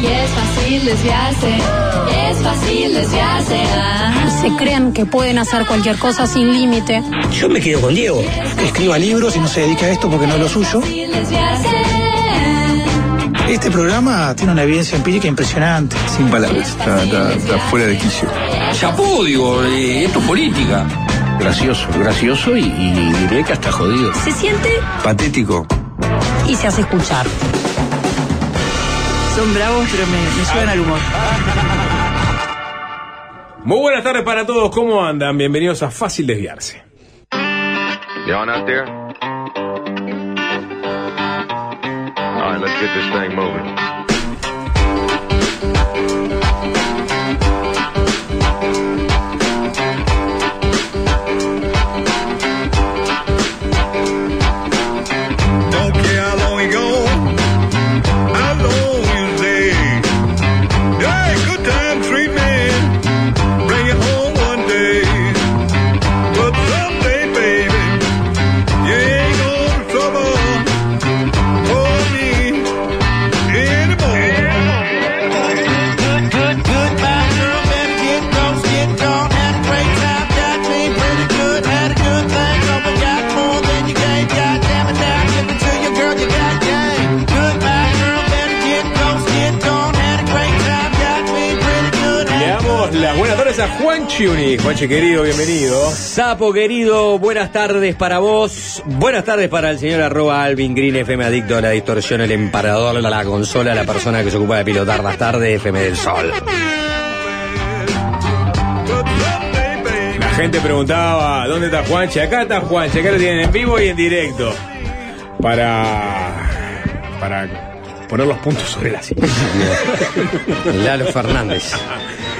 Y es fácil desviarse, es fácil desviarse. ajá. se creen que pueden hacer cualquier cosa sin límite. Yo me quedo con Diego. escriba libros y no se dedica a esto porque no es lo suyo. Este programa tiene una evidencia empírica impresionante. Sin palabras. Está, está- está fuera de quicio. Chapó, digo, eh, esto es política. Gracioso, gracioso y, y diré que hasta jodido. Se siente Patético. Y se hace escuchar. Son bravos, pero me, me suben al humor. Muy buenas tardes para todos, ¿cómo andan? Bienvenidos a Fácil Desviarse. Y'all out there? All right, let's get this thing moving. Las Juan Chiuni. Juanchi querido, bienvenido. Sapo querido, buenas tardes para vos. Buenas tardes para el señor arroba Alvin Green, FM adicto a la distorsión, el emparador, la, la consola, la persona que se ocupa de pilotar las tardes, FM del Sol. La gente preguntaba, ¿dónde está Juanchi? Acá está Juanchi, acá lo tienen en vivo y en directo. Para. para poner los puntos sobre la silla. Lalo Fernández.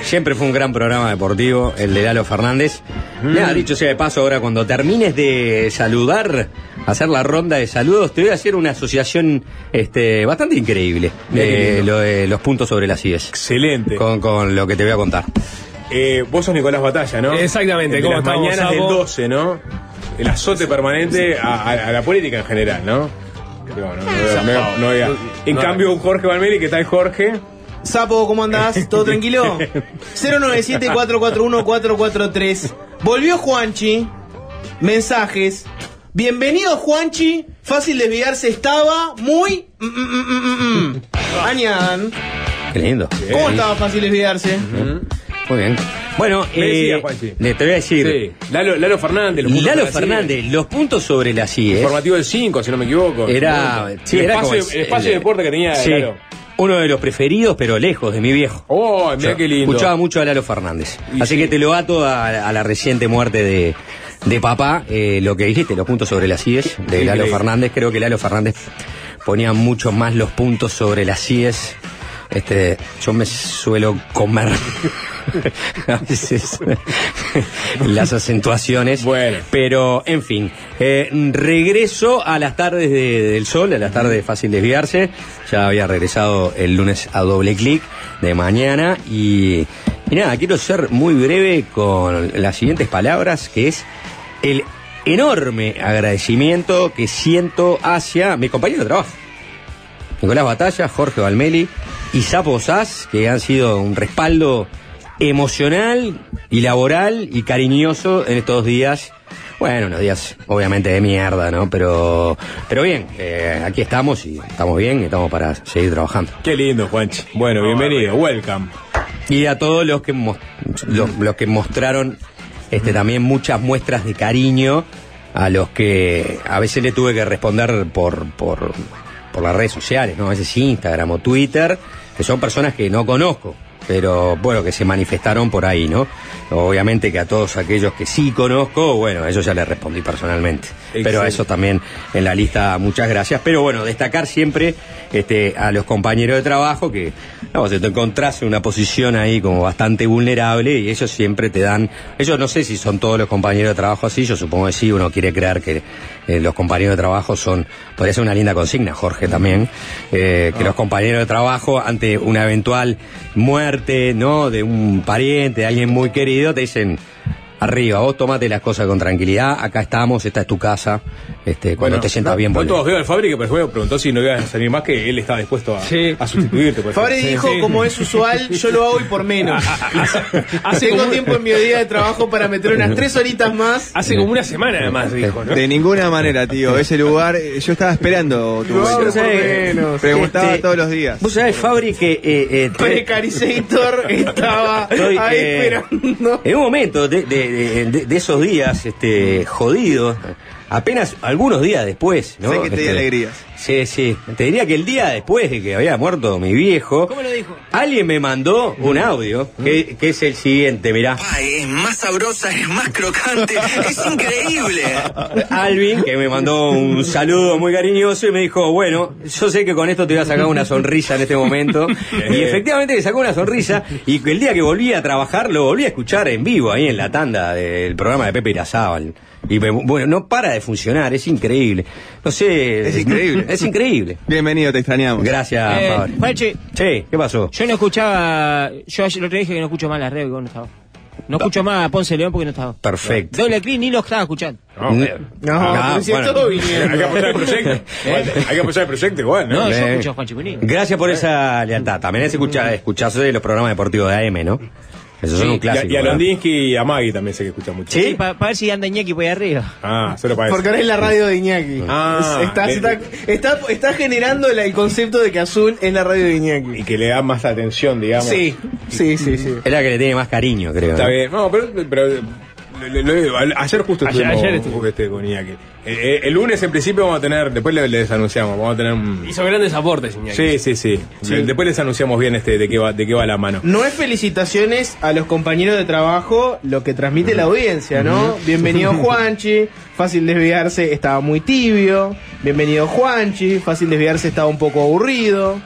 Siempre fue un gran programa deportivo, el de Lalo Fernández. Nada, dicho sea de paso, ahora cuando termines de saludar, hacer la ronda de saludos, te voy a hacer una asociación este, bastante increíble qué de lindo. lo de los puntos sobre las IES. Excelente. Con, con lo que te voy a contar. Eh, vos sos Nicolás Batalla, ¿no? Exactamente, El de ¿cómo las estamos, mañanas del Sapo? 12, ¿no? El azote permanente a, a- a la política en general, ¿no? No, no, no- En No, cambio, Jorge Valmeli, ¿qué tal Jorge? Sapo, ¿cómo andás? ¿Todo tranquilo? 097-441-443. Volvió Juanchi. Mensajes. Bienvenido Juanchi. Fácil desviarse estaba muy... mm, mm, mm, mm. Añadan. Qué lindo. ¿Cómo estaba fácil desviarse? Muy bien. Bueno, decía, eh, le- te voy a decir. Sí. Lalo, Lalo Fernández. los puntos Lalo la Fernández, los puntos sobre las IES. Informativo del 5, si no me equivoco. Era, sí, el era espacio, como el espacio de deporte que tenía sí, Lalo. Uno de los preferidos, pero lejos de mi viejo. Oh, mira Yo qué lindo. Escuchaba mucho a Lalo Fernández. Y Así sí. que te lo ato a, a la reciente muerte de, de papá. eh, lo que dijiste, los puntos sobre las IES de Lalo. Fernández. Creo que Lalo Fernández ponía mucho más los puntos sobre las IES. Este, yo me suelo comer a veces las acentuaciones. Bueno. Pero, en fin, eh, regreso a las tardes de- del sol, a las tardes de fácil desviarse. Ya había regresado el lunes a doble clic de mañana y, y nada, quiero ser muy breve con las siguientes palabras, que es el enorme agradecimiento que siento hacia mi compañero de trabajo. Nicolás Batalla, Jorge Valmeli y Sapo Sass, que han sido un respaldo emocional y laboral y cariñoso en estos días. Bueno, unos días obviamente de mierda, ¿no? Pero, pero bien, eh, aquí estamos y estamos bien y estamos para seguir trabajando. Qué lindo, Juanchi. Bueno, bienvenido, welcome. Y a todos los que, los, los que mostraron este, también muchas muestras de cariño a los que a veces le tuve que responder por, por, por las redes sociales, ¿no? A veces Instagram o Twitter, que son personas que no conozco, pero bueno, que se manifestaron por ahí, ¿no? Obviamente que a todos aquellos que sí conozco, bueno, a ellos ya les respondí personalmente. Pero a eso también en la lista, muchas gracias. Pero bueno, destacar siempre este, a los compañeros de trabajo que, no, se te encontrás en una posición ahí como bastante vulnerable y ellos siempre te dan, ellos no sé si son todos los compañeros de trabajo así, yo supongo que sí, uno quiere creer que eh, los compañeros de trabajo son, podría ser una linda consigna, Jorge también, eh, que los compañeros de trabajo ante una eventual muerte, ¿no? De un pariente, de alguien muy querido, te dicen, arriba, vos tomate las cosas con tranquilidad, acá estamos, esta es tu casa, este, cuando te sientas bien No volver. todos veo al Fabri que por ejemplo preguntó si no iba a salir más que él estaba dispuesto a, a sustituirte. por Fabri dijo, como es usual, yo lo hago y por menos. Hace Tengo como- tiempo en mi día de trabajo para meter unas tres horitas más. Hace como una semana además dijo, ¿no? De ninguna manera, tío. Ese lugar, eh, yo estaba esperando tu por menos. Preguntaba Este, todos los días. Vos sabés, Fabri, que eh, eh, te- estaba Estoy, ahí eh, esperando. En un momento de, de- de- esos días este, jodidos, apenas algunos días después, ¿no? Sé que te di Este, alegrías. Sí, sí. Te diría que el día después de que había muerto mi viejo, ¿Cómo lo dijo? alguien me mandó un audio que, que es el siguiente, mirá. Ay, es más sabrosa, es más crocante, es increíble. Alvin, que me mandó un saludo muy cariñoso y me dijo, bueno, yo sé que con esto te voy a sacar una sonrisa en este momento. y efectivamente me sacó una sonrisa y que el día que volví a trabajar lo volví a escuchar en vivo ahí en la tanda del programa de Pepe Irazábal. Y bueno, no para de funcionar, es increíble. No sé. Es increíble. Es increíble. Bienvenido, te extrañamos. Gracias, Eh, Fabri. Juanchi, Che, ¿qué pasó? yo no escuchaba. Yo ayer lo otro día dije que no escucho más la red porque vos no estaba. No escucho más a Ponce León porque no estaba. Perfecto. Doble clic ni lo estaba escuchando. No, No, Ah, pero si bueno. todo hay que apoyar el proyecto. Hay que apoyar el proyecto igual, ¿no? No, yo Eh. escucho a Juan Chicunín. Gracias por esa lealtad. También es escuchar, escucharse los programas deportivos de AM, ¿no? Esos son un Y a, clásico. y a. Londinsky y a Maggie también sé que escucha mucho. ¿Sí? para ver si anda Iñaki por ahí arriba. Ah, solo para eso. Porque ahora es la radio de Iñaki. Ah, Es- está, le- está, está, está generando el, el concepto de que Azul es la radio de Iñaki. Y que le da más atención, digamos. Sí, sí, sí, sí. Es la que le tiene más cariño, creo. Está ¿no? bien. No, pero, pero lo- lo- lo- ayer justo Ayer- estuvimos ayer estuvo. este, con Iñaki. Eh, eh, el lunes en principio vamos a tener, después le- les anunciamos, vamos a tener un... Hizo grandes aportes, Iñaki. Sí, sí, sí, Le- Después les anunciamos bien este de qué va, de qué va la mano. No es felicitaciones a los compañeros de trabajo lo que transmite la audiencia, ¿no? Bienvenido Juanchi, fácil desviarse, estaba muy tibio. Bienvenido Juanchi, fácil desviarse, estaba un poco aburrido.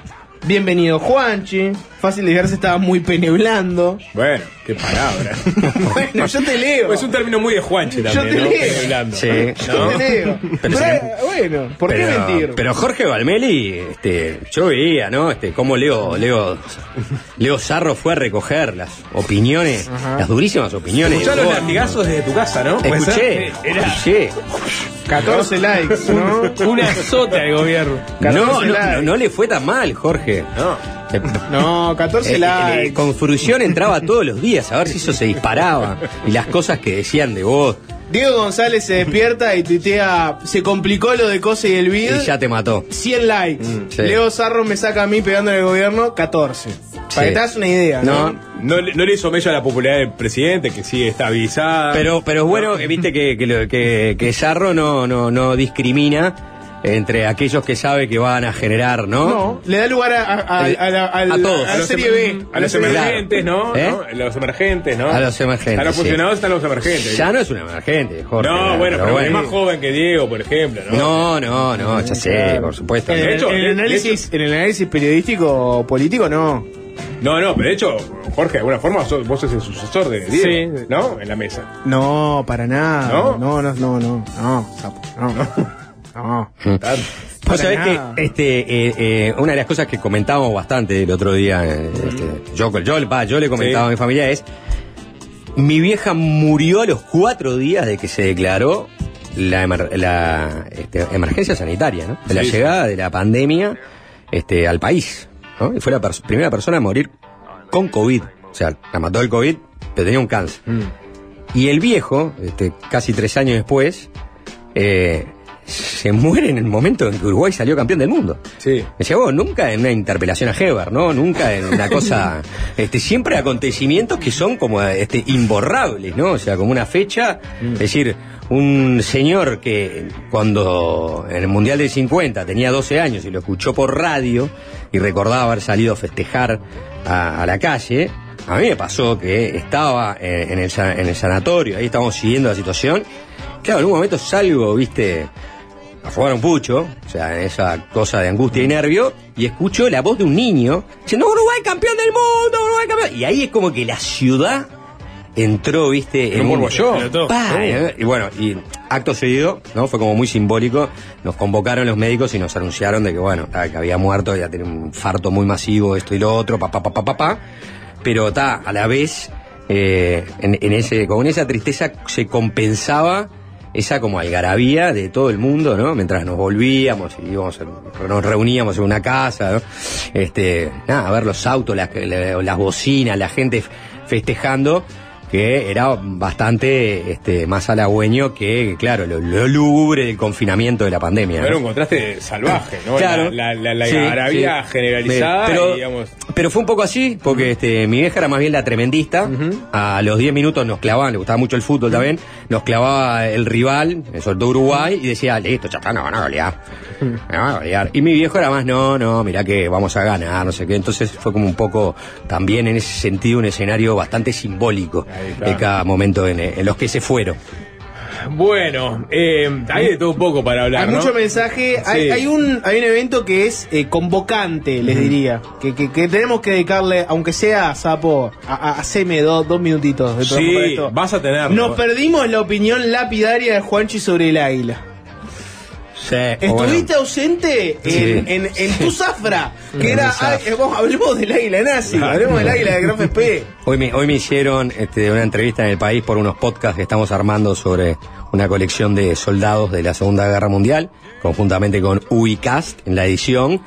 Bienvenido Juanchi, fácil desviarse, estaba muy peneblando. Bueno, qué palabra. Bueno, yo te leo. es un término muy de Juanche Yo también, te ¿no? leo. Hablando. Sí. Yo te leo. Pero bueno, ¿por qué pero, mentir? Pero Jorge Valmeli, este, yo veía, ¿no? Este, cómo Leo, Leo, Leo Sarro fue a recoger las opiniones, las durísimas opiniones. Escuchá de los latigazos desde tu casa, ¿no? ¿Puede Escuché, ser? escuché. 14 likes, ¿no? Una sota de gobierno. No, 14 no, likes. no, no le fue tan mal, Jorge. No. Eh, No, 14 eh, eh, likes. con fruición entraba todos los días a ver si eso se disparaba y las cosas que decían de vos Diego González se despierta y tuitea, se complicó lo de Cose y el Bid. y ya te mató. 100 likes. sí. Leo Sarro me saca a mí pegando en el gobierno 14. Para que te hagas una idea. No, ¿no? No, le- no le hizo mello a la popularidad del presidente, que sigue estabilizada. Pero, pero es bueno, que viste que, que, que, que Sarro no, no, no discrimina entre aquellos que sabe que van a generar, ¿no? No, le da lugar a, a, a, El- a la, todos. a la serie B. A los emergentes, ¿no? ¿Eh? ¿no? A los emergentes, ¿no? A los emergentes, A los sí. funcionados están los emergentes. Ya no es un emergente, Jorge. no, bueno, pero, es más joven que Diego, por ejemplo, ¿no? No, no, no, ya sé, por supuesto. En, De el- hecho, en el de- análisis, en el análisis periodístico político, no. No, no, pero de hecho, Jorge, de alguna forma sos- vos sos el sucesor de Diego, Sí. ¿no? En la mesa. No, para nada. ¿No? No, no, no, no. No, sapo, no. No. Vos sabés nada. que este, eh, eh, una de las cosas que comentábamos bastante el otro día, eh, este, yo, yo, va, yo le comentaba Sí. a mi familia es, mi vieja murió a los cuatro días de que se declaró la, emer- la, este, emergencia sanitaria, ¿no? De la sí. llegada de la pandemia este, al país, ¿no? Y fue la pers- primera persona a morir con COVID. O sea, la mató el COVID, pero tenía un cáncer. Mm. Y el viejo, este, casi tres años después, eh, se muere en el momento en que Uruguay salió campeón del mundo. Sí. Decía vos, nunca en una interpelación a Heber, ¿no? Nunca en una cosa. este, siempre acontecimientos que son como este, imborrables, ¿no? O sea, como una fecha. Es decir, un señor que cuando en el Mundial del 50 tenía 12 años y lo escuchó por radio y recordaba haber salido a festejar a, a la calle, a mí me pasó que estaba en el, en el sanatorio, ahí estábamos siguiendo la situación. Claro, en un momento salgo, viste, a jugar un pucho, o sea, en esa cosa de angustia y nervio, y escucho la voz de un niño diciendo, Uruguay campeón del mundo, Uruguay campeón. Y ahí es como que la ciudad entró, viste, En un. Pa, Oh. eh, Y bueno, y acto seguido, ¿no? Fue como muy simbólico. Nos convocaron los médicos y nos anunciaron de que, bueno, que había muerto, ya tenía un infarto muy masivo, esto y lo otro, papá, papá, papá. Pero está, a la vez, eh, en, en ese, con esa tristeza se compensaba esa como algarabía de todo el mundo, ¿no? Mientras nos volvíamos y íbamos, nos reuníamos en una casa, ¿no? Este, nada, a ver los autos, las, la- las bocinas, la gente festejando, que era bastante este, más halagüeño que, claro, lo, lo lúgubre del confinamiento de la pandemia. ¿no? Era un contraste salvaje, ¿no? Claro. La, la, la, la Sí, algarabía sí. generalizada, Pero- y, digamos. Pero fue un poco así, porque este, mi vieja era más bien la tremendista. A los 10 minutos nos clavaban, le gustaba mucho el fútbol también, nos clavaba el rival, sobre todo Uruguay, y decía, listo, está, no van a golear. Me van a golear. Y mi viejo era más, no, no, mirá que vamos a ganar, no sé qué. Entonces fue como un poco, también en ese sentido, un escenario bastante simbólico. De cada momento en, en los que se fueron. Bueno, eh, hay de todo un poco para hablar. Hay ¿no? mucho mensaje. Hay, Sí. hay un, hay un evento que es eh, convocante, les diría. Que, que- que tenemos que dedicarle, aunque sea, Sapo, a, a- haceme dos, dos minutitos de Sí, esto. vas a tenerlo. Nos perdimos la opinión lapidaria de Juanchi sobre el águila. Sí, Estuviste ausente en, Sí. en, en tu zafra, que era. vamos, hablemos del águila nazi, hablemos del águila de Graf P. Hoy me, hoy me hicieron este, una entrevista en el país por unos podcasts que estamos armando sobre una colección de soldados de la Segunda Guerra Mundial, conjuntamente con UICAST en la edición,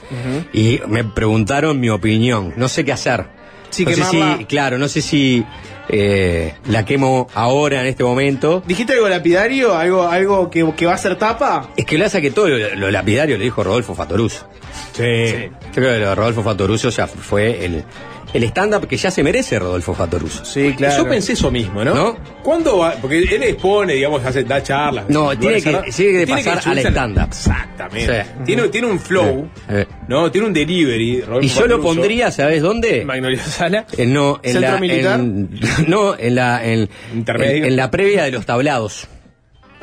y me preguntaron mi opinión. No sé qué hacer. Sí, no sé quemarla. si, claro, no sé si eh, la quemo ahora en este momento. ¿Dijiste algo lapidario? ¿Algo, algo que, que va a ser tapa? Es que lo hace que todo lo, lo lapidario lo dijo Rodolfo Fatoruso. Sí. Yo creo que lo de Rodolfo Fatoruso ya fue el, el stand-up que ya se merece Rodolfo Fatoruso. Sí, Yo pensé eso mismo, ¿no? ¿No? ¿Cuándo va? Porque él expone, digamos, hace, da charlas. No, en tiene que- tiene que Tiene pasar subirse al stand-up. Exactamente. Sí. Tiene, tiene un flow, ¿no? Tiene un delivery. Rodolfo Y yo lo pondría, ¿sabes dónde? Magnolia Sala. Eh, no, en ¿Centro la, militar? en- no, en la, en, Intermedio. en- en la previa de los tablados.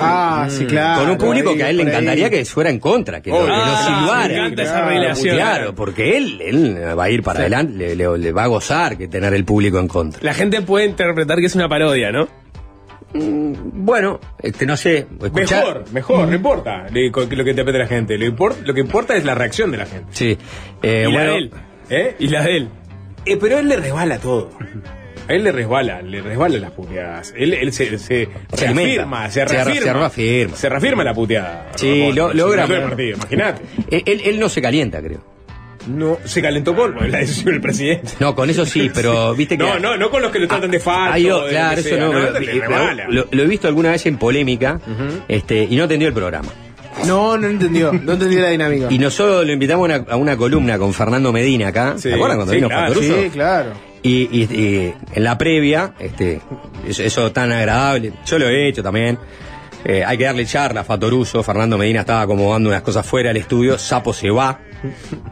Ah, sí, claro. con un público ahí, que a él le ahí. encantaría que fuera en contra, que, lo, Oh, lo ah, silbara. me encanta esa relación. Claro, porque él, él va a ir para adelante, le, le- le va a gozar que tener el público en contra. La gente puede interpretar que es una parodia, ¿no? Bueno, este, no sé, escuchar. Mejor, mejor, no importa lo que interprete la gente. Lo, import- lo que importa es la reacción de la gente. Sí. Eh, y la de él. ¿Eh? Y la de él. Eh, pero él le resbala todo. A él le resbala, le resbala las puteadas. Él, él se, se, Se reafirma, se Se re- reafirma. se reafirma. Se reafirma la puteada. Sí, lo- logra- Imagínate. él, él- él no se calienta, creo. No, se calentó con la decisión del presidente. No, con eso sí, pero viste que. No, no, no con los que lo tratan de falso. Hay o- claro, eso sea, no, pero- pero lo, lo he visto alguna vez en polémica este, y no entendió el programa. No, no entendió. No entendió la dinámica. Y nosotros lo invitamos a una, a una columna con Fernando Medina acá. Sí, ¿Se acuerdan cuando sí, vino claro? Sí, claro. Y, y- y en la previa, este, eso, eso tan agradable, yo lo he hecho también. eh, hay que darle charla a Fatoruso. Fernando Medina estaba acomodando unas cosas fuera del estudio. Sapo se va,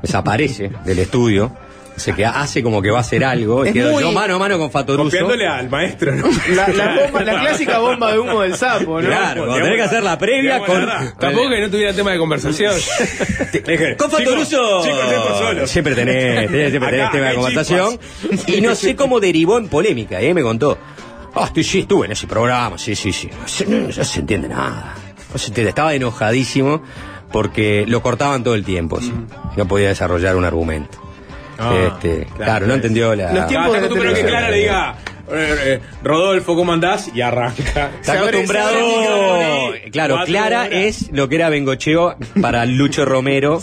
desaparece del estudio. Se queda, hace como que va a hacer algo. Y Es quedo muy- yo mano a mano con Fatoruso. Copiándole al maestro, ¿no? La, la bomba- la clásica bomba de humo del sapo, ¿no? Claro, cuando tenés que hacer la previa con. Tampoco que no tuviera tema de conversación. Con Fatoruso. Siempre tenés, tenés- siempre tenés Acá tema de conversación. Y no sé cómo derivó en polémica, ¿eh? Me contó. Ah, estoy, sí, estuve en ese programa, sí, sí, sí. No se, no- no se entiende nada. No se entiende. Estaba enojadísimo porque lo cortaban todo el tiempo. sí. No podía desarrollar un argumento. Ah, este, claro, claro, no entendió la. Los tiempos está de acostumbrado que televisión. Clara le diga, eh, eh, Rodolfo, ¿cómo andás? Y arranca. Está Se acostumbrado. abre. Claro, Clara horas. es lo que era Bengocheo para Lucho Romero,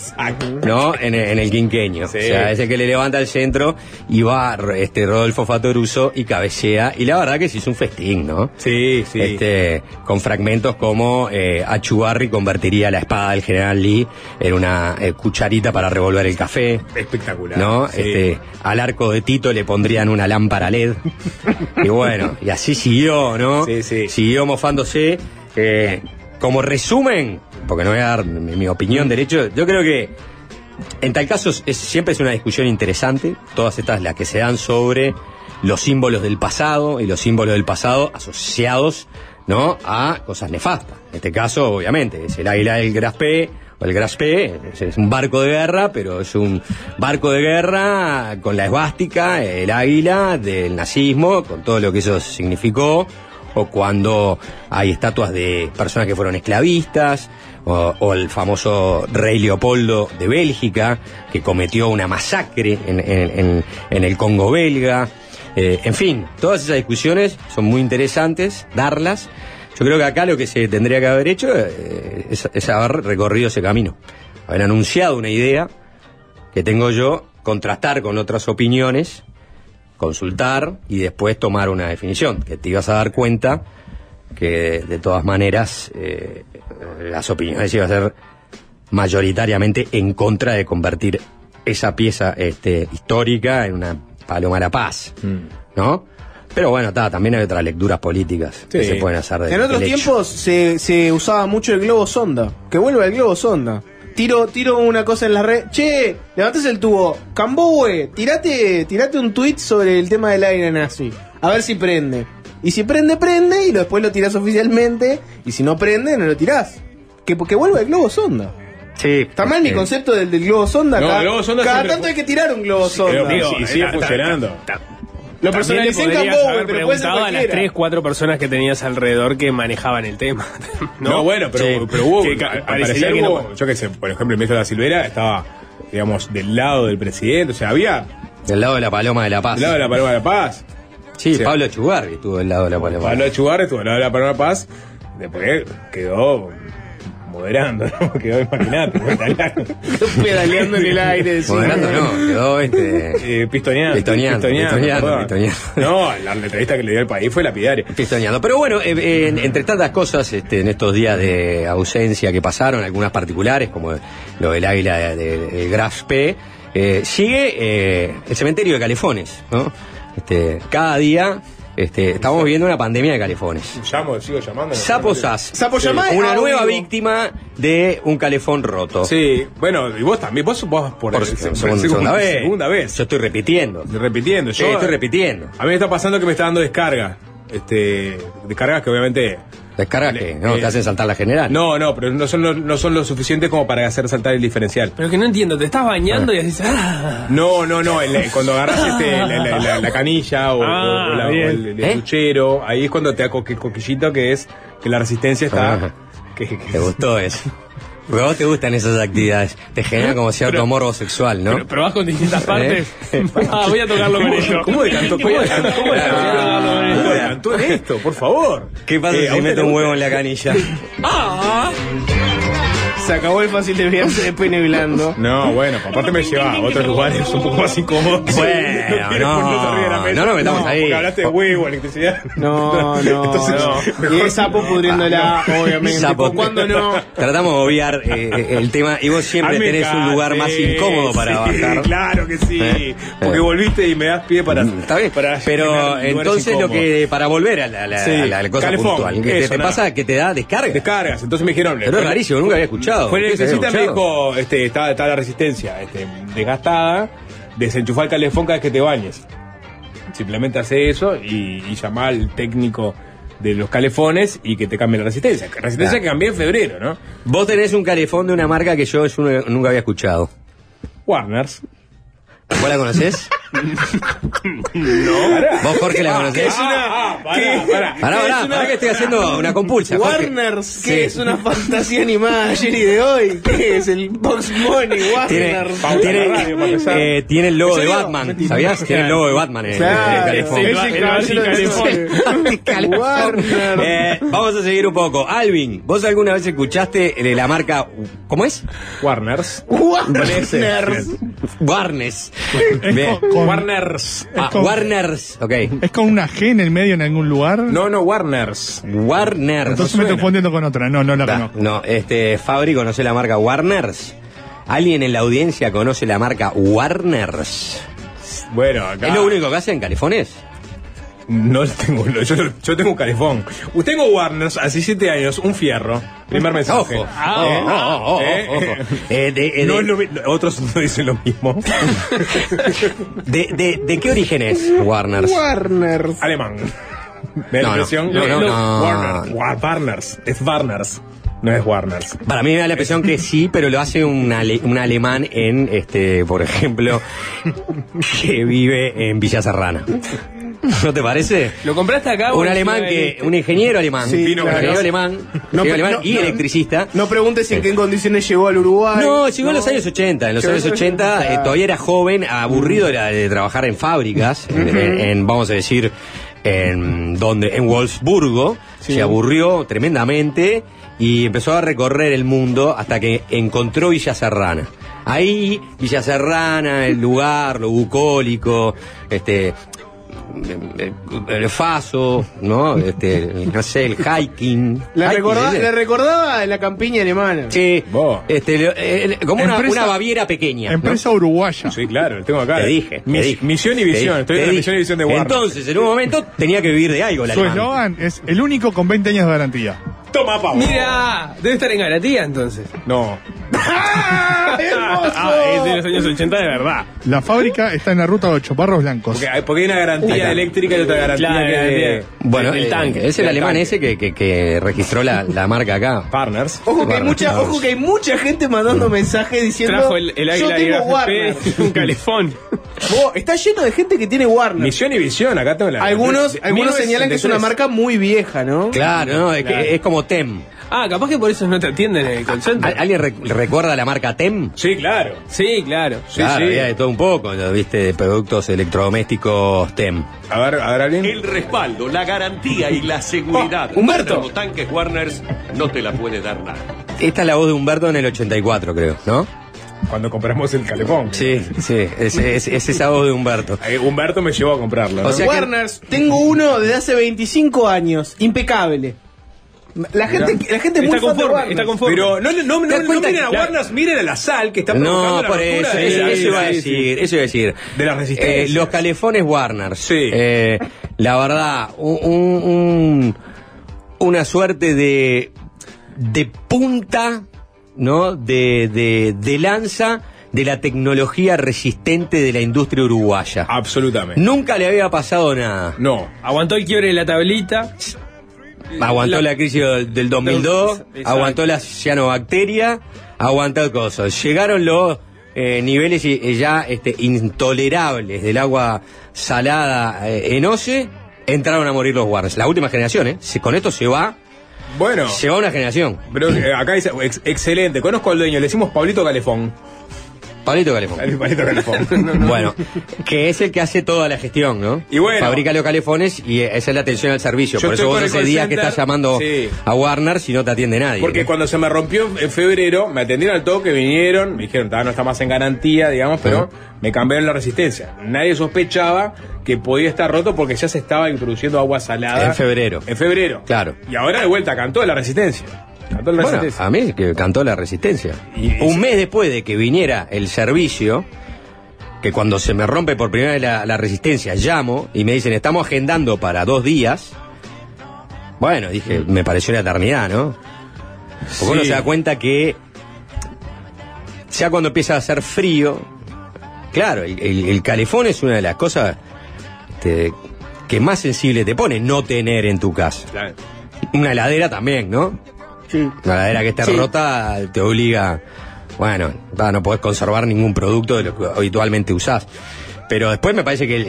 ¿no? En, el- en el quinqueño. Sí. O sea, es el que le levanta el centro y va este Rodolfo Fatoruso y cabecea. Y la verdad que se hizo un festín, ¿no? Sí, sí. Este, con fragmentos como eh, Achugarri convertiría la espada del general Lee en una eh, cucharita para revolver el café. Espectacular. ¿No? Sí. Este, al arco de Tito le pondrían una lámpara LED. y bueno, y así siguió, ¿no? Sí, sí. Siguió mofándose. Eh, como resumen, porque no voy a dar mi, mi opinión derecho, yo creo que en tal caso es, siempre es una discusión interesante, todas estas las que se dan sobre los símbolos del pasado y los símbolos del pasado asociados ¿no? a cosas nefastas. En este caso, obviamente, es el águila del Graspé el Graspé, es, es un barco de guerra, pero es un barco de guerra con la esvástica, el águila del nazismo, con todo lo que eso significó, o cuando hay estatuas de personas que fueron esclavistas, o, o el famoso rey Leopoldo de Bélgica, que cometió una masacre en, en- en- en el Congo belga. Eh, en fin, todas esas discusiones son muy interesantes, darlas. Yo creo que acá lo que se tendría que haber hecho eh, es, es haber recorrido ese camino. Haber anunciado una idea que tengo yo, contrastar con otras opiniones, consultar y después tomar una definición, que te ibas a dar cuenta que de todas maneras eh, las opiniones iban a ser mayoritariamente en contra de convertir esa pieza este, histórica en una paloma de la paz, ¿no? Pero bueno, ta, también hay otras lecturas políticas que se pueden hacer de En otros hecho. tiempos se, se usaba mucho el globo sonda. Que vuelva el globo sonda. Tiro, tiro una cosa en la red. Che, levantes el tubo. Cambue, tirate, tirate un tweet sobre el tema del aire nazi. A ver si prende. Y si prende, prende. Y después lo tirás oficialmente. Y si no prende, no lo tirás. Que, que vuelva el globo sonda. Sí. Está mal mi concepto del, del globo sonda. No, cada el globo sonda cada tanto hay que tirar un globo sonda. Pero, sí, sigue funcionando. Le personalicé en haber pero puede ser preguntado a las tres, cuatro personas que tenías alrededor que manejaban el tema. No, No, bueno, pero, Sí. pero hubo. Que al parecer que no- yo qué sé, por ejemplo, el ministro de la Silvera estaba, digamos, del lado del presidente, o sea, había. Del lado de la paloma de la paz. Del lado de la Paloma de la Paz. Sí, O sea, Pablo Chugarri estuvo del lado de la paloma. Pablo Chugar estuvo del lado de la Paloma de la Paz, después quedó moderando, ¿no? Quedó, imagínate, italiano. Pedaleando en el aire. sí. Moderando no, quedó este. Eh, pistoneando. Pistoneando, pistoneando, pistoneando. No, la, entrevista que le dio al país fue lapidaria. Pistoneando. Pero bueno, eh, eh, en- entre tantas cosas, este, en estos días de ausencia que pasaron, algunas particulares, como lo del águila de, de- del Graspe, eh, sigue eh, el cementerio de calefones, ¿no? Este, cada día este, estamos viviendo una pandemia de calefones. Llamo, sigo llamando. Sapo Sas. Sapo Llamá es Una nueva víctima de un calefón roto. Sí, bueno, y vos también, vos, vos por, Por el- segunda, por segunda vez. Segunda vez. Yo estoy repitiendo. Repitiendo, Sí, yo estoy repitiendo. A mí me está pasando que me está dando descarga. Este, descargas que obviamente. Descargas que no Eh, te hacen saltar la general. No, no, pero no son lo, no son lo suficiente como para hacer saltar el diferencial. Pero que no entiendo, te estás bañando y decís, ah, No, no, no. el- cuando agarras este, la, la- la- la canilla o, Ah, o la- o bien. el, ¿Eh? puchero, ahí es cuando te da coquillito que es que la resistencia está. Que- Te gustó eso. Porque a vos te gustan esas actividades. Te genera como cierto Pero- morbo sexual, ¿no? pero, pero vas con distintas partes. ¿Eh? Ah, voy a tocarlo con esto. ¿Cómo decantó? ¿Cómo decantó? ¿Cómo decantó? Claro. ¿Cómo decantó en esto? Por favor. ¿Qué pasa Eh, ¿a si le un huevo en la canilla? Ah, Se acabó el fácil desviarse de pene blando. No, bueno, aparte me lleva a otros lugares un poco más incómodos. Bueno, no, de no nos metamos ahí. Porque hablaste de huevo, electricidad. No, no. Entonces, no. mejor- Y el sapo pudriéndola, obviamente. Sapo. ¿Cuándo no? Tratamos de obviar eh, el tema y vos siempre Hazme tenés un lugar más incómodo para sí, bajar. Claro que sí. Eh, Porque eh. volviste y me das pie para. Está bien, para pero entonces lo que para volver a la, la- Sí, a la- a la cosa calefón, puntual, que te, eso, te nada. pasa que te da descarga. Descargas, entonces me dijeron. Pero es rarísimo, nunca había escuchado. Fue en ¿Qué se había electricista, me dijo, este, está, está la resistencia este, desgastada, desenchufar el calefón cada vez que te bañes. Simplemente hace eso y, y llama al técnico de los calefones y que te cambie la resistencia. Resistencia Claro. que cambié en febrero, ¿no? Vos tenés un calefón de una marca que yo, yo nunca había escuchado. Warners. ¿Vos la conocés? No. ¿Vos, Jorge, la Ah, conocés? ¿qué es una- ah, pará, pará. Pará, ¿Qué pará, que estoy haciendo una compulsa. Jorge. Warners, ¿qué Sí. es una fantasía animada ayer y de hoy? ¿Qué es el Box Money? Tiene, Warners. Tiene, eh, tiene el logo ¿En de? Batman, Mentira. ¿sabías? Tiene el logo de Batman. Calefón. Warner. Eh, vamos a seguir un poco. Alvin, ¿vos alguna vez escuchaste de la marca... ¿Cómo es? Warners. Warners. Warners. Con- Warners. Ah, con- Warners, ok. ¿Es con una G en el medio en algún lugar? No, no, Warners. Warners. Entonces me estoy confundiendo con otra. No, no la Da, conozco. no, este, Fabri conoce la marca Warners. ¿Alguien en la audiencia conoce la marca Warners? Bueno, acá. ¿Es lo único que hacen califones? No tengo, yo, yo tengo un calefón. Uh, Tengo Warners hace 7 años, un fierro. Primer mensaje. Ojo. Ah, Eh, ojo, ojo, ojo. Eh, de- eh, no de- lo otros no dicen lo mismo. ¿De, de, de qué origen es Warner? Warner. Alemán. Me da la No, no. No, no. Warner. War- Warners. Es Warners. No es Warners. Para mí me da la impresión que sí, pero lo hace un, ale- un alemán en, este, por ejemplo, que vive en Villa Serrana. ¿No te parece? ¿Lo compraste acá? Un alemán que, del un ingeniero alemán, Sí, un ingeniero alemán, No, ingeniero alemán no, y no. electricista. No preguntes en qué condiciones llegó al Uruguay. No, llegó en los años 80. En los años en los 80 eh, 80. todavía era joven, aburrido era de trabajar en fábricas, en, en- en, vamos a decir, en donde en Wolfsburgo. Se aburrió tremendamente y empezó a recorrer el mundo hasta que encontró Villa Serrana. Ahí, Villa Serrana, el lugar, lo bucólico, este el, faso, ¿no? Este, no sé, el hiking. Le, Hiking, recordaba, recordaba la campiña alemana. Sí, este, eh, como una, Empresa- una Baviera pequeña. ¿no? Empresa uruguaya. Sí, claro, tengo acá. Te dije, te Mis- dije. Misión y visión. dije, Estoy te en la dije. misión y visión de Warner. Entonces, en un momento tenía que vivir de algo el Su eslogan es el único con 20 años de garantía. Toma, pavo. Mira, debe estar en Galatía entonces. No. ¡Ah, hermoso! Ah, es de los años 80 de verdad. La fábrica está en la ruta de Choparros Blancos. Porque hay, porque hay una garantía eléctrica y otra garantía Claro, que garantía. Bueno, Del eh, tanque, es el del alemán tanque. ese que, que, que registró la, la marca acá. Partners. Ojo que, hay Warner. mucha, ojo que hay mucha gente mandando mensajes diciendo Trajo el, el yo águila tengo Warner. Un calefón. Vos, está lleno de gente que tiene Warner. Misión y visión, acá tengo la. Algunos, algunos señalan que es una 1963. marca muy vieja, ¿no? Claro, no, es, Claro. Que es como TEM. Ah, capaz que por eso no te atienden en el call center. ¿Al- ¿Alguien rec- recuerda la marca TEM? Sí, claro. Sí, claro. Sí, claro, sí. había de todo un poco, ¿no? viste, de productos electrodomésticos TEM. A ver, a ver, alguien. El respaldo, la garantía y la seguridad. Oh, Humberto. Como tanques Warners no te la puede dar nada. Esta es la voz de Humberto en el 84, creo, ¿no? Cuando compramos el calefón. Sí, sí, es, es- es esa voz de Humberto. Eh, Humberto me llevó a comprarlo. ¿no? O sea que- Warners, tengo uno desde hace 25 años, impecable. La gente, la gente es muy Está fan conforme, está conforme. Pero no, no, no, ¿Te no, das no cuenta miren a Warners, miren a la sal que está provocando No, la por ruptura eso, de eso, la- eso iba a decir, eso iba a decir. De la resistencia. Eh, los calefones Warner. Sí. Eh, la verdad, un- una suerte de, de punta, ¿no? De, de, de lanza de la tecnología resistente de la industria uruguaya. Absolutamente. Nunca le había pasado nada. No. Aguantó el quiebre de la tablita. Aguantó La- la, crisis del, del 2002, Exacto. aguantó la cianobacteria, aguantó cosas. Llegaron los eh, niveles y ya este, intolerables del agua salada eh, en OCE, entraron a morir los Warners. La última generación, ¿eh? Si con esto se va, Bueno. se va una generación. Pero eh, acá dice, ex- excelente. Conozco al dueño, le decimos Pablito Calefón. Pablito Calefón. Pablito Calefón. Bueno, que es el que hace toda la gestión, ¿no? Y bueno. Fabrica los calefones y esa es la atención al servicio. Yo Por eso vos el call días que estás llamando sí. a Warner si no te atiende nadie. Porque ¿no? cuando se me rompió en febrero, me atendieron al toque, vinieron, me dijeron, "Ta, no está más en garantía, digamos, pero me cambiaron la resistencia. Nadie sospechaba que podía estar roto porque ya se estaba introduciendo agua salada. En febrero. En febrero. Claro. Y ahora de vuelta cantó la resistencia. Cantó la Bueno, resistencia. a mí que cantó la resistencia. Y- Un mes después de que viniera el servicio, que cuando se me rompe por primera vez la, la resistencia, llamo y me dicen, estamos agendando para dos días. Bueno, dije, me pareció una eternidad, ¿no? Porque uno se da cuenta que ya cuando empieza a hacer frío, claro, el, el- el calefón es una de las cosas que más sensible te pone no tener en tu casa. Claro. Una heladera también, ¿no? Sí. Una heladera que esté Sí. rota te obliga, bueno, va, no podés conservar ningún producto de lo que habitualmente usás. Pero después me parece que eh,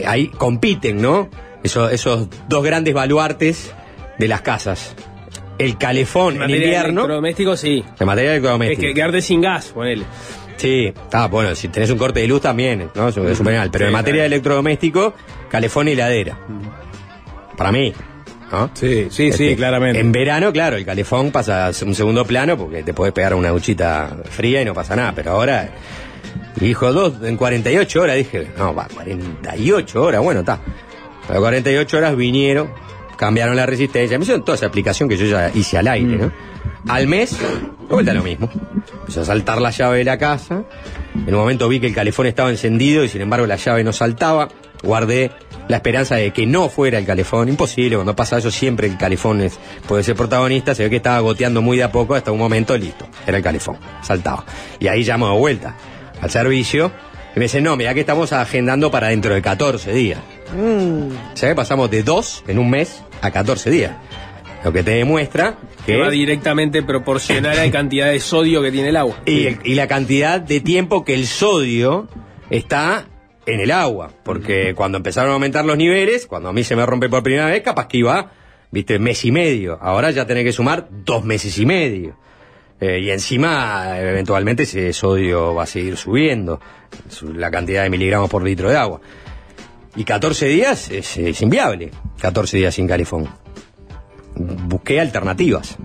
eh, ahí compiten, ¿no? Eso- esos dos grandes baluartes de las casas. El calefón en Material invierno, electrodoméstico, sí. el material Es electrodoméstico. que quedarte sin gas, ponele. Sí, está bueno, si tenés un corte de luz también, ¿no? Es un penal. Pero Sí, en materia de electrodoméstico, calefón y heladera. Para mí, ¿no? Sí, sí, sí, Este, claramente. En verano, claro, el calefón pasa a un segundo plano porque te podés pegar una duchita fría y no pasa nada. Pero ahora, hijo, dos en 48 horas, dije, no, va, 48 horas, bueno, está. A las 48 horas vinieron, cambiaron la resistencia. Me hicieron toda esa aplicación que yo ya hice al aire, ¿no? Al mes, de vuelta lo mismo. Empezó a saltar la llave de la casa. En un momento vi que el calefón estaba encendido y sin embargo la llave no saltaba. Guardé la esperanza de que no fuera el calefón. Imposible, cuando pasa eso siempre el calefón es- puede ser protagonista. Se ve que estaba goteando muy de a poco hasta un momento, listo. Era el calefón, saltaba. Y ahí llamo de vuelta al servicio y me dicen, no, mira que estamos agendando para dentro de 14 días. O sea que pasamos de 2 en un mes a 14 días. Lo que te demuestra Que que... va directamente proporcional a la cantidad de sodio que tiene el agua. Y, el- y la cantidad de tiempo que el sodio está en el agua. Porque cuando empezaron a aumentar los niveles, cuando a mí se me rompe por primera vez, capaz que iba, viste, mes y medio. Ahora ya tenés que sumar dos meses y medio. Eh, y encima, eventualmente, ese sodio va a seguir subiendo. su- La cantidad de miligramos por litro de agua. Y 14 días es, es inviable. 14 días sin calefón. Busqué alternativas.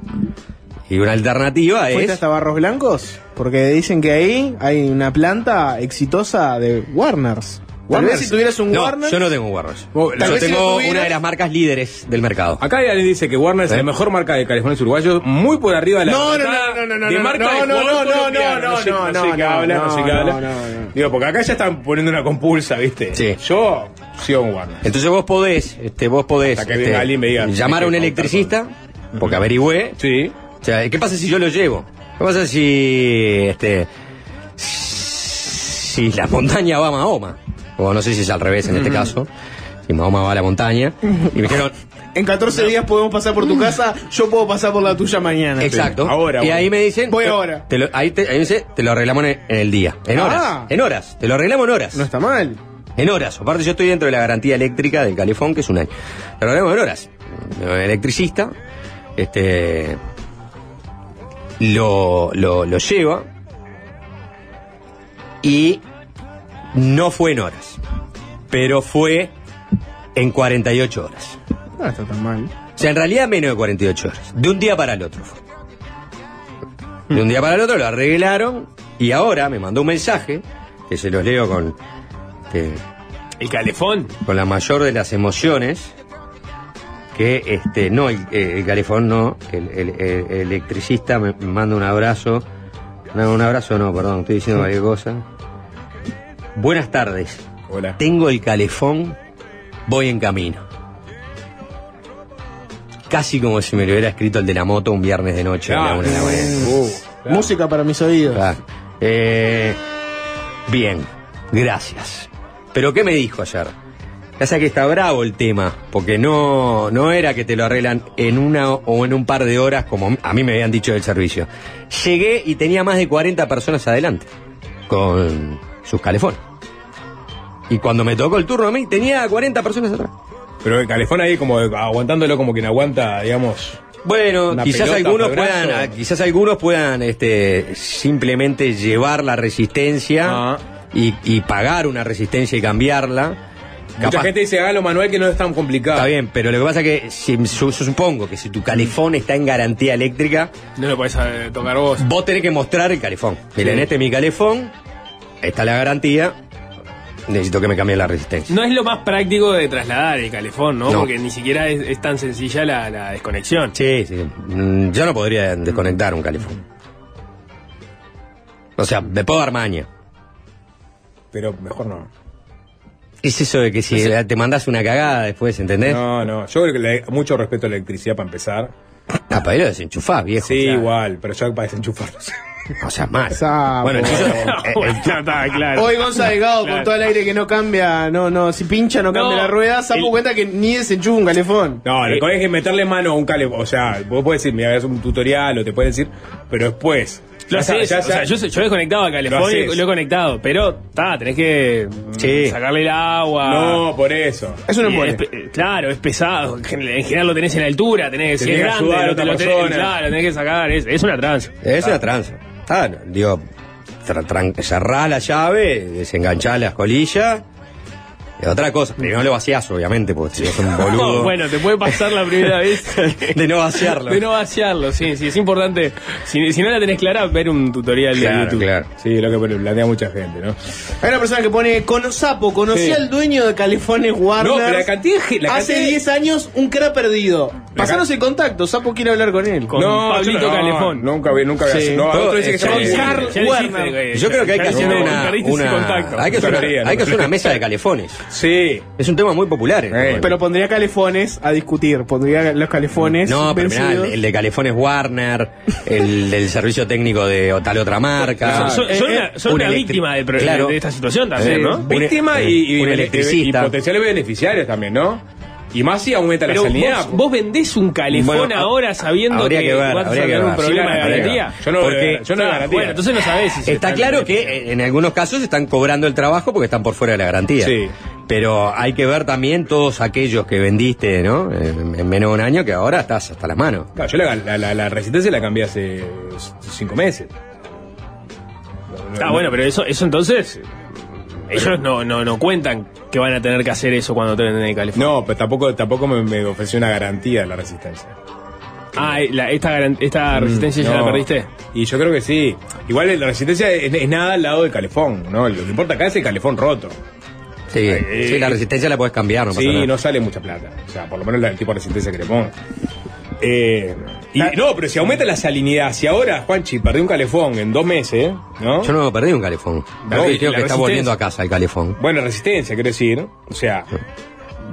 Y una alternativa ¿Fuiste es... hasta Barros Blancos? Porque dicen que ahí hay una planta exitosa de Warners. Tal vez si tuvieras un no, Warner. yo no tengo un Warners. Yo tengo tuvieras- una de las marcas líderes del mercado. Acá alguien dice que Warner es ¿Eh? la mejor marca de calefones uruguayos, muy por arriba de la No, no, no, no, no, de no, marca no, de no, no, no, colombiano. no, sé, no, sé no, qué habla, no, no, sé qué no, habla. no, no. Digo, porque acá ya están poniendo una compulsa, ¿viste? Sí. Yo sigo con Warner. Entonces vos podés, este, vos podés Hasta que este, venga alguien me diga, llamar a un electricista, porque averigüé. Sí. O sea, ¿qué pasa si yo lo llevo? ¿Qué pasa si este si la montaña va a Mahoma? O no sé si es al revés en este caso. Si Mahoma va a la montaña. Y me dijeron, En 14 días podemos pasar por tu casa, yo puedo pasar por la tuya mañana. Exacto. Ahora, y bueno. ahí me dicen. Voy ahora. te lo- ahí, te, ahí me dice, te lo arreglamos en, el día. En horas. Ah. En horas. Te lo arreglamos en horas. No está mal. En horas. Aparte, yo estoy dentro de la garantía eléctrica del calefón, que es un año. Te lo arreglamos en horas. El electricista. Este. Lo, lo, lo lleva. Y. No fue en horas. Pero fue en 48 horas. No está tan mal. O sea, en realidad menos de 48 horas. De un día para el otro fue. De un día para el otro lo arreglaron y ahora me mandó un mensaje, que se los leo con, este, El calefón. con la mayor de las emociones, que este, no, el, el calefón no, que el, el- el- el electricista me manda un abrazo. No, un abrazo no, perdón, estoy diciendo cualquier cosa. Buenas tardes. Hola. Tengo el calefón, voy en camino. Casi como si me lo hubiera escrito el de la moto un viernes de noche a la Claro. una de la mañana. Uh, claro. Música para mis oídos. Claro. Eh, bien, gracias. Pero ¿qué me dijo ayer? Pasa que está bravo el tema, porque no, no era que te lo arreglan en una o en un par de horas, como a mí me habían dicho del servicio. Llegué y tenía más de 40 personas adelante, con sus calefones. Y cuando me tocó el turno a mí, tenía 40 personas atrás. Pero el calefón ahí como aguantándolo como quien aguanta, digamos. Bueno, quizás algunos puedan, quizás algunos puedan, este, simplemente llevar la resistencia Ah. y, y pagar una resistencia y cambiarla. Mucha Capaz- gente dice hágalo manual que no es tan complicado. Está bien, pero lo que pasa es que si, yo, yo supongo que si tu calefón está en garantía eléctrica, No lo podés eh, tocar vos. vos tenés que mostrar el calefón. Miren, Sí. este es mi calefón, está la garantía, necesito que me cambie la resistencia. No es lo más práctico de trasladar el calefón, ¿no? No. Porque ni siquiera es, es tan sencilla la, la desconexión. Sí, sí. Mm, Yo no podría desconectar un calefón. O sea, me puedo dar maña. Pero mejor no. Es eso de que si te mandas una cagada después, ¿entendés? No, no. Yo creo que le mucho respeto a la electricidad para empezar. Ah, para lo desenchufás, viejo. Sí, o sea, igual, pero ya para desenchufarlo. O sea, mal. Sapo. Bueno, eh, eh, Bueno, está claro. Hoy Gonzalo Delgado Claro. con todo el aire que no cambia, no, no, si pincha no cambia No, la rueda, se dado el- cuenta que ni desenchufa un calefón. No, lo Eh, que hay que meterle mano a un calefón. O sea, vos podés decir, mira, es un tutorial o te puedes decir, pero después. Lo ya o sea, yo, yo he desconectado a Lo y haces. lo he conectado, pero ta, tenés que mm, Sí. sacarle el agua. No, por eso. Es un embole. es pe- claro, es pesado. En general lo tenés en altura, tenés que si Tenés es que grande, ayudar a lo, otra lo tenés, claro, tenés que sacar. Es, es una tranza. es una tranza. Ah, no, digo, tra- tran- cerrá la llave, desenganchá las colillas. Y otra cosa, primero lo vaciás, obviamente, porque si sos un boludo. bueno, te puede pasar la primera vez de no vaciarlo. de no vaciarlo. Sí, sí, es importante. Si, si no la tenés clara, ver un tutorial de Claro, YouTube. Claro. Sí, lo que plantea mucha gente, ¿no? Hay una persona que pone, con sapo, conocí Sí. al dueño de Calefones Warner. No, pero la cantidad de- la Hace cantidad de- 10 años, un cra perdido. Pasanos el contacto, Sapo quiere hablar con él. Con no, Pablito no, Calefón. Nunca vi, nunca vi. Sí. No, otro dice que es- se llama güey. Yo creo que hay que hacer una, hay que hacer una, Todavía, no hay que hacer una creo. mesa de calefones. Sí. Es un tema muy popular. este. Pero pondría calefones a discutir. Pondría los calefones. No, pero mirá, el, el de Calefón es Warner, el del servicio técnico de o tal otra marca. Son, son una, son víctima Claro. de esta situación también. ¿no? Víctima eh, y, y, un electricista. y potenciales beneficiarios también, ¿no? Y más si aumenta Pero la salinidad. vos, vos vendés un calefón Bueno, ahora sabiendo habría que, que ver, vas a habría que tener un ver. problema Sí, de garantía. Yo no, Porque- yo no garantía. Bueno, entonces no sabés si Está claro que en algunos casos están cobrando el trabajo porque están por fuera de la garantía. Sí. Pero hay que ver también todos aquellos que vendiste, ¿no? En, en menos de un año que ahora estás hasta las manos. Claro, yo la, la- la- la resistencia la cambié hace cinco meses. Ah, bueno, pero eso, eso entonces. Ellos no, no, no cuentan que van a tener que hacer eso cuando venden el calefón. No, pero tampoco, tampoco me, me ofreció una garantía de la resistencia. Ah, la- esta, esta resistencia ya Mm, No. la perdiste. Y yo creo que sí. Igual la resistencia es, es nada al lado del calefón, ¿no? Lo que importa acá es el calefón roto. Sí, Eh, sí, la resistencia la puedes cambiar, no sí, nada. no sale mucha plata. O sea, por lo menos el tipo de resistencia que le pongo. Eh, y no, pero si aumenta la salinidad, si ahora Juanchi perdió un calefón en dos meses, ¿no? Yo no perdí un calefón. No, Creo que está volviendo a casa el calefón. Buena resistencia, quiero decir. O sea,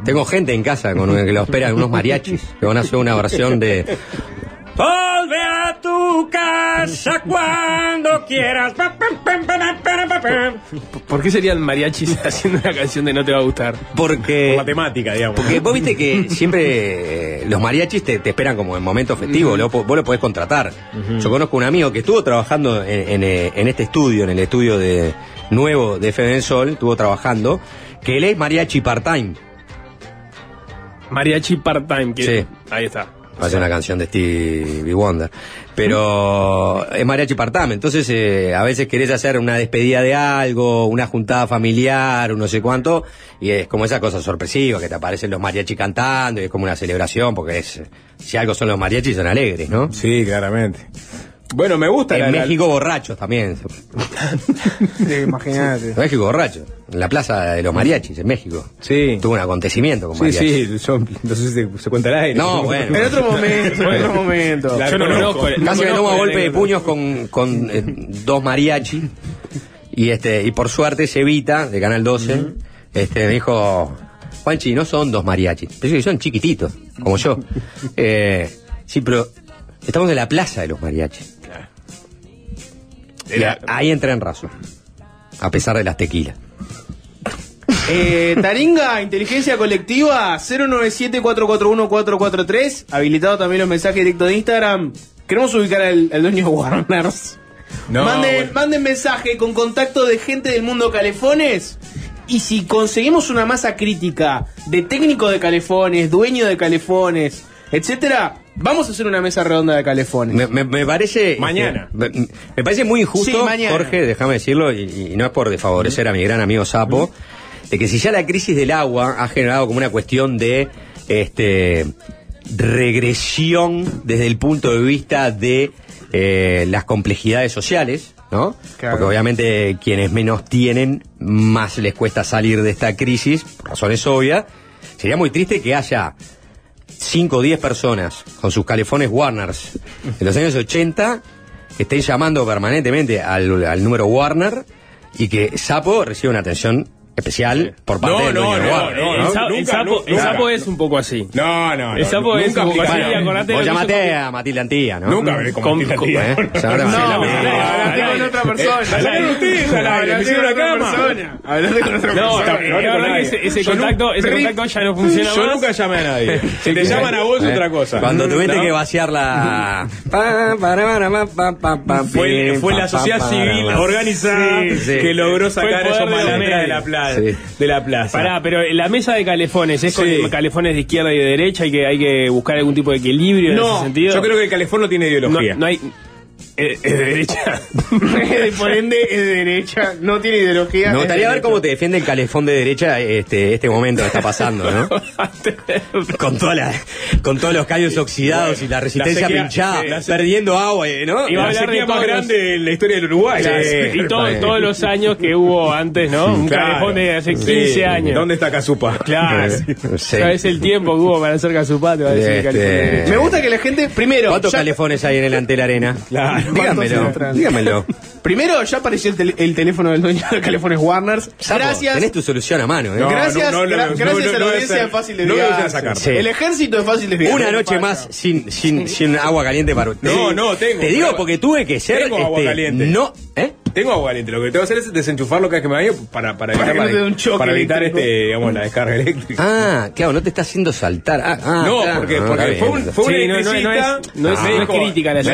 Tengo gente en casa con que lo esperan unos mariachis que van a hacer una versión de Volve a tu casa cuando quieras. ¿Por qué serían mariachis haciendo una canción de No te va a gustar? Porque matemática, digamos. Porque vos viste que siempre eh, los mariachis te, te esperan como en momentos festivos, lo- vos lo podés contratar. Yo conozco un amigo que estuvo trabajando en, en, eh, en este estudio, en el estudio de nuevo de FM del Sol, estuvo trabajando, que él es mariachi part-time. Mariachi part-time. que- Sí. Ahí está. Hace una canción de Stevie Wonder. Pero es mariachi partame. Entonces, eh, a veces querés hacer una despedida de algo, una juntada familiar, un no sé cuánto, y es como esa cosa sorpresiva, que te aparecen los mariachi cantando, y es como una celebración, porque es, si algo son los mariachis, son alegres, ¿no? Sí, claramente. Bueno, me gusta En la- la- México borrachos también. Imagínate. En México borrachos. En la plaza de los mariachis, en México. Sí. Tuvo un acontecimiento con Sí, mariachis. sí, yo no sé si se, se cuenta al aire. No, bueno. En otro momento, en otro momento. La Yo no conozco. conozco. no Casi me tomo a la golpe de puños con, con eh, dos mariachi. Y este, y por suerte Cevita, de Canal 12, este, me dijo, Juanchi, no son dos mariachis. Pero sí, son chiquititos, como yo. Eh, sí, pero estamos en la plaza de los mariachis. Y a- ahí entré en razón. A pesar de las tequilas. Eh, Taringa, inteligencia colectiva, 097-441-443. Habilitado también los mensajes directos de Instagram. Queremos ubicar al, al dueño de Warners. No, manden, bueno. manden mensaje con contacto de gente del mundo calefones. Y si conseguimos una masa crítica de técnico de calefones, dueño de calefones, etcétera, vamos a hacer una mesa redonda de calefones. Me, me- me parece. Mañana. este, me, me parece muy injusto, Sí, mañana. Jorge, déjame decirlo, y, y no es por desfavorecer a mi gran amigo Sapo, de que si ya la crisis del agua ha generado como una cuestión de este regresión desde el punto de vista de eh, las complejidades sociales, ¿no? Claro. Porque obviamente quienes menos tienen, más les cuesta salir de esta crisis, por razones obvias. Sería muy triste que haya 5 o 10 personas con sus calefones Warners en los años 80 que estén llamando permanentemente al, al número Warner y que Sapo reciba una atención especial por parte No, del dueño no, de no, Warner. no, el, no, sapo, el nunca, sapo- es un poco así. No, no, no. El sapo es nunca un poco así. acordate Vos lo que llamaste hizo a Matilde Antía, ¿no? Nunca hablé con Con- Matilde con- Antía. ¿Eh? Llamate a No, Matilde Antía. hablaste con otra persona. Hablaste ustedes al aire, me hicieron la cama. Hablaste con otra No, persona. la verdad que ese, ese Yo contacto, ese ya no funciona Yo más. nunca llamé a nadie. Si te llaman a vos es ¿Eh? otra cosa. Cuando tuviste que vaciar la... Pa, para, para, pa, pa, pa, pa, Fue, fue la pa, sociedad civil organizada Sí, sí. que logró Fue el sacar a poder esos de los malandras de la Sí. De la plaza. Pará, pero la mesa de calefones es Sí. con calefones de izquierda y de derecha, hay que, hay que buscar algún tipo de equilibrio en No, ese sentido. yo creo que el calefón no tiene no, ideología. no hay. Es, es de derecha. Por ende, es de derecha, no tiene ideología. Me gustaría ver cómo te defiende el calefón de derecha este, este momento que está pasando, ¿no? con, toda la- con todos los callos oxidados y la resistencia sequía- pinchada, perdiendo agua, eh, ¿no? Iba a la hablar de más grande en la historia del Uruguay. Sí. y todo- todos los años que hubo antes, ¿no? Un Claro. calefón de hace Sí. 15 años. ¿Dónde está Casupa? Claro. Sí. ¿Sabes el tiempo que hubo para hacer casupate? Va a decir el Este- calefón de derecha. Me gusta que la gente, primero, ¿Cuántos ya- calefones hay en el ante la arena? Claro. Dígamelo, dígamelo. Primero, ya apareció el, tel- el teléfono del dueño de California Warners. Sapo, Gracias. Tenés tu solución a mano, ¿eh? No, gracias no, no, gra- no, gracias no, a la audiencia es- de Fácil de sacar. Sí. El ejército de Fácil de Viarse. Una noche más sin, sin, sin agua caliente para No, no, tengo. Te digo porque tuve que ser. Tengo agua este, caliente. No, ¿eh? Tengo agua caliente. Lo que tengo que hacer es desenchufarlo cada vez que me baño para, para evitar, un choque para evitar eléctrico. este, digamos, la descarga eléctrica. Ah, claro, no te está haciendo saltar. Ah, ah, no, claro. porque, Ah, porque fue, un, fue una Sí, no, no, es- no es- no es crítica la La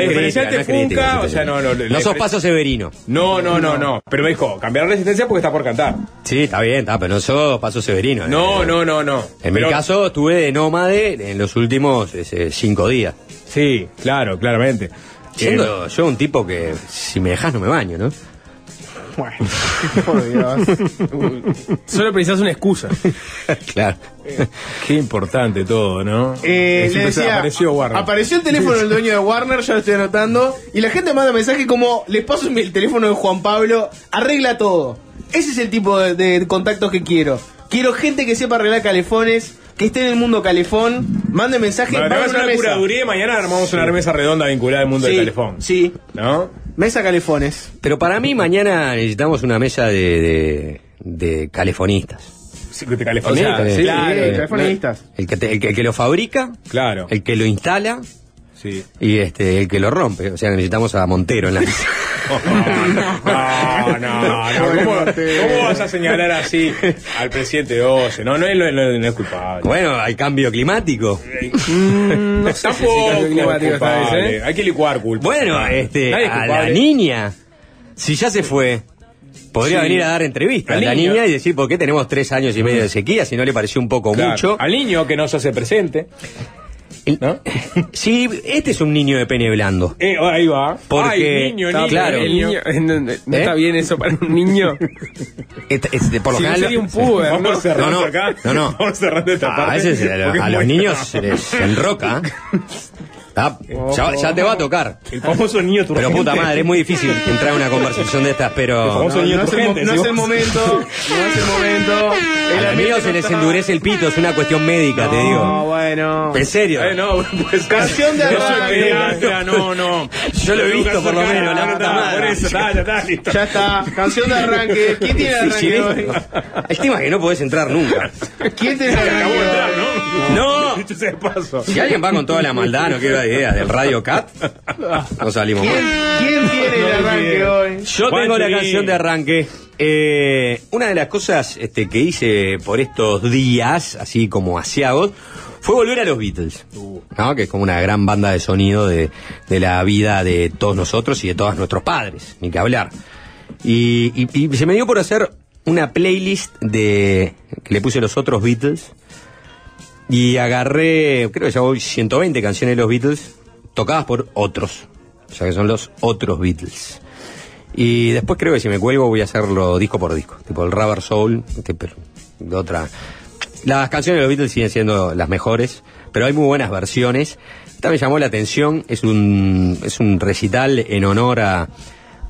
funca, no o sea, no, no. No sos paso severino. No, no, no, no. Pero me dijo, cambiar la resistencia porque está por cantar. Sí, está bien, está, pero no sos paso severino. eh. No, no, no, no. En mi caso, estuve de nómade en los últimos cinco días. Sí, claro, claramente. Siendo yo un tipo que, si me dejas, no me baño, ¿no? Bueno, por Dios. Solo precisas una excusa. claro. Qué importante todo, ¿no? Eh, le decía, apareció Warner. apareció el teléfono del dueño de Warner, ya lo estoy anotando. Y la gente manda mensaje como: Les paso el teléfono de Juan Pablo, arregla todo. Ese es el tipo de, de contactos que quiero. Quiero gente que sepa arreglar calefones, que esté en el mundo calefón. Mande mensaje, Bueno, vas a una una mesa. curaduría y mañana armamos una mesa redonda vinculada al mundo Sí, del teléfono. Sí, ¿No? mesa calefones. Pero para mí, mañana necesitamos una mesa de, de, de calefonistas. Sí, de calefonistas, O sea, sí. Claro, calefonistas. El que, te- el que, el que lo fabrica, Claro. el que lo instala Sí. y este el que lo rompe. O sea, necesitamos a Montero en la mesa. No, no, no. ¿Cómo, cómo vas a señalar así al presidente Oce? No, no es, no, es culpable. Bueno, al cambio climático. no sé si Tampoco cambio climático es esta vez, culpable. ¿eh? Hay que licuar culpa. Bueno, este, es a la niña, si ya se fue, podría Sí. venir a dar entrevistas a la niño. niña y decir por qué tenemos tres años y medio de sequía, si no le pareció un poco Claro. mucho. Al niño que no se hace presente. El- ¿No? Sí, este es un niño de pene blando. Eh, ahí va. Porque- Ay, niño, Está niño, claro. El niño. niño, no, no- no ¿Eh? está bien eso para un niño. Este- este, por lo Si no general. sería un puber, Vamos ¿no? cerrando No, no, acá. no, no. Vamos cerrando esta Ah, parte. ese es el- porque a los niños se les enroca. Ah, ya, ya te va a tocar. El famoso niño turgente. Pero puta madre, es muy difícil entrar en una conversación de estas, El pero. famoso No, niño no es el, no es el momento, no es el momento. El A los niños se no les está- endurece el pito, es una cuestión médica, te No, digo. bueno. En serio. Eh, no, pues Canción de no arranque. no, no. Yo lo he visto por lo menos, la puta madre. Por eso, está, ya está, listo. Ya está, canción de arranque. ¿Quién tiene el Sí, arranque sí. hoy? El tema es que no podés entrar nunca. ¿Quién tiene el Acabó arranque de entrar? ¿no? ¡No! Si alguien va con toda la maldad, no quiero dar idea, del Radio Cat, no salimos ¿Quién, mal. quién tiene el arranque hoy? Yo tengo la canción de arranque. Eh, una de las cosas este, que hice por estos días, así como asiagos, fue volver a los Beatles, ¿no? que es como una gran banda de sonido de, de la vida de todos nosotros y de todos nuestros padres, ni que hablar. Y, y- y se me dio por hacer una playlist de que le puse los otros Beatles y agarré, creo que ya voy 120 canciones de los Beatles tocadas por otros, o sea que son los otros Beatles. Y después creo que si me cuelgo voy a hacerlo disco por disco, tipo el Rubber Soul, pero de otra. Las canciones de los Beatles siguen siendo las mejores, pero hay muy buenas versiones. Esta me llamó la atención, es un, es un recital en honor a,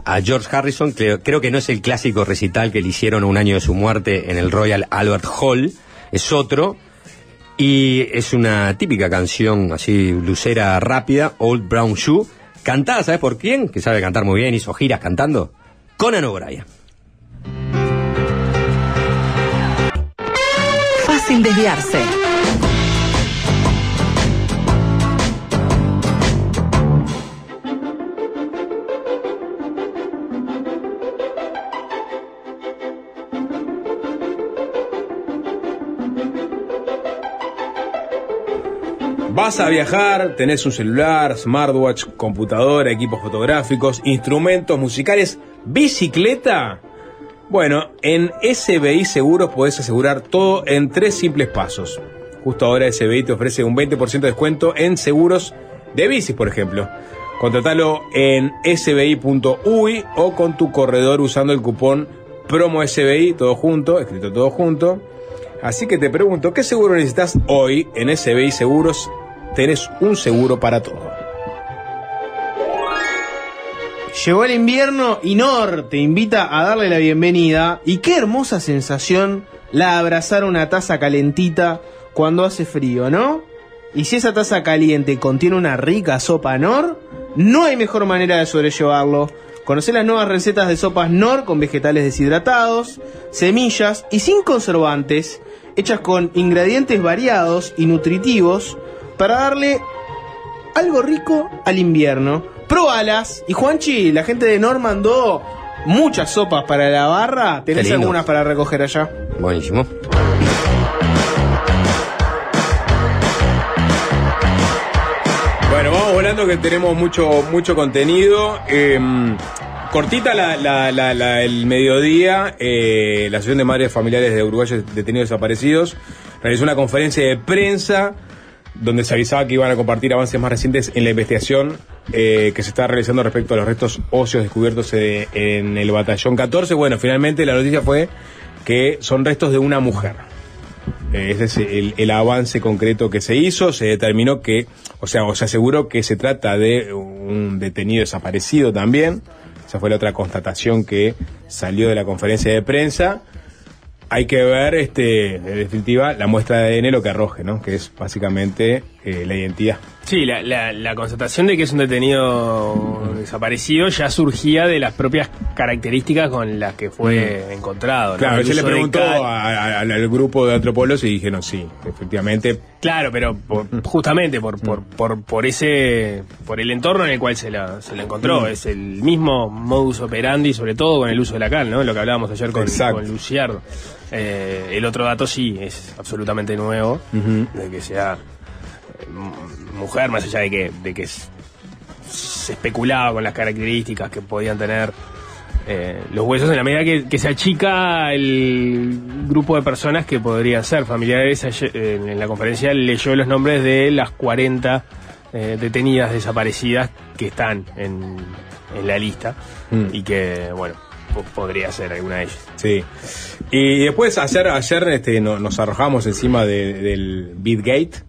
a George Harrison, creo, creo que no es el clásico recital que le hicieron un año de su muerte en el Royal Albert Hall, es otro, y es una típica canción así lucera rápida, Old Brown Shoe, cantada, ¿sabes por quién? Que sabe cantar muy bien, hizo giras cantando. Conan O'Brien. Fácil desviarse. Vas a viajar, tenés un celular, smartwatch, computadora, equipos fotográficos, instrumentos musicales, bicicleta. Bueno, en SBI Seguros podés asegurar todo en tres simples pasos. Justo ahora SBI te ofrece un 20% de descuento en seguros de bicis, por ejemplo. Contratalo en sbi.uy o con tu corredor usando el cupón promo SBI, todo junto, escrito todo junto. Así que te pregunto, ¿qué seguro necesitas hoy en SBI Seguros? Tenés un seguro para todo. Llegó el invierno y Nor te invita a darle la bienvenida. Y qué hermosa sensación la abrazar una taza calentita cuando hace frío, ¿no? Y si esa taza caliente contiene una rica sopa Nor, no hay mejor manera de sobrellevarlo Conocer las nuevas recetas de sopas Nor con vegetales deshidratados, semillas y sin conservantes, hechas con ingredientes variados y nutritivos para darle algo rico al invierno. Probalas. Y Juanchi, la gente de Nor mandó muchas sopas para la barra. ¿Tenés algunas para recoger allá? Buenísimo. Bueno, vamos volando que tenemos mucho, mucho contenido. Eh, cortita la, la- la- la- el mediodía, eh, la Asociación de Madres Familiares de Uruguayos Detenidos Desaparecidos realizó una conferencia de prensa donde se avisaba que iban a compartir avances más recientes en la investigación eh, que se está realizando respecto a los restos óseos descubiertos eh, en el batallón 14. Bueno, finalmente la noticia fue que son restos de una mujer. Eh, Ese es el, el avance concreto que se hizo. Se determinó que, o sea, o se aseguró que se trata de un detenido desaparecido también. Esa fue la otra constatación que salió de la conferencia de prensa. Hay que ver, este, en definitiva, la muestra de ADN lo que arroje, ¿no? Que es básicamente eh, la identidad. Sí, la, la- la constatación de que es un detenido desaparecido ya surgía de las propias características con las que fue encontrado. ¿no? Claro, se le preguntó al, al grupo de antropólogos y dijeron sí, efectivamente. Claro, pero por- justamente por, por, por, por ese por el entorno en el cual se la, se la encontró. Mm. Es el mismo modus operandi, sobre todo con el uso de la cal, ¿no? Lo que hablábamos ayer con, Exacto. con Luciardo. Eh, el otro dato sí es absolutamente nuevo, de que sea eh, mujer, más allá de que, de que se especulaba con las características que podían tener eh, los huesos en la medida que, que se achica el grupo de personas que podrían ser familiares. En la conferencia leyó los nombres de las 40 eh, detenidas desaparecidas que están en, en la lista Mm. y que, bueno, podría ser alguna de ellas. Sí. Y después ayer, ayer este, no- nos arrojamos encima de- del Bitgate.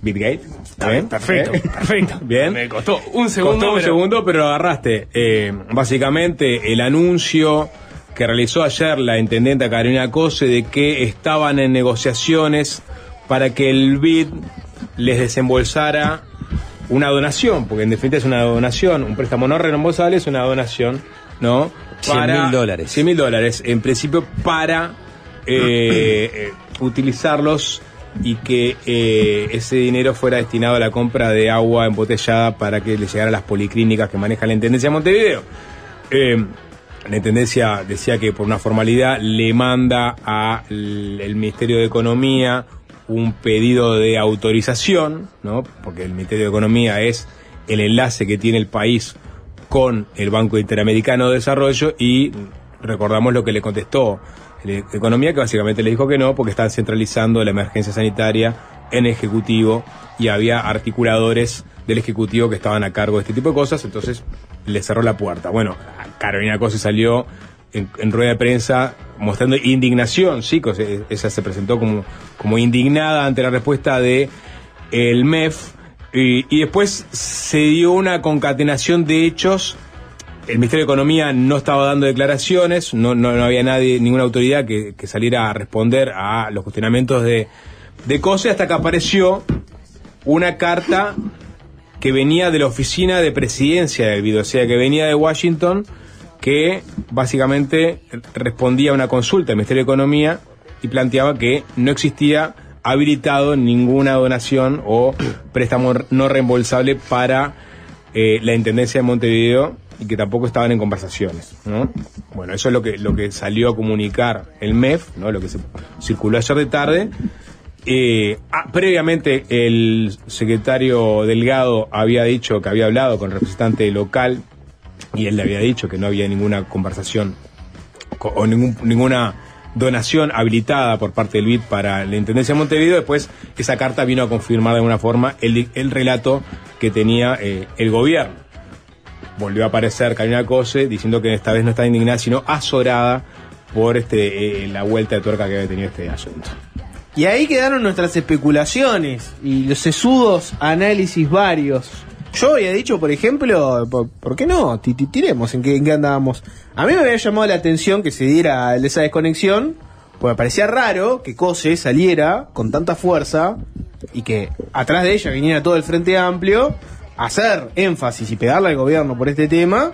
Bitgate. ¿Está bien? Perfecto, ¿Eh? perfecto. Bien. Me costó un segundo. Costó un pero- segundo, pero lo agarraste. Eh, básicamente, el anuncio que realizó ayer la intendenta Carolina Cose de que estaban en negociaciones para que el BID les desembolsara una donación, porque en definitiva es una donación, un préstamo no reembolsable es una donación, ¿no? 100.000 dólares. 100 mil dólares, en principio para eh, eh, utilizarlos y que eh, ese dinero fuera destinado a la compra de agua embotellada para que le llegara a las policlínicas que maneja la Intendencia de Montevideo. Eh, la Intendencia decía que por una formalidad le manda al el Ministerio de Economía un pedido de autorización, ¿no? porque el Ministerio de Economía es el enlace que tiene el país con el Banco Interamericano de Desarrollo y recordamos lo que le contestó el Economía, que básicamente le dijo que no, porque están centralizando la emergencia sanitaria en Ejecutivo y había articuladores del Ejecutivo que estaban a cargo de este tipo de cosas, entonces le cerró la puerta. Bueno, Carolina Cose salió en, en rueda de prensa mostrando indignación, sí, Cose- ella se presentó como, como indignada ante la respuesta de el MEF y, y después se dio una concatenación de hechos. El Ministerio de Economía no estaba dando declaraciones, no, no, no había nadie, ninguna autoridad que, que saliera a responder a los cuestionamientos de, de COSE hasta que apareció una carta que venía de la oficina de presidencia del BID, o sea, que venía de Washington, que básicamente respondía a una consulta del Ministerio de Economía y planteaba que no existía habilitado ninguna donación o préstamo no reembolsable para eh, la Intendencia de Montevideo y que tampoco estaban en conversaciones. ¿no? Bueno, eso es lo que, lo que salió a comunicar el MEF, ¿no? lo que se circuló ayer de tarde. Eh, ah, previamente el secretario Delgado había dicho que había hablado con el representante local y él le había dicho que no había ninguna conversación co- o ningún- ninguna donación habilitada por parte del BID para la Intendencia de Montevideo. Después esa carta vino a confirmar de alguna forma el, el relato que tenía eh, el gobierno. Volvió a aparecer Karina Cose diciendo que esta vez no está indignada, sino azorada por este eh, la vuelta de tuerca que había tenido este asunto. Y ahí quedaron nuestras especulaciones y los sesudos análisis varios. Yo había dicho, por ejemplo, ¿por, qué no? Ti- Tiremos en qué, en qué andábamos. A mí me había llamado la atención que se diera esa desconexión, porque me parecía raro que Cose saliera con tanta fuerza y que atrás de ella viniera todo el Frente Amplio hacer énfasis y pegarle al gobierno por este tema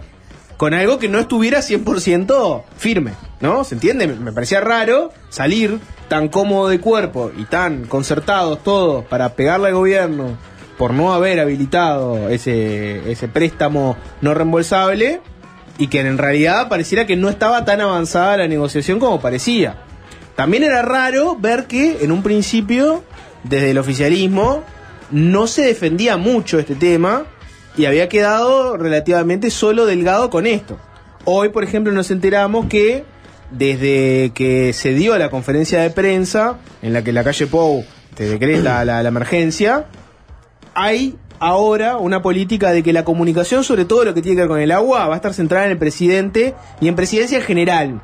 con algo que no estuviera 100% firme, ¿no? ¿Se entiende? Me parecía raro salir tan cómodo de cuerpo y tan concertados todos para pegarle al gobierno por no haber habilitado ese, ese préstamo no reembolsable y que en realidad pareciera que no estaba tan avanzada la negociación como parecía. También era raro ver que en un principio, desde el oficialismo, no se defendía mucho este tema y había quedado relativamente solo delgado con esto. Hoy, por ejemplo, nos enteramos que desde que se dio la conferencia de prensa en la que la calle Pou te decreta la, la emergencia, hay ahora una política de que la comunicación sobre todo lo que tiene que ver con el agua va a estar centrada en el presidente y en presidencia en general.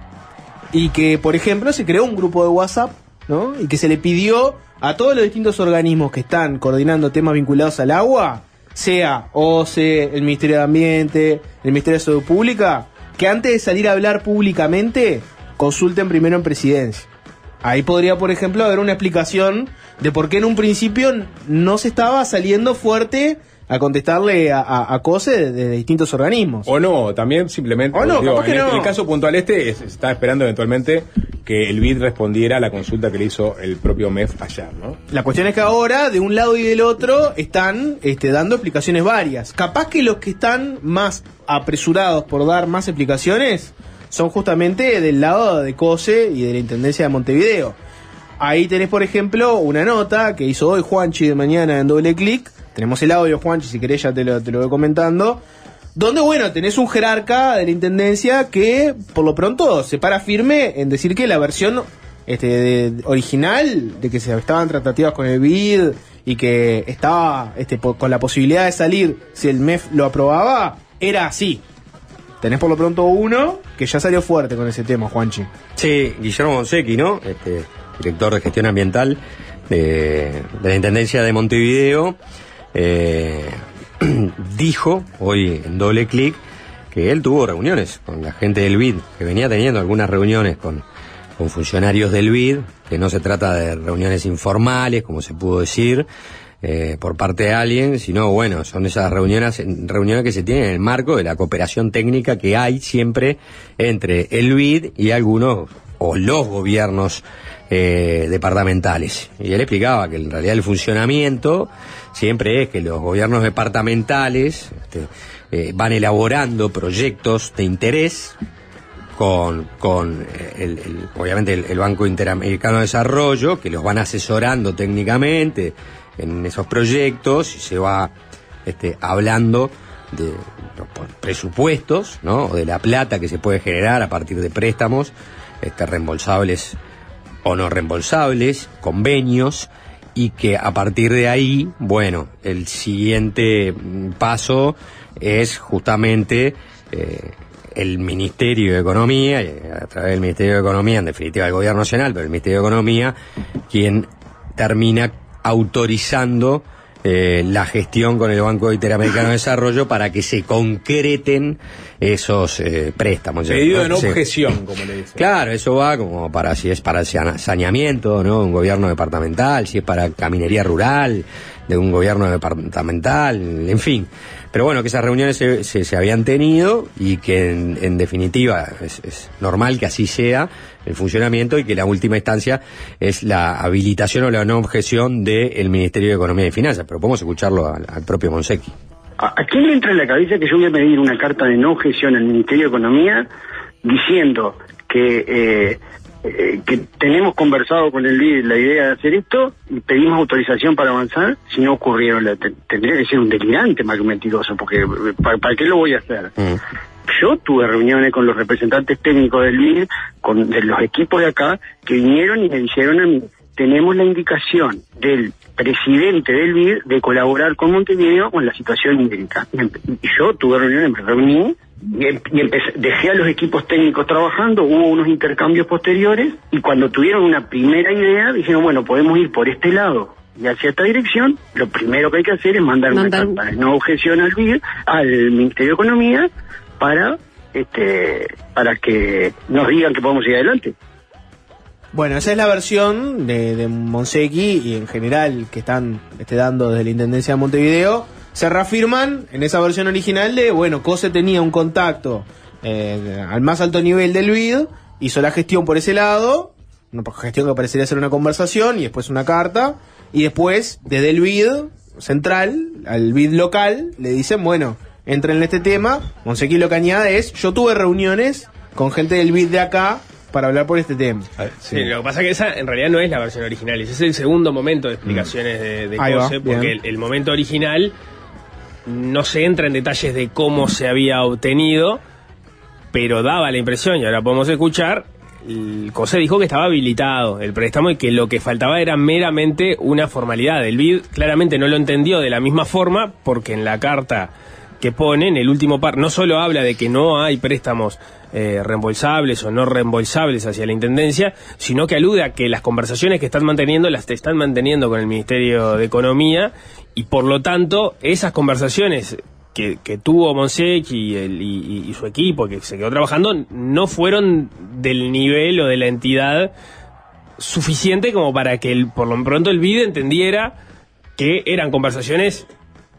Y que, por ejemplo, se creó un grupo de WhatsApp, ¿no? Y que se le pidió a todos los distintos organismos que están coordinando temas vinculados al agua, sea OCE, el Ministerio de Ambiente, el Ministerio de Salud Pública, que antes de salir a hablar públicamente, consulten primero en presidencia. Ahí podría, por ejemplo, haber una explicación de por qué en un principio no se estaba saliendo fuerte a contestarle a, a, a COSE de, de distintos organismos. O no, también simplemente. O no, capaz en, que el, no. en el caso puntual este, es- está esperando eventualmente que el BID respondiera a la consulta que le hizo el propio MEF ayer, ¿no? La cuestión es que ahora, de un lado y del otro, están este, dando explicaciones varias. Capaz que los que están más apresurados por dar más explicaciones son justamente del lado de COSE y de la Intendencia de Montevideo. Ahí tenés, por ejemplo, una nota que hizo hoy Juanchi de mañana en doble clic. Tenemos el audio, Juanchi, si querés ya te lo, te lo voy comentando. Donde, bueno, tenés un jerarca de la Intendencia que, por lo pronto, se para firme en decir que la versión este, original, de que se estaban tratativas con el BID y que estaba este, con la posibilidad de salir si el MEF lo aprobaba, era así. Tenés por lo pronto uno que ya salió fuerte con ese tema, Juanchi. Sí, Guillermo Monsequi, ¿no? Este, director de gestión ambiental de, de la Intendencia de Montevideo, eh, dijo hoy en doble clic que él tuvo reuniones con la gente del BID, que venía teniendo algunas reuniones con, con funcionarios del BID, que no se trata de reuniones informales, como se pudo decir, eh, por parte de alguien, sino bueno, son esas reuniones, reuniones que se tienen en el marco de la cooperación técnica que hay siempre entre el BID y algunos o los gobiernos eh, departamentales. Y él explicaba que en realidad el funcionamiento siempre es que los gobiernos departamentales este, eh, van elaborando proyectos de interés con, con eh, el, obviamente el Banco Interamericano de Desarrollo, que los van asesorando técnicamente en esos proyectos y se va este, hablando de los presupuestos, ¿no? O de la plata que se puede generar a partir de préstamos este, reembolsables o no reembolsables, convenios, y que a partir de ahí, bueno, el siguiente paso es justamente eh, el Ministerio de Economía, y a través del Ministerio de Economía, en definitiva el Gobierno Nacional, pero el Ministerio de Economía, quien termina autorizando eh, la gestión con el Banco Interamericano de Desarrollo para que se concreten esos eh, préstamos. Pedido no Sí. objeción, como le dice. Claro, eso va como para si es para saneamiento, ¿no? Un gobierno departamental, si es para caminería rural, de un gobierno departamental, en fin. Pero bueno, que esas reuniones se, se- se habían tenido y que en, en definitiva es, es normal que así sea el funcionamiento y que la última instancia es la habilitación o la no objeción del Ministerio de Economía y Finanzas. Pero podemos escucharlo al, al propio Monsequi. ¿A, a quién le entra en la cabeza que yo voy a pedir una carta de no objeción al Ministerio de Economía diciendo que, eh, eh, que tenemos conversado con el líder la idea de hacer esto y pedimos autorización para avanzar si no ocurrieron? La, te- tendría que ser un delirante más que mentiroso, porque eh, ¿para, para qué lo voy a hacer? Yo tuve reuniones con los representantes técnicos del BID, con de los equipos de acá, que vinieron y me dijeron a mí, tenemos la indicación del presidente del BID de colaborar con Montevideo con la situación hídrica. Yo tuve reuniones, me reuní y, em- y empecé- dejé a los equipos técnicos trabajando, hubo unos intercambios posteriores y cuando tuvieron una primera idea dijeron, bueno, podemos ir por este lado y hacia esta dirección, lo primero que hay que hacer es mandar, Mandar- una carta de no objeción al BID, al Ministerio de Economía, para este para que nos digan que podemos ir adelante. Bueno, esa es la versión de, de Monsequi y en general que están este, dando desde la Intendencia de Montevideo. se reafirman en esa versión original de, bueno, COSE tenía un contacto eh, al más alto nivel del BID, hizo la gestión por ese lado, una gestión que parecería ser una conversación y después una carta, y después, desde el BID central al BID local, le dicen, bueno, entren en este tema, Monsequi lo que añade es, yo tuve reuniones con gente del BID de acá para hablar por este tema. Sí, lo que pasa es que esa en realidad no es la versión original, ese es el segundo momento de explicaciones de, de va, Cose, porque el, el momento original no se entra en detalles de cómo se había obtenido, pero daba la impresión, y ahora podemos escuchar, COSE dijo que estaba habilitado el préstamo y que lo que faltaba era meramente una formalidad. El BID claramente no lo entendió de la misma forma porque en la carta que pone, en el último par, no solo habla de que no hay préstamos eh, reembolsables o no reembolsables hacia la Intendencia, sino que alude a que las conversaciones que están manteniendo las están manteniendo con el Ministerio de Economía y por lo tanto esas conversaciones que, tuvo Monsec y, el- y su equipo que se quedó trabajando no fueron del nivel o de la entidad suficiente como para que el, por lo pronto el BID entendiera que eran conversaciones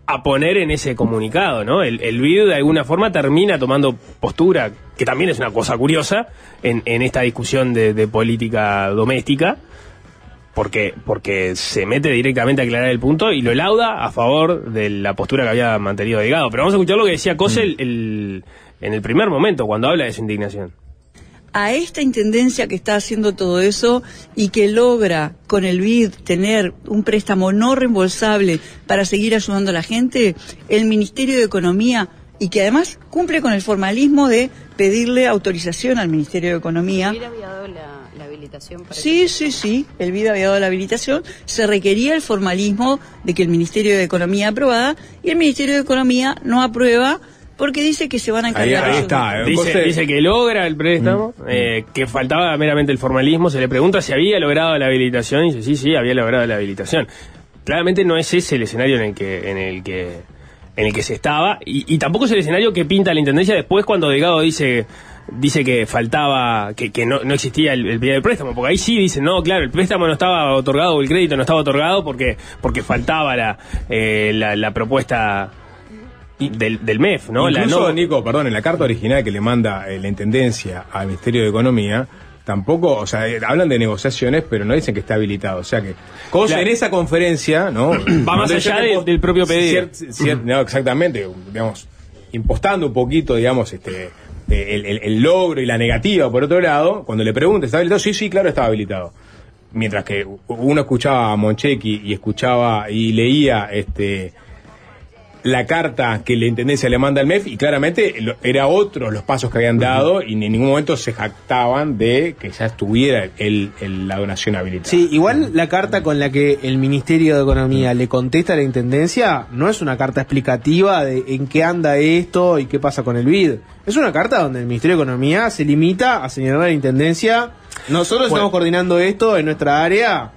a poner en ese comunicado, ¿no? El, el BID de alguna forma termina tomando postura, que también es una cosa curiosa, en, en esta discusión de, política doméstica, porque, porque se mete directamente a aclarar el punto y lo lauda a favor de la postura que había mantenido Delgado. Pero vamos a escuchar lo que decía Cose el- en el primer momento, cuando habla de su indignación. A esta intendencia que está haciendo todo eso y que logra con el BID tener un préstamo no reembolsable para seguir ayudando a la gente, el Ministerio de Economía y que además cumple con el formalismo de pedirle autorización al Ministerio de Economía. había dado la, la habilitación para Sí, sí, sí, el BID había dado la habilitación, se requería el formalismo de que el Ministerio de Economía aprobara y el Ministerio de Economía no aprueba porque dice que se van a encargar ellos. Dice, dice que logra el préstamo, eh, que faltaba meramente el formalismo. Se le pregunta si había logrado la habilitación y dice sí, sí, había logrado la habilitación. Claramente no es ese el escenario en el que, en el que, en el que se estaba y, y tampoco es el escenario que pinta la intendencia después cuando Delgado dice dice que faltaba, que, que no, no existía el, el pedido de préstamo, porque ahí sí dicen, no, claro, el préstamo no estaba otorgado, o el crédito no estaba otorgado porque, porque faltaba la, eh, la, la propuesta del, del MEF, ¿no? La Incluso, no- Nico, perdón, en la carta original que le manda eh, la Intendencia al Ministerio de Economía, tampoco, o sea, eh, hablan de negociaciones, pero no dicen que está habilitado. O sea que, cosa Claro. en esa conferencia, ¿no? Va más allá de- del propio pedido. Cier- cier- no, exactamente, digamos, impostando un poquito, digamos, este eh, el, el- el logro y la negativa, por otro lado, cuando le pregunta, ¿está habilitado? Sí, sí, claro, estaba habilitado. Mientras que uno escuchaba a Monchequi y escuchaba y leía este la carta que la intendencia le manda al MEF y claramente lo- era otros los pasos que habían dado y en ningún momento se jactaban de que ya estuviera el, el- la donación habilitada. Sí, igual la carta con la que el Ministerio de Economía le contesta a la Intendencia no es una carta explicativa de en qué anda esto y qué pasa con el BID. Es una carta donde el Ministerio de Economía se limita a señalar a la Intendencia, nosotros Bueno. estamos coordinando esto en nuestra área.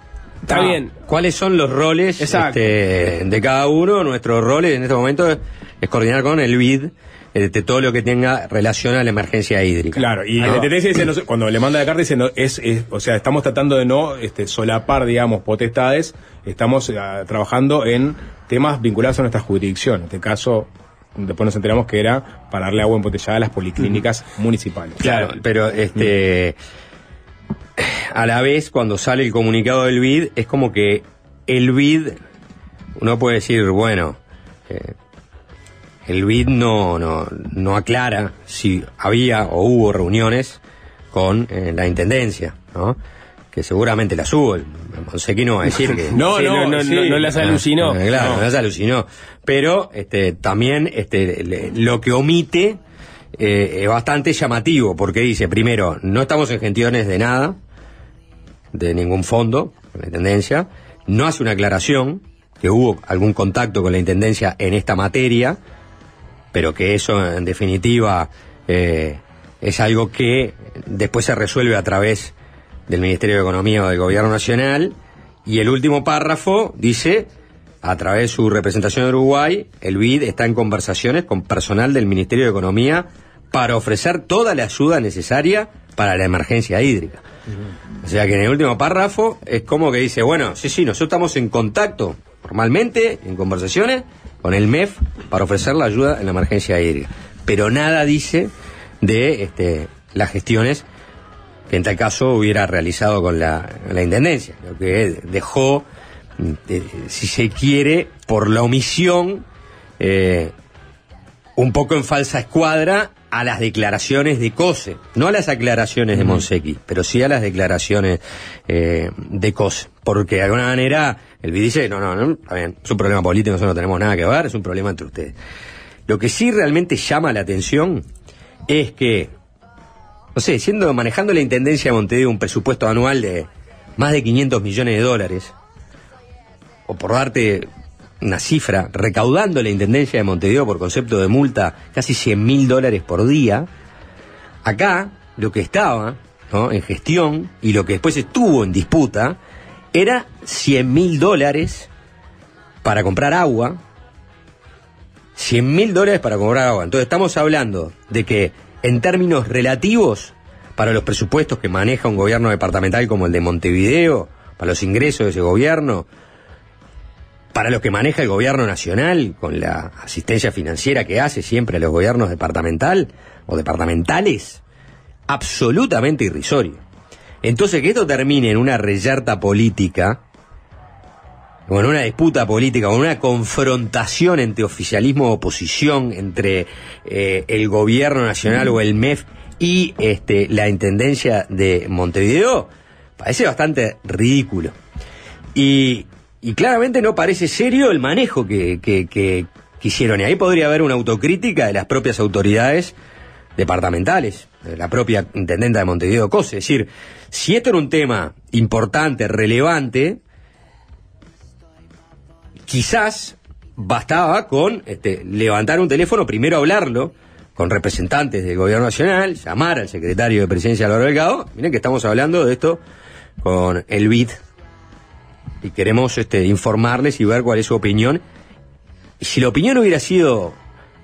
Está bien. ¿Cuáles son los roles este, de cada uno? Nuestro rol en este momento es, es coordinar con el BID este, todo lo que tenga relación a la emergencia hídrica. Claro, y va. intendencia dice, no cuando le manda la carta dice, no, es, es- o sea, estamos tratando de no este, solapar, digamos, potestades, estamos eh, trabajando en temas vinculados a nuestra jurisdicción. En este caso, después nos enteramos que era para darle agua embotellada a las policlínicas municipales. Claro, pero este a la vez cuando sale el comunicado del BID es como que el BID uno puede decir bueno eh, el BID no, no no aclara si había o hubo reuniones con eh, la intendencia, ¿no? Que seguramente las hubo. El Monsequi no va a decir que No, Sí, no, no, no, no las alucinó. Claro, No. no las alucinó. Pero este, también este, le- lo que omite eh, es bastante llamativo, porque dice, primero, no estamos en gestiones de nada, de ningún fondo, con la Intendencia, no hace una aclaración que hubo algún contacto con la Intendencia en esta materia, pero que eso en definitiva eh, es algo que después se resuelve a través del Ministerio de Economía o del Gobierno Nacional. Y el último párrafo dice, a través de su representación en Uruguay, el BID está en conversaciones con personal del Ministerio de Economía para ofrecer toda la ayuda necesaria para la emergencia hídrica. O sea que en el último párrafo es como que dice, bueno, sí, sí, nosotros estamos en contacto formalmente, en conversaciones, con el MEF para ofrecer la ayuda en la emergencia hídrica. Pero nada dice de este, las gestiones que en tal caso hubiera realizado con la, la Intendencia, lo que dejó, eh, si se quiere, por la omisión, eh, un poco en falsa escuadra a las declaraciones de COSE, no a las aclaraciones de Monsequi, pero sí a las declaraciones eh, de COSE, porque de alguna manera el BID dice, no, no, no, está bien, es un problema político, nosotros no tenemos nada que ver, es un problema entre ustedes. Lo que sí realmente llama la atención es que, no sé, siendo manejando la Intendencia de Montevideo un presupuesto anual de más de 500 millones de dólares, o por darte una cifra, recaudando la Intendencia de Montevideo por concepto de multa casi 100 mil dólares por día, acá lo que estaba en gestión y lo que después estuvo en disputa era 100 mil dólares para comprar agua, 100 mil dólares para comprar agua. Entonces estamos hablando de que en términos relativos, para los presupuestos que maneja un gobierno departamental como el de Montevideo, para los ingresos de ese gobierno, para lo que maneja el gobierno nacional, con la asistencia financiera que hace siempre a los gobiernos departamental o departamentales, absolutamente irrisorio. Entonces, que esto termine en una reyerta política, o en una disputa política, o en una confrontación entre oficialismo y oposición, entre eh, el gobierno nacional o el MEF y este, la Intendencia de Montevideo, parece bastante ridículo. Y, y claramente no parece serio el manejo que, que, que, hicieron. Y ahí podría haber una autocrítica de las propias autoridades departamentales, de la propia intendenta de Montevideo Cose. Es decir, si esto era un tema importante, relevante, quizás bastaba con este, levantar un teléfono, primero hablarlo con representantes del gobierno nacional, llamar al secretario de presidencia Álvaro Delgado. Miren que estamos hablando de esto con el BID y queremos este, informarles y ver cuál es su opinión. Y si la opinión hubiera sido,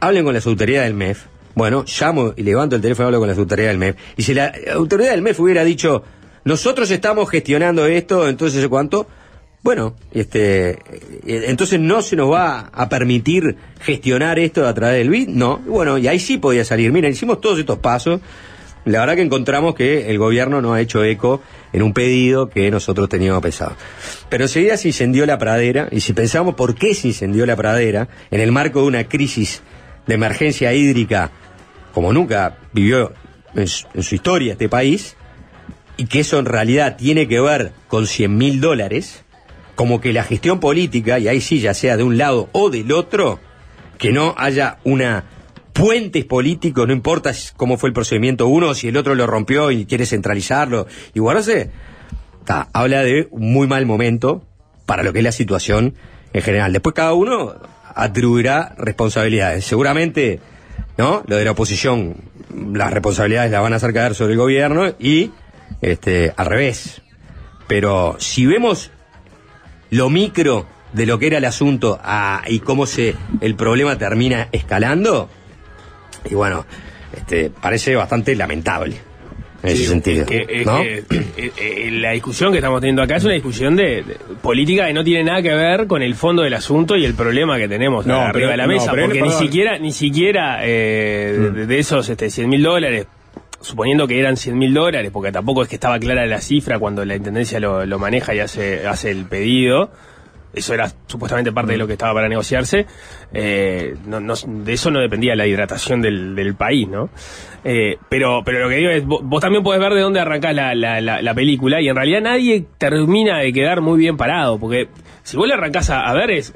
hablen con las autoridades del MEF, bueno, llamo y levanto el teléfono y hablo con las autoridades del MEF. Y si la autoridad del MEF hubiera dicho, nosotros estamos gestionando esto, entonces cuánto, bueno, este, eh, entonces no se nos va a permitir gestionar esto a través del BID, no, bueno, y ahí sí podía salir. Miren, hicimos todos estos pasos. La verdad que encontramos que el gobierno no ha hecho eco en un pedido que nosotros teníamos pesado. Pero enseguida se incendió la pradera, y si pensamos por qué se incendió la pradera, en el marco de una crisis de emergencia hídrica como nunca vivió en su, en su historia este país, y que eso en realidad tiene que ver con 100 mil dólares, como que la gestión política, y ahí sí ya sea de un lado o del otro, que no haya una puentes políticos, no importa cómo fue el procedimiento uno, si el otro lo rompió y quiere centralizarlo y guardarse, ta, habla de un muy mal momento para lo que es la situación en general. Después cada uno atribuirá responsabilidades. Seguramente, ¿no? Lo de la oposición, las responsabilidades las van a hacer caer sobre el gobierno y este, al revés. Pero si vemos lo micro de lo que era el asunto a, y cómo se el problema termina escalando, y bueno, este, parece bastante lamentable en ese sentido. Que, eh, eh, eh, la discusión que estamos teniendo acá es una discusión de, de política que no tiene nada que ver con el fondo del asunto y el problema que tenemos No, arriba pero- de la mesa, porque él- ni siquiera, ni siquiera eh, de, de esos este, 100 mil dólares, suponiendo que eran 100 mil dólares, porque tampoco es que estaba clara la cifra cuando la Intendencia lo, lo maneja y hace, hace el pedido, eso era supuestamente parte de lo que estaba para negociarse, eh, no, no- de eso no dependía la hidratación del, del país, ¿no? Eh, pero, pero lo que digo es, vos, vos también podés ver de dónde arrancás la, la, la, la película y en realidad nadie termina de quedar muy bien parado, porque si vos le arrancás a, a ver es,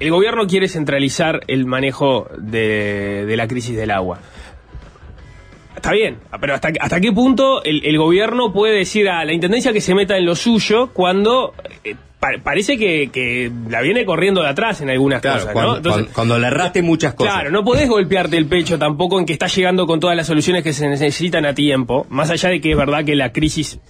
el gobierno quiere centralizar el manejo de, de la crisis del agua. Está bien, pero ¿hasta, hasta qué punto el, el gobierno puede decir a la intendencia que se meta en lo suyo cuando eh, pa- parece que, que la viene corriendo de atrás en algunas Claro, cosas, cuando, ¿no? Entonces, cuando- cuando le erraste muchas cosas. Claro, no podés golpearte el pecho tampoco en que estás llegando con todas las soluciones que se necesitan a tiempo, más allá de que es verdad que la crisis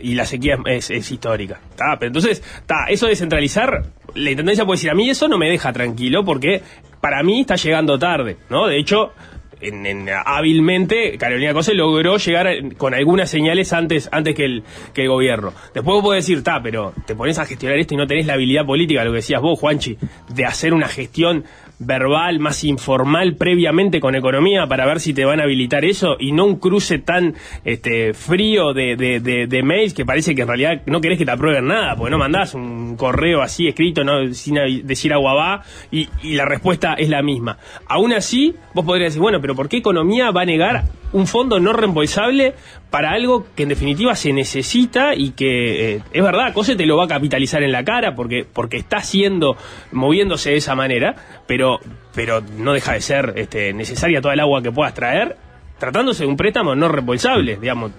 y la sequía es, es histórica. ¿tá? Pero entonces, tá, eso de centralizar, la intendencia puede decir, a mí eso no me deja tranquilo porque para mí está llegando tarde, ¿no? De hecho, en, en- hábilmente Carolina Cose logró llegar con algunas señales antes, antes que, el, que el gobierno. Después vos podés decir, ta, pero te pones a gestionar esto y no tenés la habilidad política, lo que decías vos, Juanchi, de hacer una gestión verbal, más informal previamente con economía para ver si te van a habilitar eso y no un cruce tan este, frío de, de, de- de mails que parece que en realidad no querés que te aprueben nada, porque no mandás un correo así escrito no sin decir agua va y, y la respuesta es la misma. Aún así, vos podrías decir, bueno, pero ¿por qué economía va a negar un fondo no reembolsable para algo que en definitiva se necesita y que eh, es verdad, COSE te lo va a capitalizar en la cara porque, porque está haciendo, moviéndose de esa manera, pero, pero no deja de ser este, necesaria toda el agua que puedas traer, tratándose de un préstamo no reembolsable, digamos.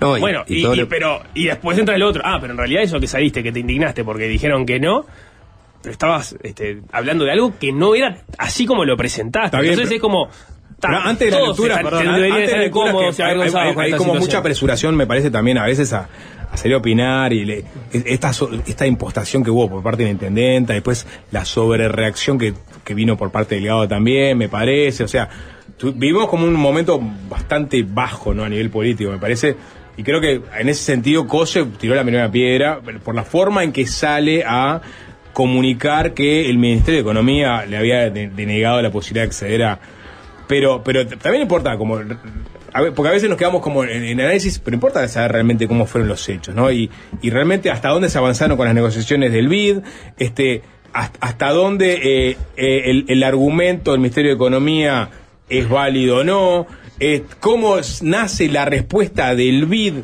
No, y- bueno, y pero, y después entra el otro, ah, pero en realidad eso que saliste, que te indignaste porque dijeron que no, pero estabas este, hablando de algo que no era así como lo presentaste. Bien, Entonces pero- es como... Pero antes de la lectura, perdón, antes de la lectura cómodos que y hay, como mucha apresuración, me parece también a veces a, a salir a opinar y le- esta, esta impostación que hubo por parte de la intendenta, después la sobrereacción que, que vino por parte del delegado también, me parece, o sea, tu- vivimos como un momento bastante bajo, ¿no? A nivel político, me parece. Y creo que en ese sentido Cose tiró la primera piedra por la forma en que sale a comunicar que el Ministerio de Economía le había de- denegado la posibilidad de acceder a, pero pero también importa como a ver, porque a veces nos quedamos como en, análisis pero importa saber realmente cómo fueron los hechos no y, y realmente hasta dónde se avanzaron con las negociaciones del BID este hasta, dónde eh, eh, el, argumento del Ministerio de Economía es válido o no eh, cómo nace la respuesta del BID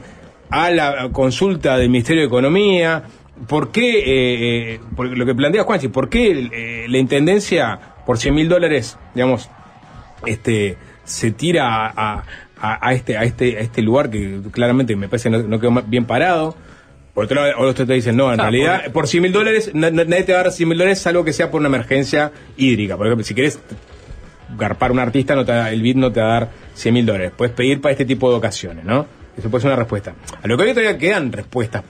a la consulta del Ministerio de Economía ¿Por qué, eh, eh, por lo que plantea Juanchi, por qué la Intendencia por 100 mil dólares, digamos, este, se tira a, a- a este, a, este, a este lugar que claramente me parece no, no quedó bien parado? Por otro lado, otros te dicen, no, en Ah, realidad, por- por 100 mil dólares, na- na- nadie te va a dar 100 mil dólares salvo que sea por una emergencia hídrica. Por ejemplo, si quieres garpar un artista, no te da- el BID no te va a dar 100 mil dólares. Puedes pedir para este tipo de ocasiones, ¿no? Eso puede ser una respuesta. A lo que hoy todavía quedan respuestas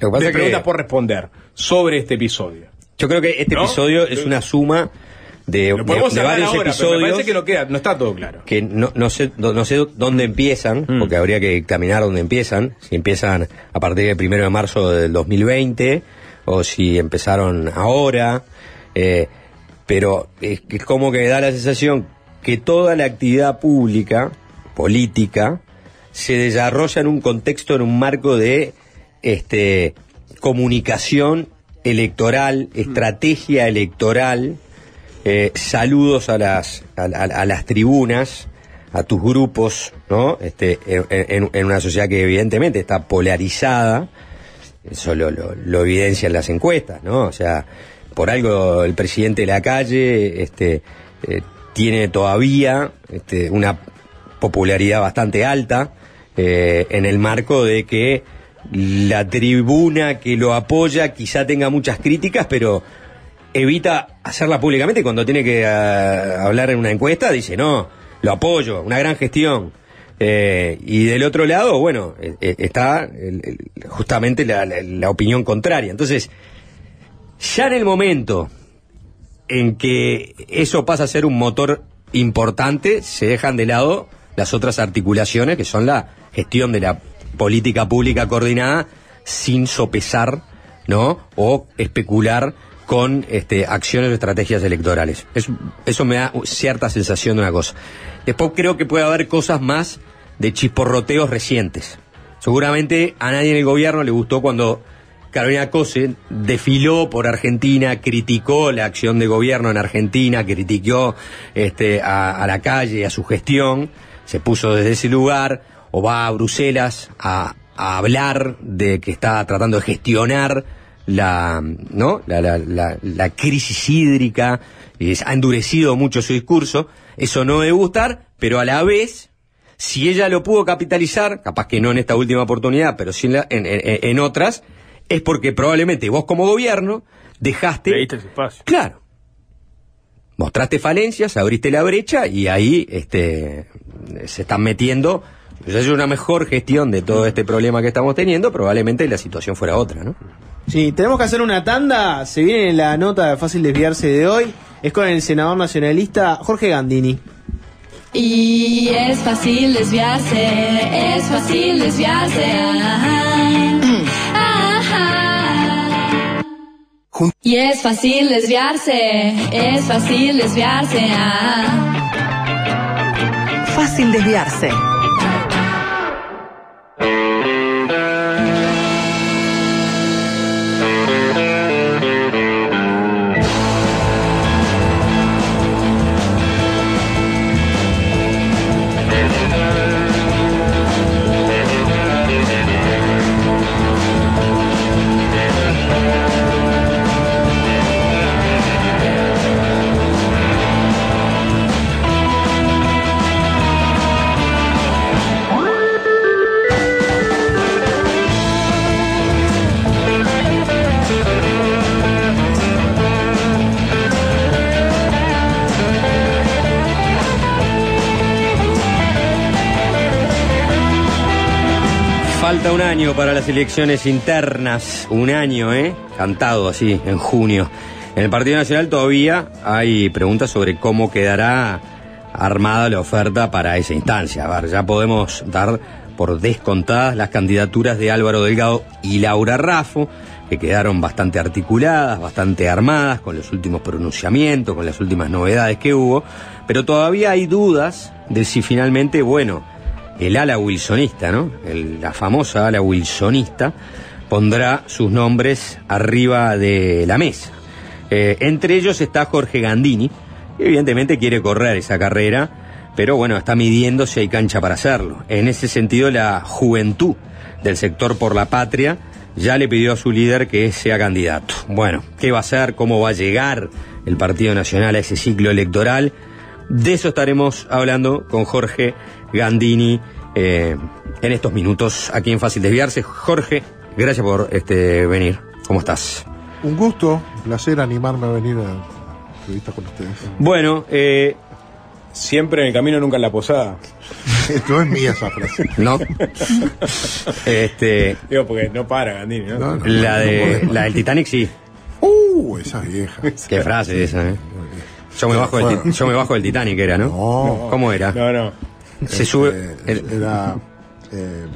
Lo que pasa de es que- preguntas por responder sobre este episodio. Yo creo que este ¿No? episodio es una suma de, Lo de- podemos de varios ahora, pero me episodios parece que no queda, no está todo claro. que no, no sé no, sé dónde empiezan, Mm. porque habría que examinar dónde empiezan, si empiezan a partir del primero de marzo del 2020 o si empezaron ahora, eh, pero es, como que da la sensación que toda la actividad pública, política, se desarrolla en un contexto, en un marco de este comunicación electoral, estrategia electoral, eh, saludos a las, a, a- las tribunas, a tus grupos, ¿no? Este, en, una sociedad que evidentemente está polarizada, eso lo, lo- lo evidencian las encuestas, ¿no? O sea, por algo el presidente de la calle este, eh, tiene todavía este, una popularidad bastante alta eh, en el marco de que la tribuna que lo apoya quizá tenga muchas críticas, pero evita hacerla públicamente cuando tiene que ah, hablar en una encuesta dice no, lo apoyo, una gran gestión. Eh, y del otro lado, bueno, eh, eh, está el- justamente la, la- la opinión contraria. Entonces, ya en el momento en que eso pasa a ser un motor importante, se dejan de lado las otras articulaciones, que son la gestión de la política pública coordinada, sin sopesar, ¿no? O especular con este, acciones o estrategias electorales. Es- eso me da cierta sensación de una cosa. Después creo que puede haber cosas más de chisporroteos recientes. Seguramente a nadie en el gobierno le gustó cuando Carolina Cose desfiló por Argentina, criticó la acción de gobierno en Argentina, criticó este, a, a la calle, a su gestión, se puso desde ese lugar, o va a Bruselas a, a hablar de que está tratando de gestionar la, ¿no? la, la- la- la crisis hídrica, es- ha endurecido mucho su discurso, eso no debe gustar, pero a la vez si ella lo pudo capitalizar, capaz que no en esta última oportunidad, pero sí en, la- en- en- en otras, es porque probablemente vos como gobierno dejaste... Le diste ese espacio. Claro. Mostraste falencias, abriste la brecha y ahí este, se están metiendo... Si es una mejor gestión de todo este problema que estamos teniendo, probablemente la situación fuera otra, ¿no? Sí, tenemos que hacer una tanda. Se viene la nota de fácil desviarse de hoy. Es con el senador nacionalista Jorge Gandini. Y es fácil desviarse, es fácil desviarse. Ajá. Ajá. Y es fácil desviarse, es fácil desviarse. ah. Fácil desviarse. Falta un año para las elecciones internas, un año, ¿eh? Cantado así, en junio. En el Partido Nacional todavía hay preguntas sobre cómo quedará armada la oferta para esa instancia. A ver, ya podemos dar por descontadas las candidaturas de Álvaro Delgado y Laura Raffo, que quedaron bastante articuladas, bastante armadas, con los últimos pronunciamientos, con las últimas novedades que hubo, pero todavía hay dudas de si finalmente, bueno, el ala wilsonista, ¿no? La famosa ala wilsonista pondrá sus nombres arriba de la mesa. Eh, entre ellos está Jorge Gandini, que evidentemente quiere correr esa carrera, pero bueno, está midiendo si hay cancha para hacerlo. En ese sentido, la juventud del sector por la patria ya le pidió a su líder que sea candidato. Bueno, ¿qué va a hacer? ¿Cómo va a llegar el Partido Nacional a ese ciclo electoral? De eso estaremos hablando con Jorge Gandini eh, en estos minutos aquí en Fácil Desviarse. Jorge, gracias por este venir. ¿Cómo estás? Un gusto, un placer animarme a venir a entrevista con ustedes. Bueno, eh, Siempre en el camino, nunca en la posada. No es mía esa frase. No. este, Digo, porque no para, Gandini, ¿no? No, no. la, de, la del Titanic sí. Uh, esa vieja. Qué frase esa, ¿eh? Yo me, bajo del, yo me bajo del Titanic, era, ¿no? No. ¿Cómo era? No, no. Se sube. Eh, el- Era. eh,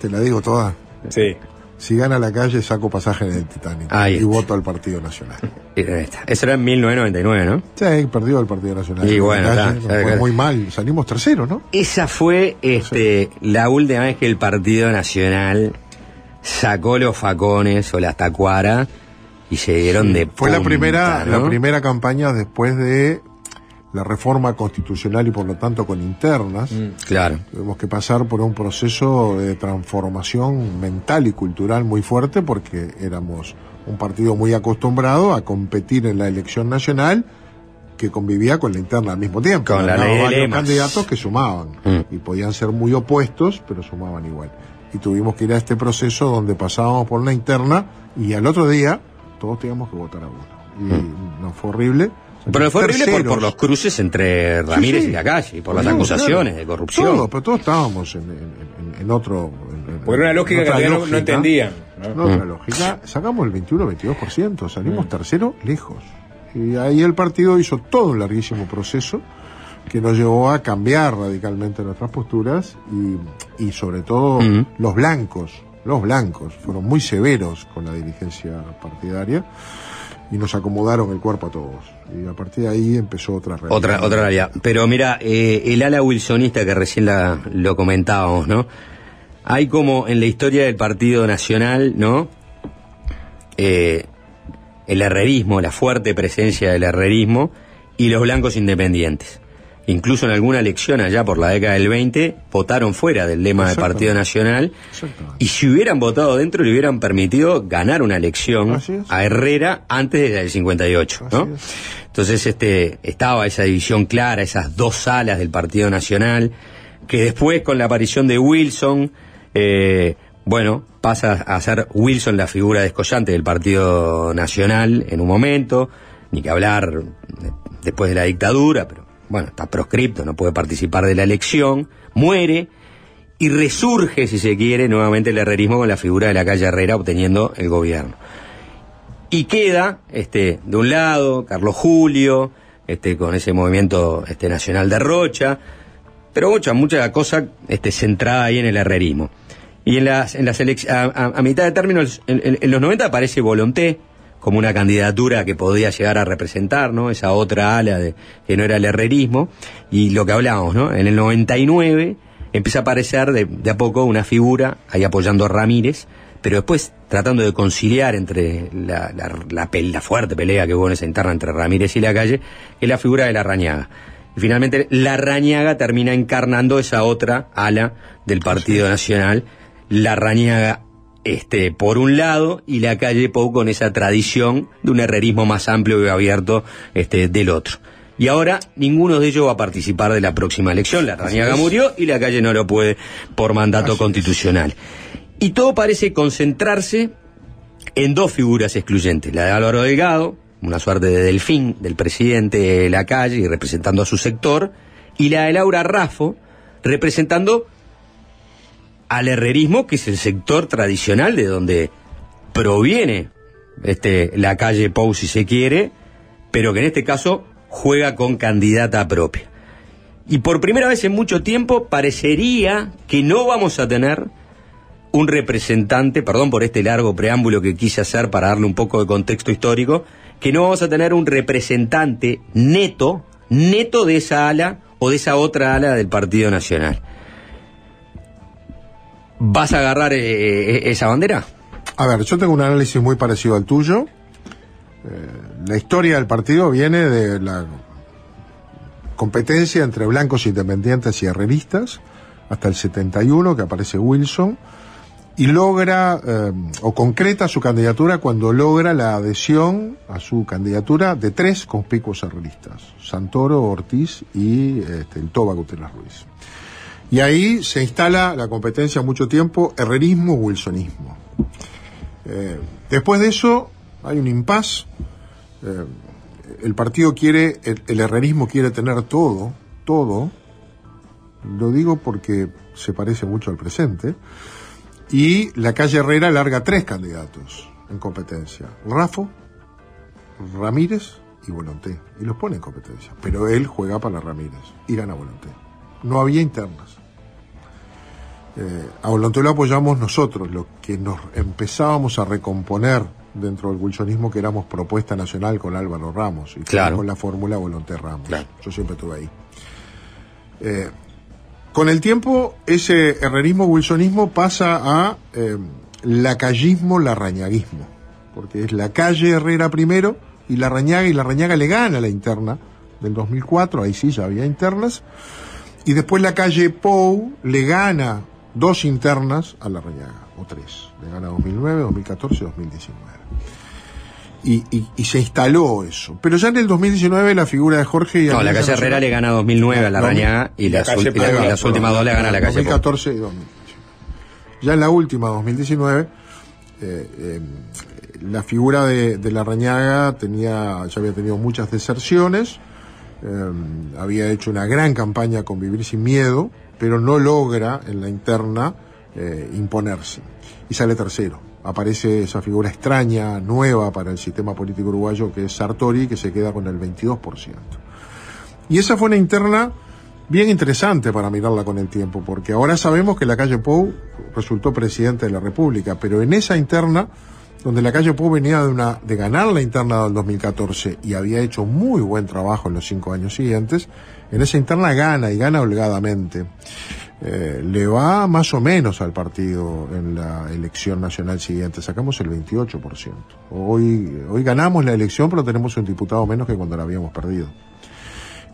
te la digo toda. Sí. Si gana la calle, saco pasaje en el Titanic. Ahí y está. voto al Partido Nacional. Eso era en 1999, ¿no? Sí, perdió el Partido Nacional. Y bueno, calle, está, nos está, fue muy mal. Salimos terceros, ¿no? Esa fue este, la última vez que el Partido Nacional sacó los facones o las tacuaras y se dieron de Fue la punta, primera, ¿no? la primera campaña después de la reforma constitucional y por lo tanto con internas. Claro. Tuvimos que pasar por un proceso de transformación mental y cultural muy fuerte porque éramos un partido muy acostumbrado a competir en la elección nacional que convivía con la interna al mismo tiempo. Con la ley de varios candidatos que sumaban Mm. y podían ser muy opuestos, pero sumaban igual. Y tuvimos que ir a este proceso donde pasábamos por una interna y al otro día todos teníamos que votar a uno. Y no fue horrible. Mm. Pero fue horrible por, por los cruces entre Ramírez Sí, sí. y la calle, por las No, acusaciones claro. de corrupción. Todo, pero todos estábamos en, en- en- en otro. en- Por una en lógica que todavía no- lógica. entendían, ¿no? En otra Mm. lógica. Sacamos el 21-22%, salimos tercero lejos. Y ahí el partido hizo todo un larguísimo proceso que nos llevó a cambiar radicalmente nuestras posturas y, y sobre todo Mm. los blancos, los blancos fueron muy severos con la dirigencia partidaria y nos acomodaron el cuerpo a todos. Y a partir de ahí empezó otra realidad. Otra, otra realidad. Pero mira, eh, el ala wilsonista que recién la- lo comentábamos, ¿no? Hay como en la historia del Partido Nacional, ¿no? Eh, el herrerismo, la fuerte presencia del herrerismo y los blancos independientes. Incluso en alguna elección allá por la década del 20 votaron fuera del lema del. Partido Nacional. Y si hubieran votado dentro le hubieran permitido ganar una elección a Herrera antes del 58, ¿no? Entonces este estaba esa división clara, esas dos alas del Partido Nacional, que después con la aparición de Wilson, eh, bueno, pasa a ser Wilson la figura descollante del Partido Nacional en un momento, ni que hablar de- después de la dictadura, pero bueno, está proscripto, no puede participar de la elección, muere y resurge, si se quiere, nuevamente el herrerismo con la figura de la calle Herrera obteniendo el gobierno. Y queda, este, de un lado, Carlos Julio, este, con ese movimiento este, nacional de Rocha, pero mucha, mucha cosa este, centrada ahí en el herrerismo. Y en las, en las a, a- mitad de término, en, en- en los 90 aparece Volonté, como una candidatura que podía llegar a representar, ¿no? Esa otra ala de, que no era el herrerismo. Y lo que hablábamos, ¿no? En el 99 empieza a aparecer de, de a poco una figura ahí apoyando a Ramírez, pero después tratando de conciliar entre la, la, la la fuerte pelea que hubo en esa interna entre Ramírez y la calle, es la figura de la Rañaga. Y finalmente la Rañaga termina encarnando esa otra ala del Partido Nacional, la Rañaga este, por un lado, y la calle Pou con esa tradición de un herrerismo más amplio y abierto este, del otro. Y ahora ninguno de ellos va a participar de la próxima elección. La Rañaga es. murió y la calle no lo puede por mandato constitucional. Y todo parece concentrarse en dos figuras excluyentes. La de Álvaro Delgado, una suerte de delfín del presidente de la calle y representando a su sector, y la de Laura Raffo, representando al herrerismo, que es el sector tradicional de donde proviene este, la calle Pou, si se quiere, pero que en este caso juega con candidata propia. Y por primera vez en mucho tiempo parecería que no vamos a tener un representante, perdón por este largo preámbulo que quise hacer para darle un poco de contexto histórico, que no vamos a tener un representante neto, neto de esa ala o de esa otra ala del Partido Nacional. ¿Vas a agarrar eh, esa bandera? A ver, yo tengo un análisis muy parecido al tuyo. Eh, la historia del partido viene de la competencia entre blancos independientes y herreristas hasta el 71 que aparece Wilson y logra eh, o concreta su candidatura cuando logra la adhesión a su candidatura de tres conspicuos herreristas, Santoro, Ortiz y este, el Toba Gutiérrez Ruiz. Y ahí se instala la competencia mucho tiempo, herrerismo-wilsonismo. Eh, después de eso hay un impas. Eh, el partido quiere, el, el, herrerismo quiere tener todo, todo. Lo digo porque se parece mucho al presente. Y la calle Herrera larga tres candidatos en competencia. Rafo, Ramírez y Volonté. Y los pone en competencia. Pero él juega para Ramírez y gana Volonté. No había internas. Eh, a Volonté lo apoyamos nosotros, lo que nos empezábamos a recomponer dentro del wilsonismo que éramos propuesta nacional con Álvaro Ramos y Claro. con la fórmula Volonté Ramos. Yo siempre estuve ahí. Eh, con el tiempo, ese herrerismo wilsonismo pasa a eh, lacallismo larrañaguismo, porque es la calle Herrera primero y la Rañaga, y la Rañaga le gana la interna del 2004, ahí sí ya había internas, y después la calle Pou le gana dos internas a la Rañaga, o tres, le gana 2009, 2014 y 2019. Y, y- y se instaló eso. Pero ya en el 2019 la figura de Jorge y No, la calle Herrera Nacional- le gana 2009 a la No, Rañaga y, la y la- Pou. y las últimas dos le gana la calle Pou. 2014 y 2015. Ya en la última, 2019, eh, eh, la figura de, de la Rañaga tenía, ya había tenido muchas deserciones, eh, había hecho una gran campaña con Vivir sin Miedo, pero no logra en la interna eh, imponerse. Y sale tercero. Aparece esa figura extraña, nueva para el sistema político uruguayo, que es Sartori, que se queda con el 22%. Y esa fue una interna bien interesante para mirarla con el tiempo, porque ahora sabemos que la calle Pou resultó presidente de la República, pero en esa interna, donde la calle Pou venía de, una, de ganar la interna del 2014 y había hecho muy buen trabajo en los cinco años siguientes, en esa interna gana y gana holgadamente. Eh, le va más o menos al partido en la elección nacional siguiente, sacamos el 28%. Hoy, hoy ganamos la elección, pero tenemos un diputado menos que cuando la habíamos perdido.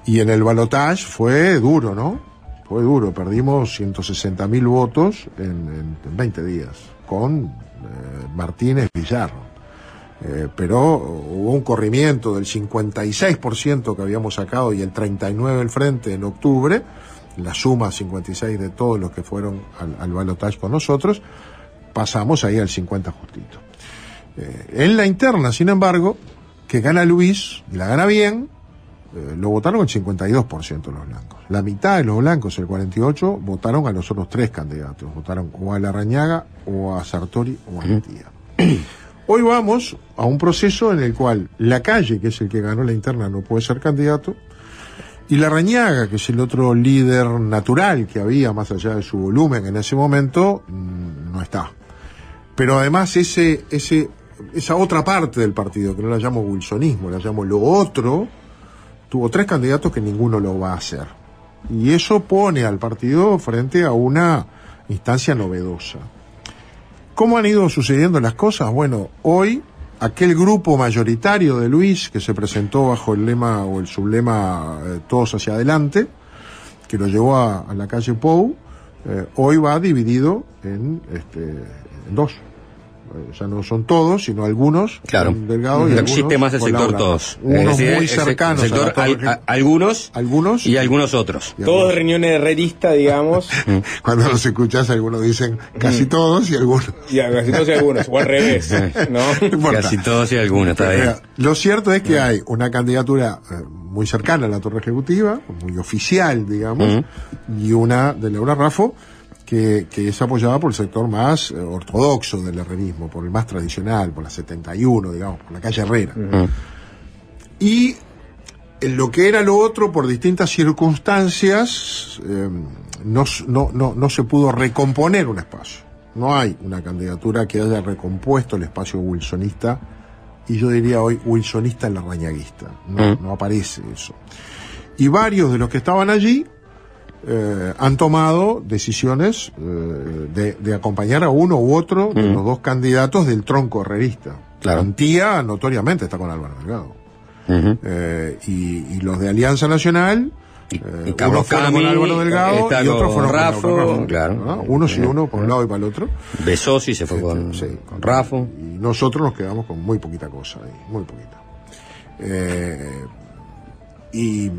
Y en el balotage fue duro, ¿no? Fue duro, perdimos 160 mil votos en, en- en 20 días, con eh, Martínez Villarro. Eh, pero hubo un corrimiento del 56% que habíamos sacado y el 39% del frente en octubre, la suma 56 de todos los que fueron al, al balotage con nosotros, pasamos ahí al 50 justito. Eh, en la interna, sin embargo, que gana Luis, y la gana bien, eh, lo votaron el 52% de los blancos. La mitad de los blancos, el 48%, votaron a los otros tres candidatos. Votaron o a Larrañaga, o a Sartori, o a Matías. Hoy vamos a un proceso en el cual la calle, que es el que ganó la interna, no puede ser candidato, y la Rañaga, que es el otro líder natural que había, más allá de su volumen en ese momento, mm, no está. Pero además ese, ese esa otra parte del partido, que no la llamo wilsonismo, la llamo lo otro, tuvo tres candidatos que ninguno lo va a hacer. Y eso pone al partido frente a una instancia novedosa. ¿Cómo han ido sucediendo las cosas? Bueno, hoy aquel grupo mayoritario de Luis que se presentó bajo el lema o el sublema eh, Todos hacia adelante, que lo llevó a, la calle Pou, eh, hoy va dividido en, este, en dos. Eh, Ya no son todos, sino algunos. Claro. Delgado y no algunos existe más el sector Laura. todos. Unos decir, muy cercanos. el sector, a la hay- Torre- a- algunos, algunos y algunos otros. Todos reuniones herreristas, digamos. Cuando los escuchás, algunos dicen casi todos y algunos. y casi todos y algunos, o al revés. ¿no? Casi todos y algunos, está bien. Mira, Lo cierto es que hay una candidatura eh, muy cercana a la torre ejecutiva, muy oficial, digamos, y una de Laura Raffo que, que es apoyada por el sector más eh, ortodoxo del herrerismo, por el más tradicional, por la 71, digamos, por la calle Herrera. Y en lo que era lo otro, por distintas circunstancias, eh, no, s- no, no, no se pudo recomponer un espacio. No hay una candidatura que haya recompuesto el espacio wilsonista, y yo diría hoy wilsonista larrañaguista. No, Mm. no aparece eso. Y varios de los que estaban allí eh, han tomado decisiones eh, de, de acompañar a uno u otro de Mm. los dos candidatos del tronco herrerista. Claro. Antía notoriamente está con Álvaro Delgado. Eh, y, y los de Alianza Nacional, eh, y Carlos unos fueron Cami, con Álvaro Delgado y otros fueron Raffo, con Raffo, claro. ¿no? Uno sí, uno por un lado y para el otro. Besosi se fue con, con Rafo. Y nosotros nos quedamos con muy poquita cosa ahí, muy poquita. Eh, y,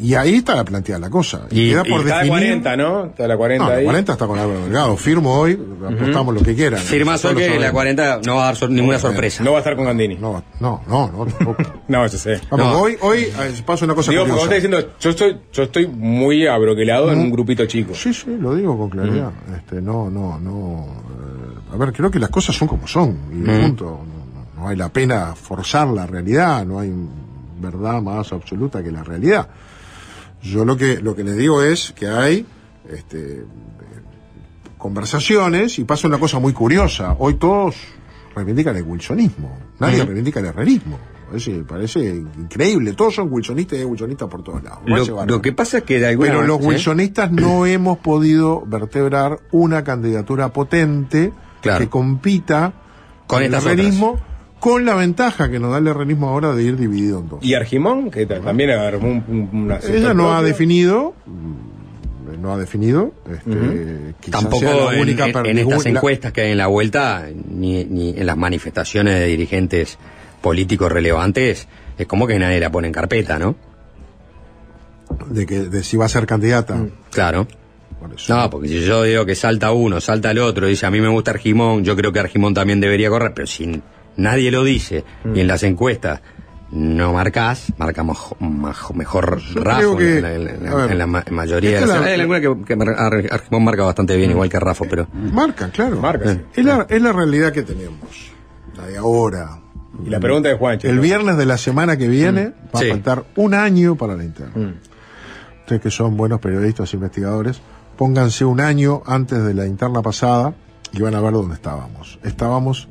y ahí está planteada la cosa. Y, queda y por está la definir- 40, ¿no? Está la 40 No, la ahí. 40 está con Álvaro Delgado. Firmo hoy, apostamos lo que quieran. Firma hoy que la sabemos. 40 no va a dar sor- ninguna sorpresa. No va a estar con Gandini. No, no, no, no, tampoco. No, eso sé. Vamos, No. hoy, hoy eh, pasa una cosa Digo, curiosa. estás diciendo, yo estoy, yo estoy muy abroquelado en un grupito chico. Sí, sí, lo digo con claridad. Este, no, no, no. eh, a ver, creo que las cosas son como son. Y Mm. punto. No, no- no hay la pena forzar la realidad. No hay verdad más absoluta que la realidad. Yo lo que, lo que les digo es que hay este, eh, conversaciones y pasa una cosa muy curiosa. Hoy todos reivindican el wilsonismo. Nadie Ujú. reivindica el herrerismo. Parece, parece increíble. Todos son wilsonistas y hay wilsonistas por todos lados. Lo, que pasa es que de alguna Pero los ¿sí? wilsonistas no hemos podido vertebrar una candidatura potente Claro. que compita Con el estas herrerismo con la ventaja que nos da el herrerismo ahora de ir dividido en dos. Y Argimón, que ta- también armó un, un- una Ella no ha definido, mm, no ha definido, este, quizás Tampoco la en, única en- en estas encuestas que hay en la vuelta, ni, ni en las manifestaciones de dirigentes políticos relevantes, es como que nadie la pone en carpeta, ¿no? de que de si va a ser candidata. Claro. Por eso. No, porque si yo digo que salta uno, salta el otro, dice a mí me gusta Argimón, yo creo que Argimón también debería correr, pero si nadie lo dice y en las encuestas no marcás, marcamos mejor Rafa que- en, la, en la- a ver, en la ma- mayoría de las... es la- Hay alguna que, que Argimón marca bastante bien, igual que Rafa, pero... Marca, claro. Marca, sí. Es la, es la realidad que tenemos. La de ahora. Y la pregunta de Juancho. El ¿no? viernes de la semana que viene va Sí. a faltar un año para la interna. Mm. Ustedes que son buenos periodistas e investigadores, pónganse un año antes de la interna pasada y van a ver dónde estábamos. Estábamos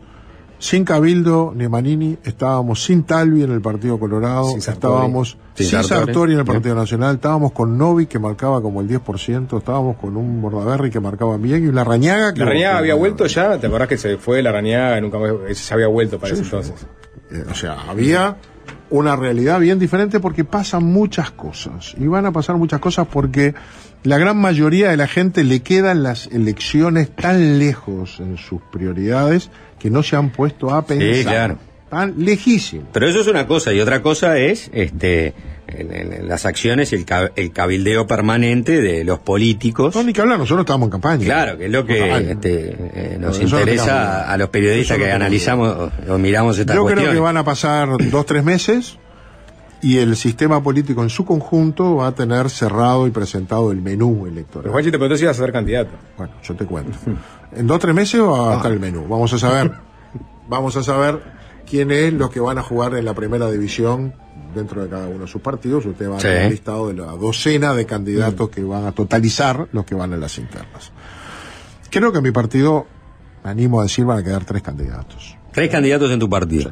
sin Cabildo ni Manini, estábamos sin Talvi en el Partido Colorado, Sin Sartori. estábamos Sin sin, Sartori. Sartori en el Bien. Partido Nacional, estábamos con Novi que marcaba como el 10%, estábamos con un Bordaberry que marcaba bien y una Rañaga que... ¿La Rañaga había vuelto ya? ¿Te acordás que se fue la Rañaga? Nunca más, se había vuelto para Sí, ese entonces. Eh, o sea, había una realidad bien diferente porque pasan muchas cosas. Y van a pasar muchas cosas porque la gran mayoría de la gente le quedan las elecciones tan lejos en sus prioridades que no se han puesto a pensar. claro. Tan lejísimos. Pero eso es una cosa, y otra cosa es este las acciones y el, el cabildeo permanente de los políticos. No, ni que hablar, nosotros estamos en campaña. Claro, que es lo que este, eh, nos no interesa a, los periodistas no que analizamos o, miramos estas Yo creo cuestiones. que van a pasar dos, tres meses y el sistema político en su conjunto va a tener cerrado y presentado el menú electoral. Pero Juanchi te preguntó si ibas a ser candidato. Bueno, yo te cuento. En dos o tres meses va a estar el menú. Vamos a saber, vamos a saber quién es los que van a jugar en la primera división dentro de cada uno de sus partidos. Ustedes van Sí. a ver un listado de la docena de candidatos que van a totalizar los que van en las internas. Creo que mi partido me animo a decir, van a quedar tres candidatos. Tres candidatos en tu partido.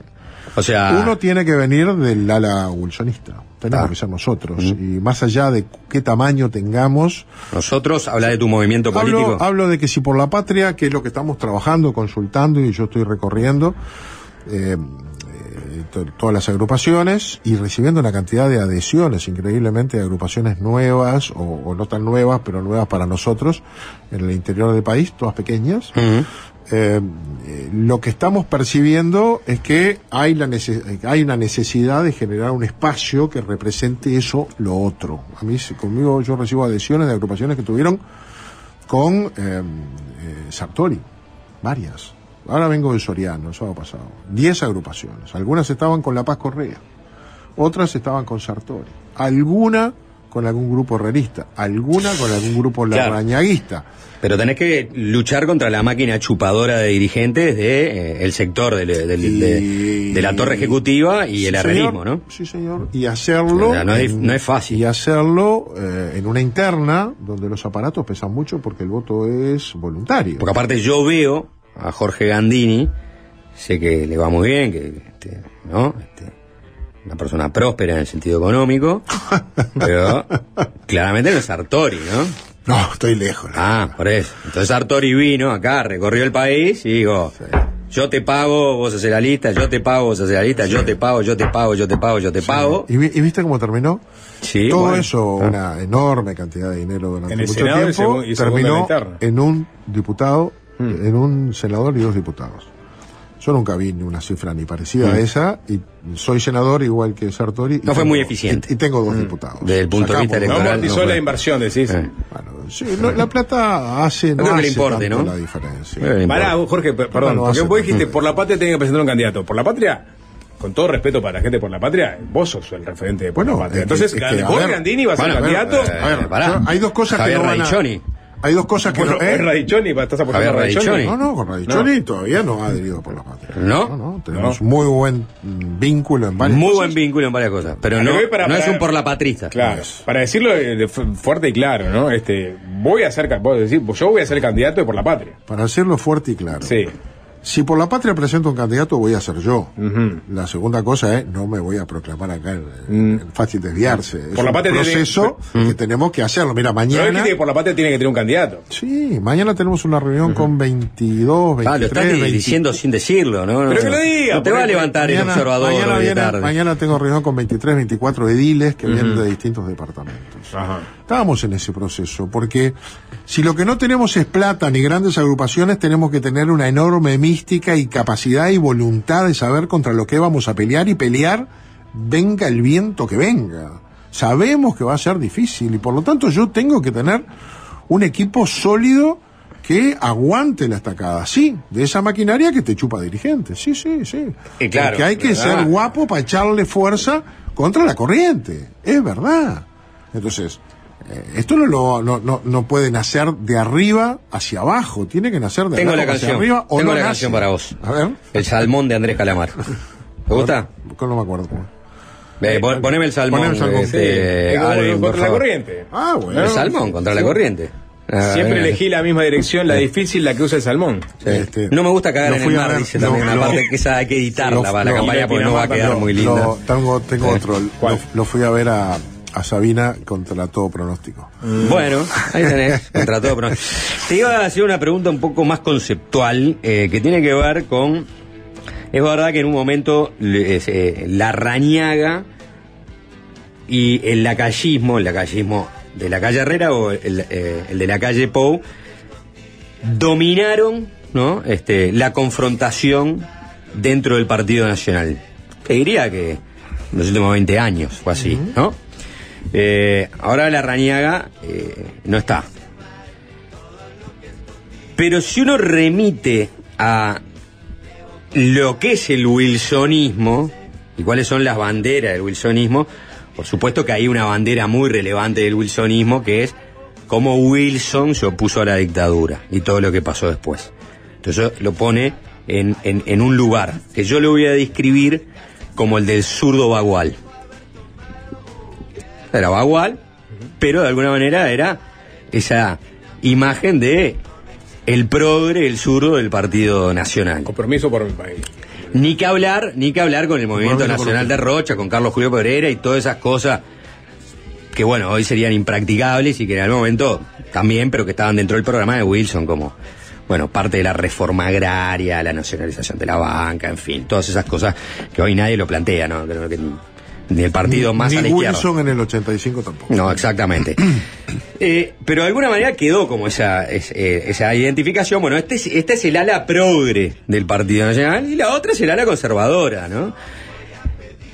O sea, Uno tiene que venir del ala wilsonista. Tenemos Ah. que ser nosotros. Y más allá de qué tamaño tengamos. nosotros, habla de tu movimiento político. Hablo, hablo de que si por la patria, que es lo que estamos trabajando, consultando y yo estoy recorriendo eh, eh, to- todas las agrupaciones y recibiendo una cantidad de adhesiones, increíblemente, de agrupaciones nuevas o, o no tan nuevas, pero nuevas para nosotros en el interior del país, todas pequeñas. Eh, lo que estamos percibiendo es que hay, la hay una necesidad de generar un espacio que represente eso, lo otro. A mí, conmigo, yo recibo adhesiones de agrupaciones que tuvieron con eh, eh, Sartori, varias. Ahora vengo de Soriano, el sábado pasado. Diez agrupaciones. Algunas estaban con La Paz Correa, otras estaban con Sartori, alguna con algún grupo realista, alguna con algún grupo Claro. larrañaguista. Pero tenés que luchar contra la máquina chupadora de dirigentes de eh, el sector del- del- de, de la torre ejecutiva y el Sí, señor. ¿no? Sí, señor. Y hacerlo. O sea, no es- no es fácil. Y hacerlo eh, en una interna donde los aparatos pesan mucho porque el voto es voluntario. Porque aparte yo veo a Jorge Gandini, sé que le va muy bien, que este, ¿no? Este, una persona próspera en el sentido económico, pero claramente no es Sartori, ¿no? No, estoy lejos. Ah, por eso. Entonces Sartori vino acá, recorrió el país y digo, yo te pago, vos haces la lista, yo te pago, vos haces la lista, yo te pago, yo te pago, yo te pago, yo te pago. ¿Y, vi- y viste cómo terminó? Sí, Todo bueno. eso, Ah. una enorme cantidad de dinero durante En el mucho Senado tiempo, y terminó en un diputado, Hmm. en un senador y dos diputados. Yo nunca vi ni una cifra ni parecida Mm. a esa, y soy senador igual que Sartori. y No fue tengo- muy eficiente. Y, y tengo dos diputados. Desde el punto de vista. No electoral. amortizó no fue. la inversión, decís. Eh. Sí, no, la plata hace, no, le hace importe, tanto ¿no? la diferencia. Pará, Jorge, per- perdón, No, no porque vos dijiste, tanto. por la patria tiene que presentar un candidato. Por la patria, con todo respeto para la gente por la patria, vos sos el referente de por Bueno, la patria. es que- Entonces, es que, Gandini va a ser bueno, candidato. bueno, A ver, pará. yo- hay dos cosas Javier que no van a... Hay dos cosas que Bueno, no... ¿eh? es Radichoni, estás apostando Javier a Radichoni. Radichoni. No, no, con Radichoni todavía no ha adherido por la patria. ¿No? No, no, tenemos muy buen vínculo en varias Muy cosas. buen vínculo en varias cosas, pero A no, para- no es un por la patrista. Claro, para decirlo de- de fu- fuerte y claro, ¿no? Este, voy a ser, vos decís, yo voy a ser candidato de por la patria. Para hacerlo fuerte y claro. Sí. Si por la patria presento un candidato, voy a ser yo. La segunda cosa es, no me voy a proclamar acá en, en fácil desviarse. Es Mm. Por la un patria tiene- proceso que tenemos que hacerlo. Mira, Pero mañana... dijiste que por la patria tiene que tener un candidato. Sí, mañana tenemos una reunión con 22, 23, Ah, lo estás 20. diciendo sin decirlo, ¿no? Pero que lo diga, No te va a levantar el Mañana, observador mañana, hoy de viene- tarde. mañana tengo reunión con 23, 24 ediles que vienen de distintos departamentos. Ajá. Estábamos en ese proceso, porque si lo que no tenemos es plata ni grandes agrupaciones, tenemos que tener una enorme mística y capacidad y voluntad de saber contra lo que vamos a pelear y pelear venga el viento que venga. Sabemos que va a ser difícil y por lo tanto yo tengo que tener un equipo sólido que aguante la estacada, sí, de esa maquinaria que te chupa dirigentes, sí, sí, sí. Y claro, Porque hay que ¿verdad? ser guapo para echarle fuerza contra la corriente, es verdad. Entonces, esto no, lo, no, no, no puede nacer de arriba hacia abajo, tiene que nacer de Tengo abajo la hacia canción. arriba o Tengo no la nace. canción para vos. A ver, El salmón de Andrés Calamar. ¿Te gusta? no me acuerdo cómo. Eh, pon- poneme el salmón. Poneme el salmón. este, Sí, Alvin, por contra la corriente. Ah, bueno. El salmón, contra la corriente. Ah, Siempre eh, elegí la misma dirección, la difícil, la que usa el salmón. sí. Este, no me gusta cagar en el mar, ver, dice lo- también. lo- Aparte que esa hay que editarla lo- para la lo- campaña porque no va a quedar muy linda. lo- tengo tengo Sí. otro. Lo, lo fui a ver a, a Sabina contra todo pronóstico. Bueno, ahí tenés, contra todo. pero- Te iba a hacer una pregunta un poco más conceptual, eh, que tiene que ver con. Es verdad que en un momento eh, la rañaga y el lacayismo, el lacayismo de la calle Herrera o el, eh, el de la calle Pou, dominaron ¿no? este, la confrontación dentro del Partido Nacional. Te diría que en los últimos 20 años fue así, ¿no? Eh, ahora la Rañaga eh, no está. Pero si uno remite a lo que es el wilsonismo y cuáles son las banderas del wilsonismo, por supuesto que hay una bandera muy relevante del wilsonismo que es cómo Wilson se opuso a la dictadura y todo lo que pasó después. Entonces lo pone en, en- en un lugar que yo lo voy a describir como el del zurdo Bagual. Era Bagual, pero de alguna manera era esa imagen de el progre, el zurdo del Partido Nacional. Compromiso por mi país. Ni que hablar, ni que hablar con el Movimiento Compromiso Nacional de Rocha, con Carlos Julio Pereira y todas esas cosas que bueno, hoy serían impracticables y que en algún momento también, pero que estaban dentro del programa de Wilson como, bueno, parte de la reforma agraria, la nacionalización de la banca, en fin, todas esas cosas que hoy nadie lo plantea, ¿no? Creo que ni, el partido más ni a la izquierda. Wilson en el 85 tampoco. No, exactamente. Eh, pero de alguna manera quedó como esa, es- eh, esa identificación. Bueno, este es, este es el ala progre del Partido Nacional y la otra es el ala conservadora, ¿no?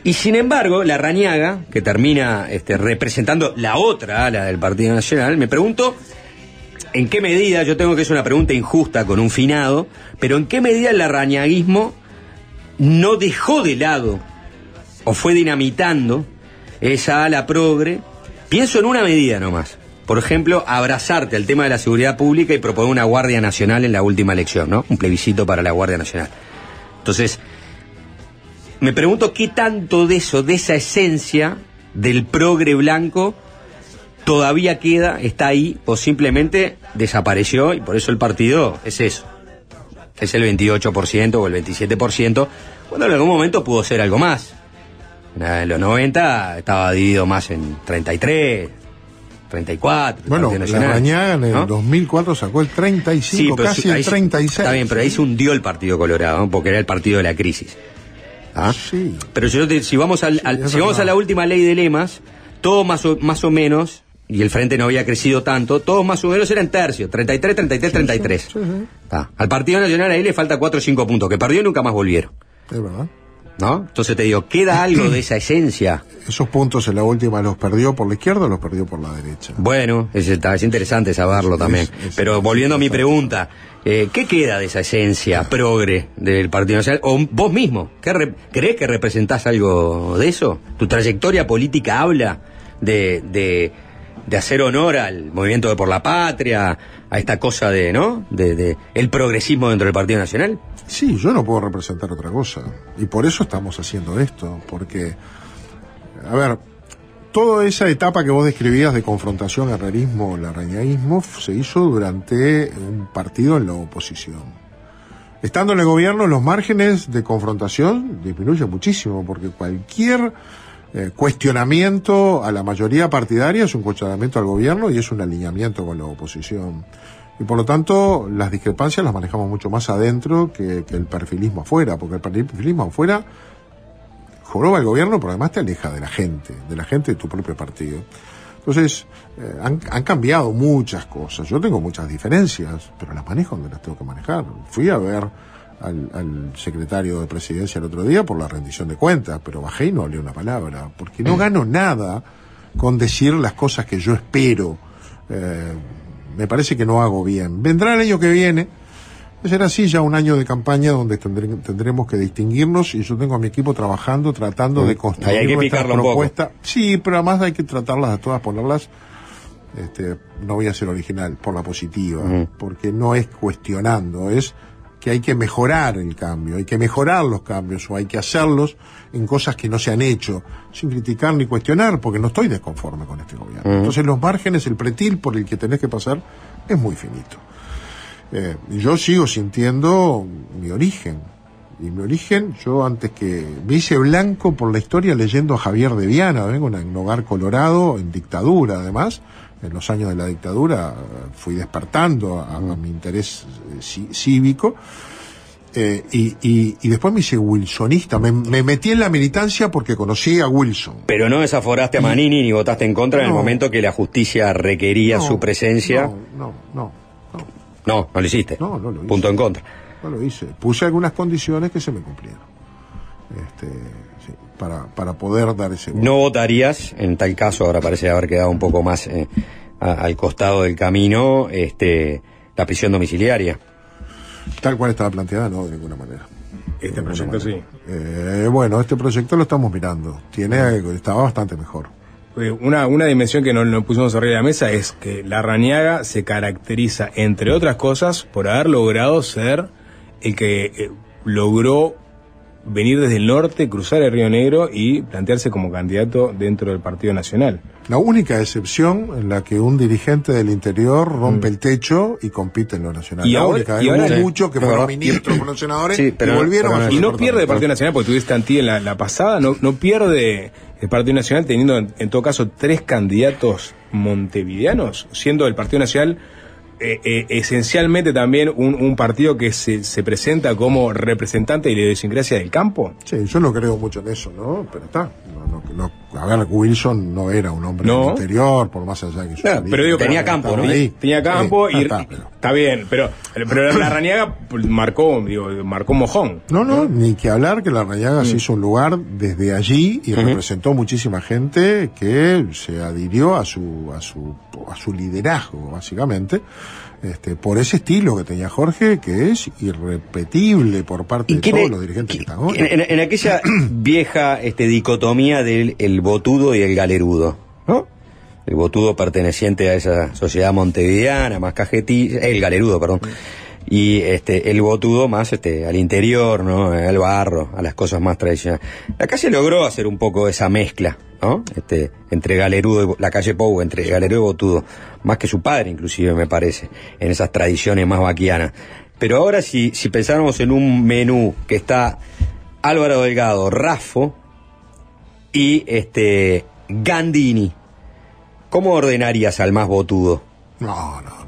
Y sin embargo, la Rañaga, que termina este, representando la otra ala del Partido Nacional, me pregunto en qué medida, yo tengo que es una pregunta injusta con un finado, pero en qué medida el arrañaguismo no dejó de lado o fue dinamitando esa ala progre. Pienso en una medida nomás. Por ejemplo, abrazarte al tema de la seguridad pública y proponer una Guardia Nacional en la última elección, ¿no? Un plebiscito para la Guardia Nacional. Entonces, me pregunto qué tanto de eso, de esa esencia del progre blanco, todavía queda, está ahí, o simplemente desapareció y por eso el partido es eso. Es el 28% o el 27%, cuando en algún momento pudo ser algo más. En los 90 estaba dividido más en 33, 34. el Bueno, la Rañaga en el ¿no? 2004 sacó el 35, pero casi su- el se- 36. Está bien, pero ahí se hundió el Partido Colorado, ¿no? porque era el partido de la crisis. ¿Ah? Pero si, yo te- si vamos, al, si vamos a la última ley de lemas, todo más o, más o menos, y el frente no había crecido tanto, todos más o menos eran tercios, 33, 33, 33. Ah, Al Partido Nacional ahí le falta 4 o 5 puntos, que perdió y nunca más volvieron. Es verdad. ¿No? Entonces te digo, ¿queda algo de esa esencia? Esos puntos en la última los perdió por la izquierda o los perdió por la derecha. Bueno, es, interesante saberlo también. Pero volviendo a mi pregunta, eh, ¿qué queda de esa esencia progre del Partido Nacional? ¿O vos mismo? ¿qué re- ¿Crees que representás algo de eso? ¿Tu trayectoria política habla de, de, de hacer honor al movimiento de por la patria, a esta cosa de, ¿no? De, el progresismo dentro del Partido Nacional? Sí, yo no puedo representar otra cosa. Y por eso estamos haciendo esto. Porque, a ver, toda esa etapa que vos describías de confrontación, herrerismo, larrañaísmo, se hizo durante un partido en la oposición. Estando en el gobierno, los márgenes de confrontación disminuyen muchísimo, porque cualquier eh, cuestionamiento a la mayoría partidaria es un cuestionamiento al gobierno y es un alineamiento con la oposición. Y por lo tanto, las discrepancias las manejamos mucho más adentro que, el perfilismo afuera, porque el perfilismo afuera joroba el gobierno, pero además te aleja de la gente, de la gente de tu propio partido. Entonces, eh, han cambiado muchas cosas. Yo tengo muchas diferencias, pero las manejo donde las tengo que manejar. Fui a ver al, al secretario de presidencia el otro día por la rendición de cuentas, pero bajé y no hablé una palabra, porque no gano nada con decir las cosas que yo espero. Eh, me parece que no hago bien. Vendrá el año que viene, será así ya un año de campaña donde tendré- tendremos que distinguirnos y yo tengo a mi equipo trabajando, tratando de construir hay que un poco. propuestas. Sí, pero además hay que tratarlas a todas, ponerlas, este, no voy a ser original, por la positiva, porque no es cuestionando, es que hay que mejorar el cambio, hay que mejorar los cambios o hay que hacerlos en cosas que no se han hecho, sin criticar ni cuestionar, porque no estoy desconforme con este gobierno. Entonces los márgenes, el pretil por el que tenés que pasar es muy finito. Eh, yo sigo sintiendo mi origen. Y mi origen, yo antes que me hice blanco por la historia leyendo a Javier de Viana, vengo de un hogar colorado, en dictadura además. En los años de la dictadura eh, fui despertando a, a mi interés eh,cí- cívico. Eh, y, y- y después me hice wilsonista. Me, me metí en la militancia porque conocí a Wilson. Pero no desaforaste a Manini ni votaste en contra en el No. momento que la justicia requería No, su presencia. No, no, No, no lo hiciste. No, no lo hice. Punto en contra. no lo hice. Puse algunas condiciones que se me cumplieron. Este, para, para poder dar ese voto. No votarías, en tal caso, ahora parece haber quedado un poco más eh, a- al costado del camino, este, la prisión domiciliaria. Tal cual estaba planteada, no, de ninguna manera. Este proyecto sí. Eh, bueno, este proyecto lo estamos mirando. Tiene, estaba bastante mejor. Eh, Una, una dimensión que no, no pusimos arriba de la mesa es que la Raniaga se caracteriza, entre otras cosas, por haber logrado ser el que eh, logró venir desde el norte, cruzar el Río Negro y plantearse como candidato dentro del Partido Nacional. La única excepción en la que un dirigente del interior rompe el techo y compite en lo nacional. Mm. Y la ahora- única, y ahora- Hubo Sí. muchos que fueron ministros, fueron senadores Sí, pero y volvieron a Y no pierde el Partido. Nacional, porque tuviste Antí en la, la pasada, no, no pierde el Partido Nacional teniendo en, en todo caso tres candidatos montevideanos, siendo el Partido Nacional eh, eh, esencialmente también un, un partido que se, se presenta como representante de la idiosincrasia del campo. Sí, yo no creo mucho en eso, ¿no? Pero está. No, no, no- a ver, Wilson no era un hombre No. del interior, por más allá que su pero digo, política pero- estaba tenía- ahí. Tenía campo Sí, y está, está, bien, pero, pero la, Raniaga pues, marcó, digo, marcó mojón. No, no, ni que hablar que la Rayaga se hizo un lugar desde allí y representó muchísima gente que se adhirió a su, a su, a su liderazgo, básicamente. Este, por ese estilo que tenía Jorge, que es irrepetible por parte de todos es- los dirigentes que están hoy. En, aquella vieja este, dicotomía del el botudo y el galerudo, ¿no? El botudo perteneciente a esa sociedad montevideana, más cajetí, el galerudo, perdón. Y este, el botudo más este, al interior, ¿no? Al barro, a las cosas más tradicionales. Acá se logró hacer un poco esa mezcla, ¿no? Este, entre galerudo y la calle Pou, entre galerudo y botudo. Más que su padre, inclusive, me parece, en esas tradiciones más vaquianas. Pero ahora si, si pensáramos en un menú que está Álvaro Delgado, Raffo y este Gandini, ¿cómo ordenarías al más botudo? No, no,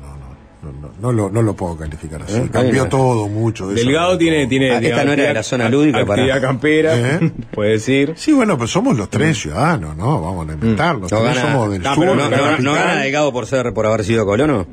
no, no, no, no, lo, no lo puedo calificar así. Eh, Cambió todo mucho. eso. Delgado tiene, tiene Ah, esta no era de la zona lúdica para- actividad campera, ¿Eh? puede decir. Sí, bueno, pues somos los tres ciudadanos, ¿no? Vamos a inventarlo. No gana, somos del no, sur. no, no- no gana Delgado por ser por haber sido colono.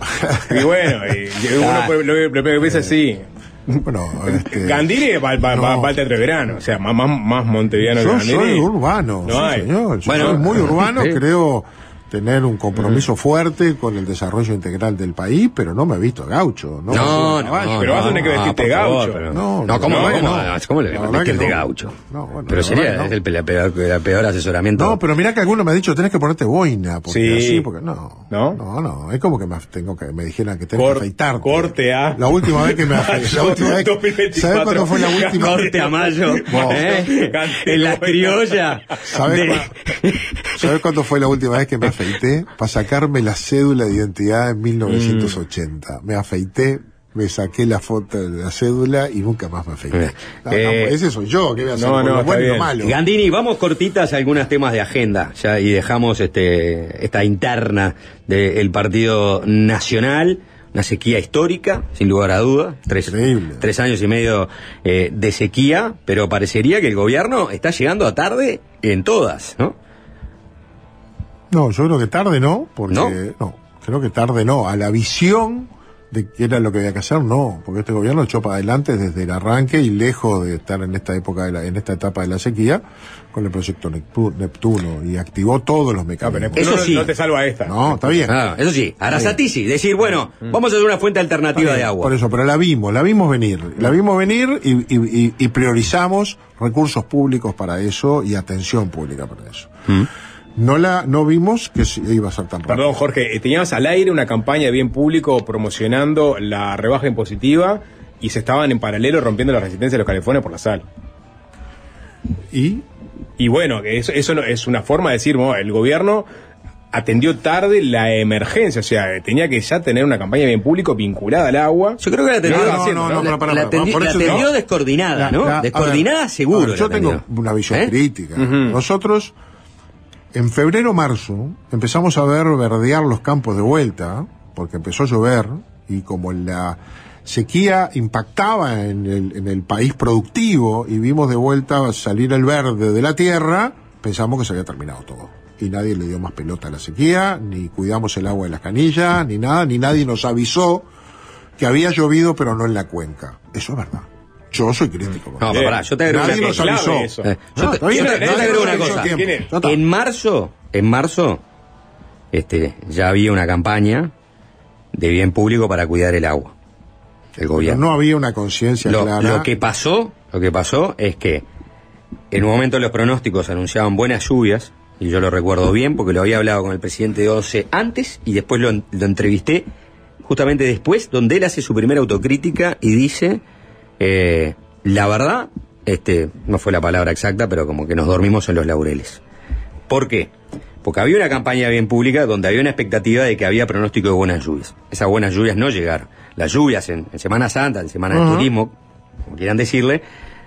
Y bueno, y- y uno Ah. puede- lo que lo que piensa es sí. Bueno, este, Gandini va, va, va- va al teatro de verano, o sea, más, más, más montevideano que Yo Gandini. soy urbano, No sí, hay. señor. Yo Bueno, soy muy urbano, sí. creo tener un compromiso fuerte con el desarrollo integral del país, pero no me he visto gaucho. No, No, no, Pero vas a tener que vestirte favor, gaucho. pero- No, No, ¿cómo, cómo, que no. cómo le vas a vestirte no. gaucho? No, bueno, pero sería el, peor, la peor asesoramiento. No, pero mira que alguno me ha dicho, tenés que ponerte boina, porque Sí. así, porque no. ¿No? No, no, es como que me, tengo que me dijeran que tengo Cor- que afeitarte. corte a. La última vez que me afeité. la última vez, 2024. ¿Sabes cuándo fue la última? Corte a mayo. ¿eh? En las criollas. ¿Sabes, de- cua- ¿Sabes cuándo fue la última vez que me afeité? Para sacarme la cédula de identidad en 1980. Me afeité, me saqué la foto de la cédula y nunca más me afeité. No, no, Eh, ese soy yo, ¿qué voy a hacer? no, lo bueno y lo malo. Gandini, vamos cortitas a algunos temas de agenda ya y dejamos este esta interna del Partido Nacional, una sequía histórica, sin lugar a dudas, tres, tres años y medio eh, de sequía, pero parecería que el gobierno está llegando a tarde en todas, ¿no? No, yo creo que tarde no, porque ¿No? ¿No? creo que tarde no. A la visión de qué era lo que había que hacer, no, porque este gobierno echó para adelante desde el arranque y lejos de estar en esta época, de la- en esta etapa de la sequía, con el proyecto Neptu- Neptuno y activó todos los mecanismos. Eso sí. no te salva esta. No, está bien. Ah, eso sí, Arasatisi, decir, bueno, vamos a hacer una fuente alternativa de agua. Por eso, pero la vimos, la vimos venir. La vimos venir y, y- y- y priorizamos recursos públicos para eso y atención pública para eso. Mm. No la no vimos que iba a ser tan rápido. Perdón, Jorge, eh, teníamos al aire una campaña de bien público promocionando la rebaja impositiva y se estaban en paralelo rompiendo la resistencia de los californios por la sal. Y Y bueno, eso, eso no, es una forma de decir, bueno, el gobierno atendió tarde la emergencia, o sea, eh, tenía que ya tener una campaña de bien público vinculada al agua. Yo creo que la atendió, No, no, la- no, atendió descoordinada, ¿no? descoordinada seguro. yo tengo una visión ¿Eh? crítica. Nosotros, en febrero marzo, empezamos a ver verdear los campos de vuelta, porque empezó a llover, y como la sequía impactaba en el, en el país productivo, y vimos de vuelta salir el verde de la tierra, pensamos que se había terminado todo. Y nadie le dio más pelota a la sequía, ni cuidamos el agua de las canillas, ni nada, ni nadie nos avisó que había llovido, pero no en la cuenca. Eso es verdad. Yo soy crítico. No, pero pará, yo te agrego Nadie una cosa. No, yo te, está bien, yo te- yo te nadie agrego una cosa. En marzo, en marzo, este, ya había una campaña de bien público para cuidar el agua. El Pero gobierno. no había una conciencia Lo, clara. lo que pasó, lo que pasó es que en un momento los pronósticos anunciaban buenas lluvias, y yo lo recuerdo bien porque lo había hablado con el presidente de OCE antes y después lo, lo entrevisté justamente después, donde él hace su primera autocrítica y dice, eh, la verdad este, no fue la palabra exacta, pero como que nos dormimos en los laureles. ¿Por qué? Porque había una campaña bien pública donde había una expectativa de que había pronóstico de buenas lluvias. Esas buenas lluvias no llegaron. Las lluvias en, en Semana Santa, en Semana de Ajá. Turismo, como quieran decirle,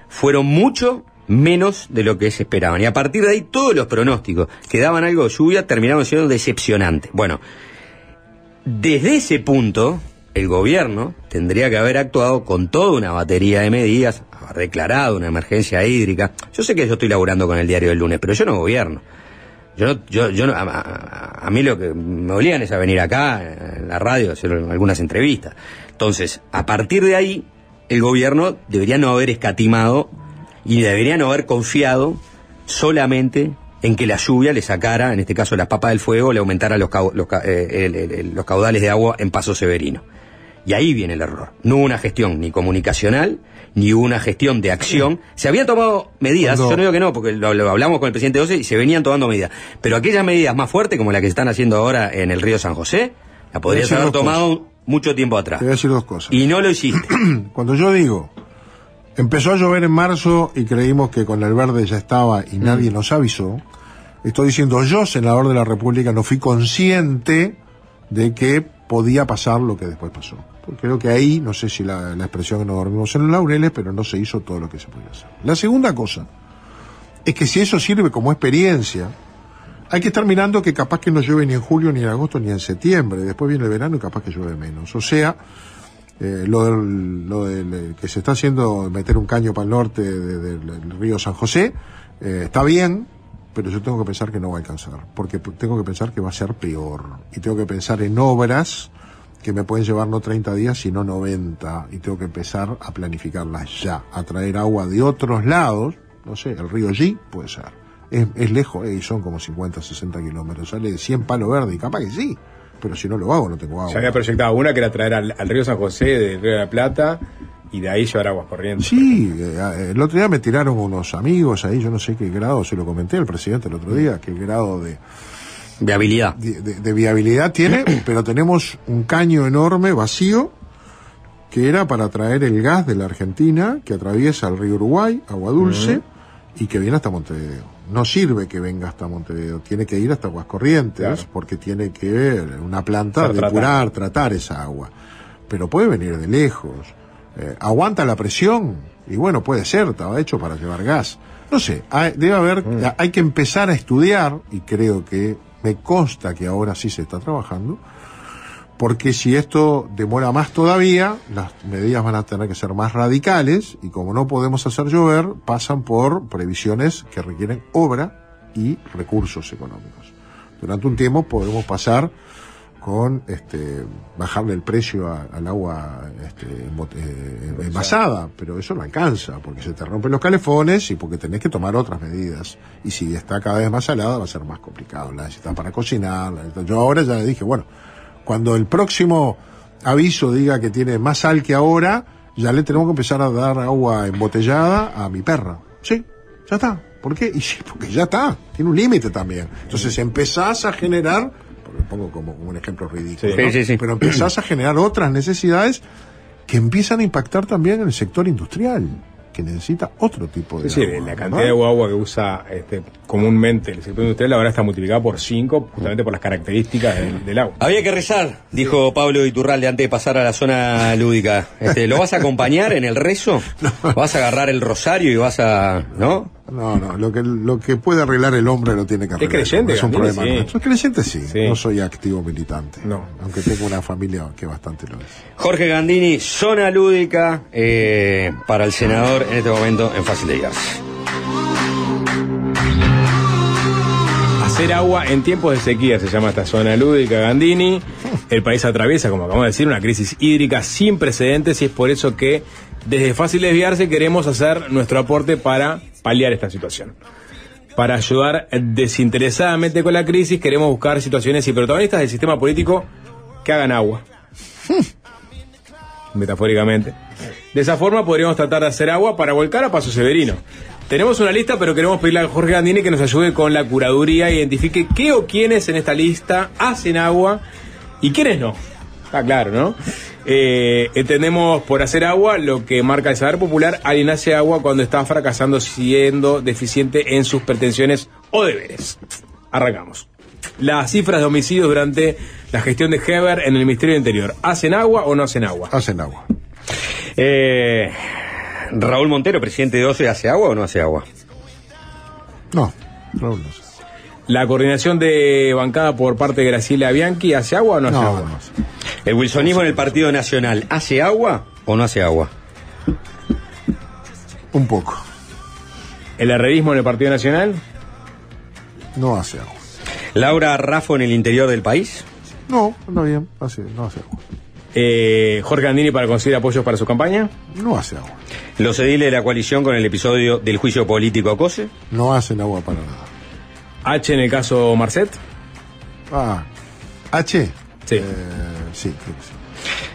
fueron mucho menos de lo que se esperaban. Y a partir de ahí todos los pronósticos que daban algo de lluvia terminaron siendo decepcionantes. Bueno, desde ese punto, el gobierno tendría que haber actuado con toda una batería de medidas, haber declarado una emergencia hídrica. Yo sé que yo estoy laburando con el diario del lunes, pero yo no gobierno. Yo, yo, yo no- a, a- mí lo que me obligan es a venir acá, en la radio, a hacer algunas entrevistas. Entonces, a partir de ahí, el gobierno debería no haber escatimado y debería no haber confiado solamente en que la lluvia le sacara, en este caso las papas del fuego, le aumentara los, los ca- eh, el- los caudales de agua en Paso Severino. Y ahí viene el error. No hubo una gestión ni comunicacional, ni una gestión de acción. Se habían tomado medidas, Cuando- yo no digo que no, porque lo, lo hablamos con el presidente 12 y se venían tomando medidas. Pero aquellas medidas más fuertes, como la que se están haciendo ahora en el río San José, la podrías haber tomado mucho tiempo atrás. Te voy a decir dos cosas. Y no lo hiciste. Cuando yo digo, empezó a llover en marzo y creímos que con el verde ya estaba y nadie nos avisó, estoy diciendo yo, senador de la República, no fui consciente de que podía pasar lo que después pasó. Porque creo que ahí, no sé si la, la expresión que nos dormimos en los laureles, pero no se hizo todo lo que se podía hacer. La segunda cosa es que si eso sirve como experiencia, hay que estar mirando que capaz que no llueve ni en julio, ni en agosto, ni en septiembre. Después viene el verano y capaz que llueve menos. O sea, eh, lo, del, eh, que se está haciendo, meter un caño para el norte de- de- del río San José, eh, está bien, pero yo tengo que pensar que no va a alcanzar. Porque tengo que pensar que va a ser peor. Y tengo que pensar en obras que me pueden llevar no 30 días, sino 90. Y tengo que empezar a planificarlas ya. A traer agua de otros lados. No sé, el río G puede ser. Es, es lejos, eh, y son como 50, 60 kilómetros. Sale 100 palo verde, y capaz que sí. Pero si no lo hago, no tengo agua. Se había proyectado una que era traer al, al río San José del río de la Plata y de ahí llevar aguas corrientes. Sí, eh, el otro día me tiraron unos amigos ahí, yo no sé qué grado, se lo comenté al presidente el otro día, qué grado de, Viabilidad. de, de- de viabilidad tiene, pero tenemos un caño enorme, vacío, que era para traer el gas de la Argentina, que atraviesa el río Uruguay, agua dulce, y que viene hasta Montevideo. No sirve que venga hasta Montevideo, tiene que ir hasta Aguas Corrientes, porque tiene que una planta Ser depurar, tratar esa agua. Pero puede venir de lejos. Eh, aguanta la presión, y bueno, puede ser, estaba hecho para llevar gas. No sé, hay, debe haber, hay que empezar a estudiar, y creo que me consta que ahora sí se está trabajando, porque si esto demora más todavía, las medidas van a tener que ser más radicales y como no podemos hacer llover, pasan por previsiones que requieren obra y recursos económicos. Durante un tiempo podemos pasar con este bajarle el precio al agua este, eh, envasada, pero eso no alcanza, porque se te rompen los calefones y porque tenés que tomar otras medidas. Y si está cada vez más salada, va a ser más complicado. La necesitas para cocinar. la Yo ahora ya le dije, bueno, cuando el próximo aviso diga que tiene más sal que ahora, ya le tenemos que empezar a dar agua embotellada a mi perra. Sí, ya está. ¿Por qué? Y sí, porque ya está. Tiene un límite también. Entonces empezás a generar, porque pongo como, como un ejemplo ridículo, Sí. ¿no? Sí, sí, sí. pero empezás a generar otras necesidades que empiezan a impactar también en el sector industrial, que necesita otro tipo de Sí, agua, la ¿no? cantidad de agua que usa este, comúnmente el sector industrial ahora está multiplicada por 5 justamente por las características del, del agua. Había que rezar, dijo Pablo Iturralde antes de pasar a la zona lúdica. Este, ¿Lo vas a acompañar en el rezo? ¿Vas a agarrar el rosario y vas a... ¿no? No, no, lo que, lo que puede arreglar el hombre lo tiene que arreglar. creyente, Es un Gandini, problema sí. Es creyente sí. Sí. No soy activo militante. No. Aunque tengo una familia que bastante lo es. Jorge Gandini, zona lúdica eh, para el senador en este momento en Fácil de Guiarse. Hacer agua en tiempos de sequía se llama esta zona lúdica Gandini. El país atraviesa, como acabamos de decir, una crisis hídrica sin precedentes y es por eso que desde Fácil Desviarse queremos hacer nuestro aporte para paliar esta situación. Para ayudar desinteresadamente con la crisis queremos buscar situaciones y protagonistas del sistema político que hagan agua. Metafóricamente. De esa forma podríamos tratar de hacer agua para volcar a Paso Severino. Tenemos una lista, pero queremos pedirle a Jorge Gandini que nos ayude con la curaduría identifique qué o quiénes en esta lista hacen agua y quiénes no. Está claro, ¿no? Eh, entendemos por hacer agua lo que marca el saber popular, alguien hace agua cuando está fracasando siendo deficiente en sus pretensiones o deberes. Arrancamos. Las cifras de homicidios durante la gestión de Heber en el Ministerio del Interior. ¿Hacen agua o no hacen agua? Hacen agua. Eh, Raúl Montero, presidente de OCE, ¿hace agua o no hace agua? No, Raúl no sé. ¿La coordinación de bancada por parte de Graciela Bianchi hace agua o no hace No, agua? no. ¿El wilsonismo en el Partido Nacional hace agua o no hace agua? Un poco. ¿El herrerismo en el Partido Nacional? No hace agua. ¿Laura Raffo en el interior del país? No, anda bien. Hace, no hace agua. Eh, ¿Jorge Andini para conseguir apoyos para su campaña? No hace agua. ¿Los ediles de la coalición con el episodio del juicio político a Cose? No hacen agua para nada. ¿H en el caso Marcet? Ah, H. Sí. Eh, sí, creo que sí.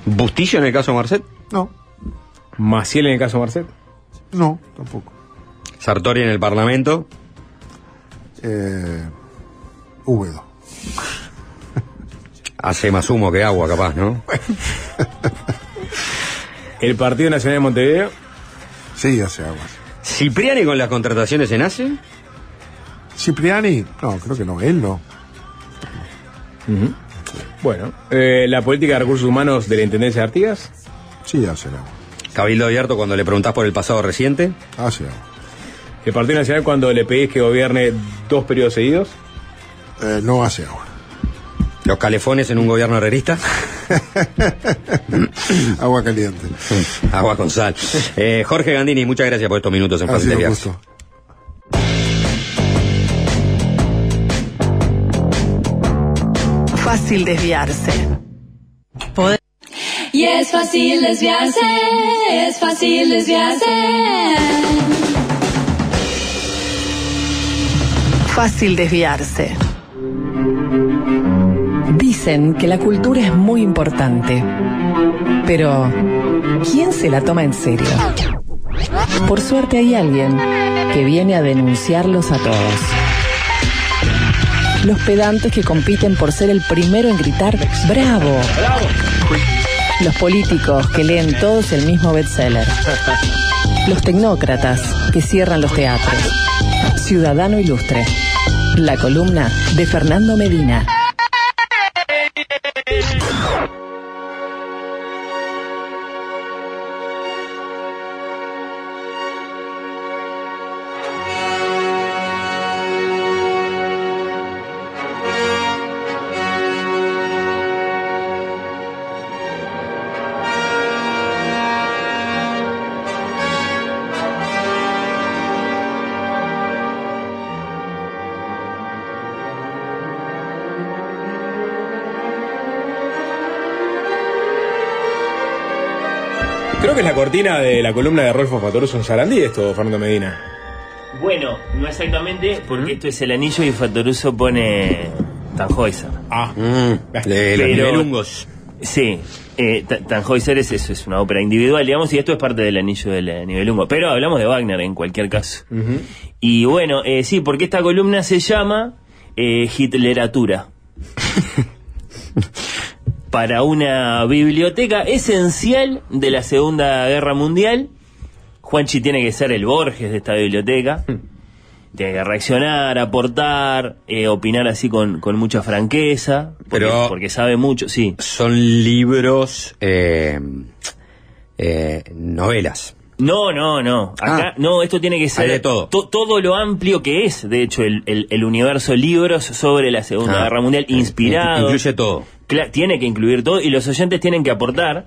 ¿Bustillo en el caso Marcet? No, ¿Maciel en el caso Marcet? no, tampoco. ¿Sartori en el Parlamento? Eh, húmedo. Hace más humo que agua, capaz, ¿no? ¿El Partido Nacional de Montevideo? Sí, hace agua. ¿Cipriani con las contrataciones en ACE? Cipriani, no, creo que no. Él no. Bueno. Eh, ¿La política de recursos humanos de la Intendencia de Artigas? Sí, hace agua. Cabildo abierto cuando le preguntás por el pasado reciente. Hace agua. ¿El Partido Nacional cuando le pedís que gobierne dos periodos seguidos? Eh, no hace agua. ¿Los calefones en un gobierno herrerista? agua caliente. Agua con sal. Eh, Jorge Gandini, muchas gracias por estos minutos en Fácil de gusto. Fácil desviarse. Poder- Y es fácil desviarse, es fácil desviarse. Fácil desviarse. Que la cultura es muy importante. Pero, ¿quién se la toma en serio? Por suerte hay alguien que viene a denunciarlos a todos. Los pedantes que compiten por ser el primero en gritar ¡Bravo! Los políticos que leen todos el mismo bestseller. Los tecnócratas que cierran los teatros. Ciudadano Ilustre. La columna de Fernando Medina. Cortina de la columna de Rolfo Fatoruso en Sarandí, esto, Fernando Medina. Bueno, no exactamente, porque esto es el anillo y Fatoruso pone Tannhäuser. Ah, Mm, de los. Sí, eh, Tannhäuser es eso, es una ópera individual, digamos, y esto es parte del anillo del eh, Nibelungo. Pero hablamos de Wagner en cualquier caso. Y bueno, eh, sí, porque esta columna se llama eh, Hitleratura. Para una biblioteca esencial de la Segunda Guerra Mundial, Juanchi tiene que ser el Borges de esta biblioteca. Tiene que reaccionar, aportar, eh, opinar así con, con mucha franqueza. Porque, Pero- porque sabe mucho, sí. Son libros, eh, eh, novelas. No, no, no. Acá, Ah. no, esto tiene que ser de todo. to- todo lo amplio que es, de hecho, el, el- el universo libros sobre la Segunda Ah. Guerra Mundial, inspirado. Incluye todo. Tiene que incluir todo y los oyentes tienen que aportar.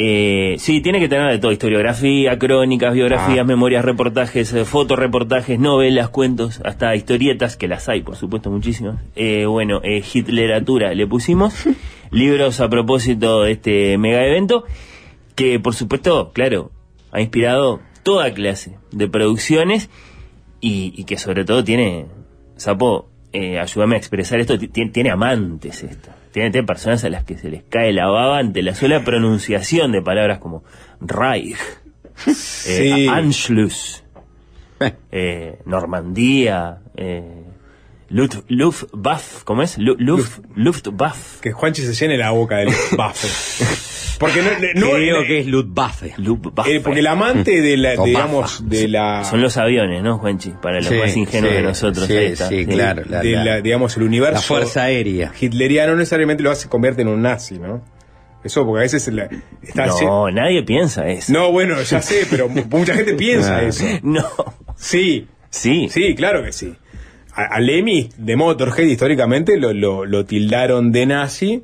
Eh, sí, tiene que tener de todo: historiografía, crónicas, biografías, Ah. memorias, reportajes, eh, fotoreportajes, novelas, cuentos, hasta historietas, que las hay, por supuesto, muchísimas. Eh, bueno, eh, Hitleratura le pusimos. libros a propósito de este mega evento, que por supuesto, claro, ha inspirado toda clase de producciones y, y que sobre todo tiene, Sapo, eh, ayúdame a expresar esto, ti- tiene, amantes esto. Tiene, tiene personas a las que se les cae la baba ante la sola pronunciación de palabras como Reich, eh, Sí. Anschluss, eh, Normandía, eh, Luft, Luftwaffe, ¿cómo es? Lu- Luft, Luftwaffe. Que Juanchi se llene la boca del bafo. Porque no, no- Creo eh, que es Luftwaffe. eh, porque el amante de la, digamos, de la. Son los aviones, ¿no, Juanchi? Para los Sí, más ingenuos sí, de nosotros. sí, ahí está. sí, claro. la- de la- la, digamos, el universo. La Fuerza Aérea. Hitleriano no necesariamente lo hace convierte en un nazi, ¿no? Eso, porque a veces la- está No, nadie piensa eso. No, bueno, ya sé, pero mu- mucha gente piensa eso. No. Sí. Sí. Sí, claro que sí. A, a Lemmy de Motorhead históricamente lo, lo, lo tildaron de nazi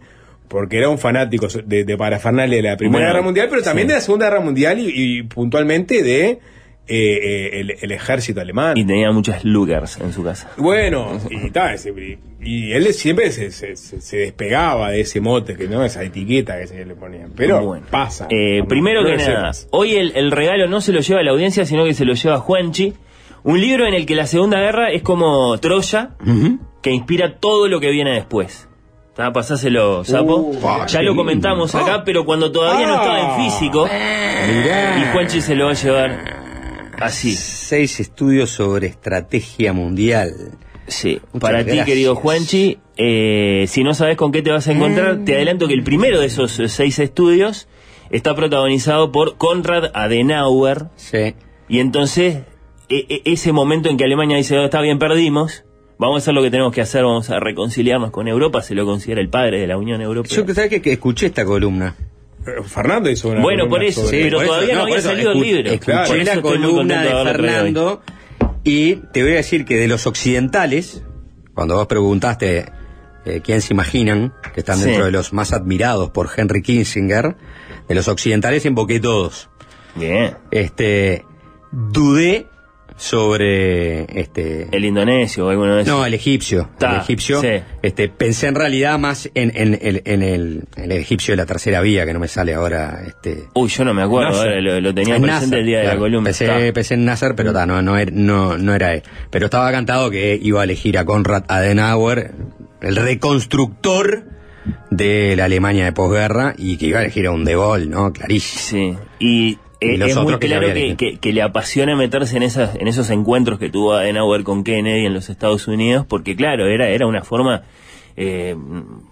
porque era un fanático de, de parafernalia de la Primera Bueno, Guerra Mundial, pero también sí. de la Segunda Guerra Mundial y, y puntualmente de eh, eh, el, el ejército alemán. Y tenía muchas Lugers en su casa. Bueno, y, tal, ese- y él siempre se, se- despegaba de ese mote, que no esa etiqueta que se le ponían. Pero Bueno. pasa. Eh, Como- primero no que nada, hoy el, el regalo no se lo lleva a la audiencia, sino que se lo lleva Juanchi. Un libro en el que la Segunda Guerra es como Troya, que inspira todo lo que viene después. ¿Está? Pasáselo, Sapo. Uh, ya lo lindo. comentamos acá, pero cuando todavía no estaba en físico. Y Juanchi se lo va a llevar así. Seis estudios sobre estrategia mundial. Sí, Muchas para ti, querido Juanchi, eh, si no sabes con qué te vas a encontrar, Mm. te adelanto que el primero de esos eh, seis estudios está protagonizado por Konrad Adenauer. Sí. Y entonces, e- e- ese momento en que Alemania dice, "Oh, está bien, perdimos, vamos a hacer lo que tenemos que hacer, vamos a reconciliarnos con Europa, se lo considera el padre de la Unión Europea. Yo sabes que, que escuché esta columna. Eh, Fernando hizo una Bueno, por eso, sobre- pero por eso, todavía no, no, había eso, salido el libro. escuché Por la columna de. Fernando y te voy a decir que de los occidentales, cuando vos preguntaste eh, quién se imaginan que están Sí. dentro de los más admirados por Henry Kissinger, de los occidentales invoqué todos. Bien. Este, dudé sobre este El indonesio o alguno de esos. no, el egipcio. Ta, el egipcio. sí. Este, pensé en realidad más en, en, el- en el, en el egipcio de la tercera vía, que no me sale ahora. Este, Uy, yo no me acuerdo, ahora lo, lo tenía En presente Nasser, el día de la columna. Pensé, pensé en Nasser, pero ta, no, no, no, no era él. Pero estaba cantado que iba a elegir a Konrad Adenauer, el reconstructor de la Alemania de posguerra, y que iba a elegir a un De Gaulle, ¿no? Clarísimo. Sí. Y, eh, es muy que claro que, que- que le apasiona meterse en esas en esos encuentros que tuvo Adenauer con Kennedy en los Estados Unidos, porque claro, era, era una forma eh,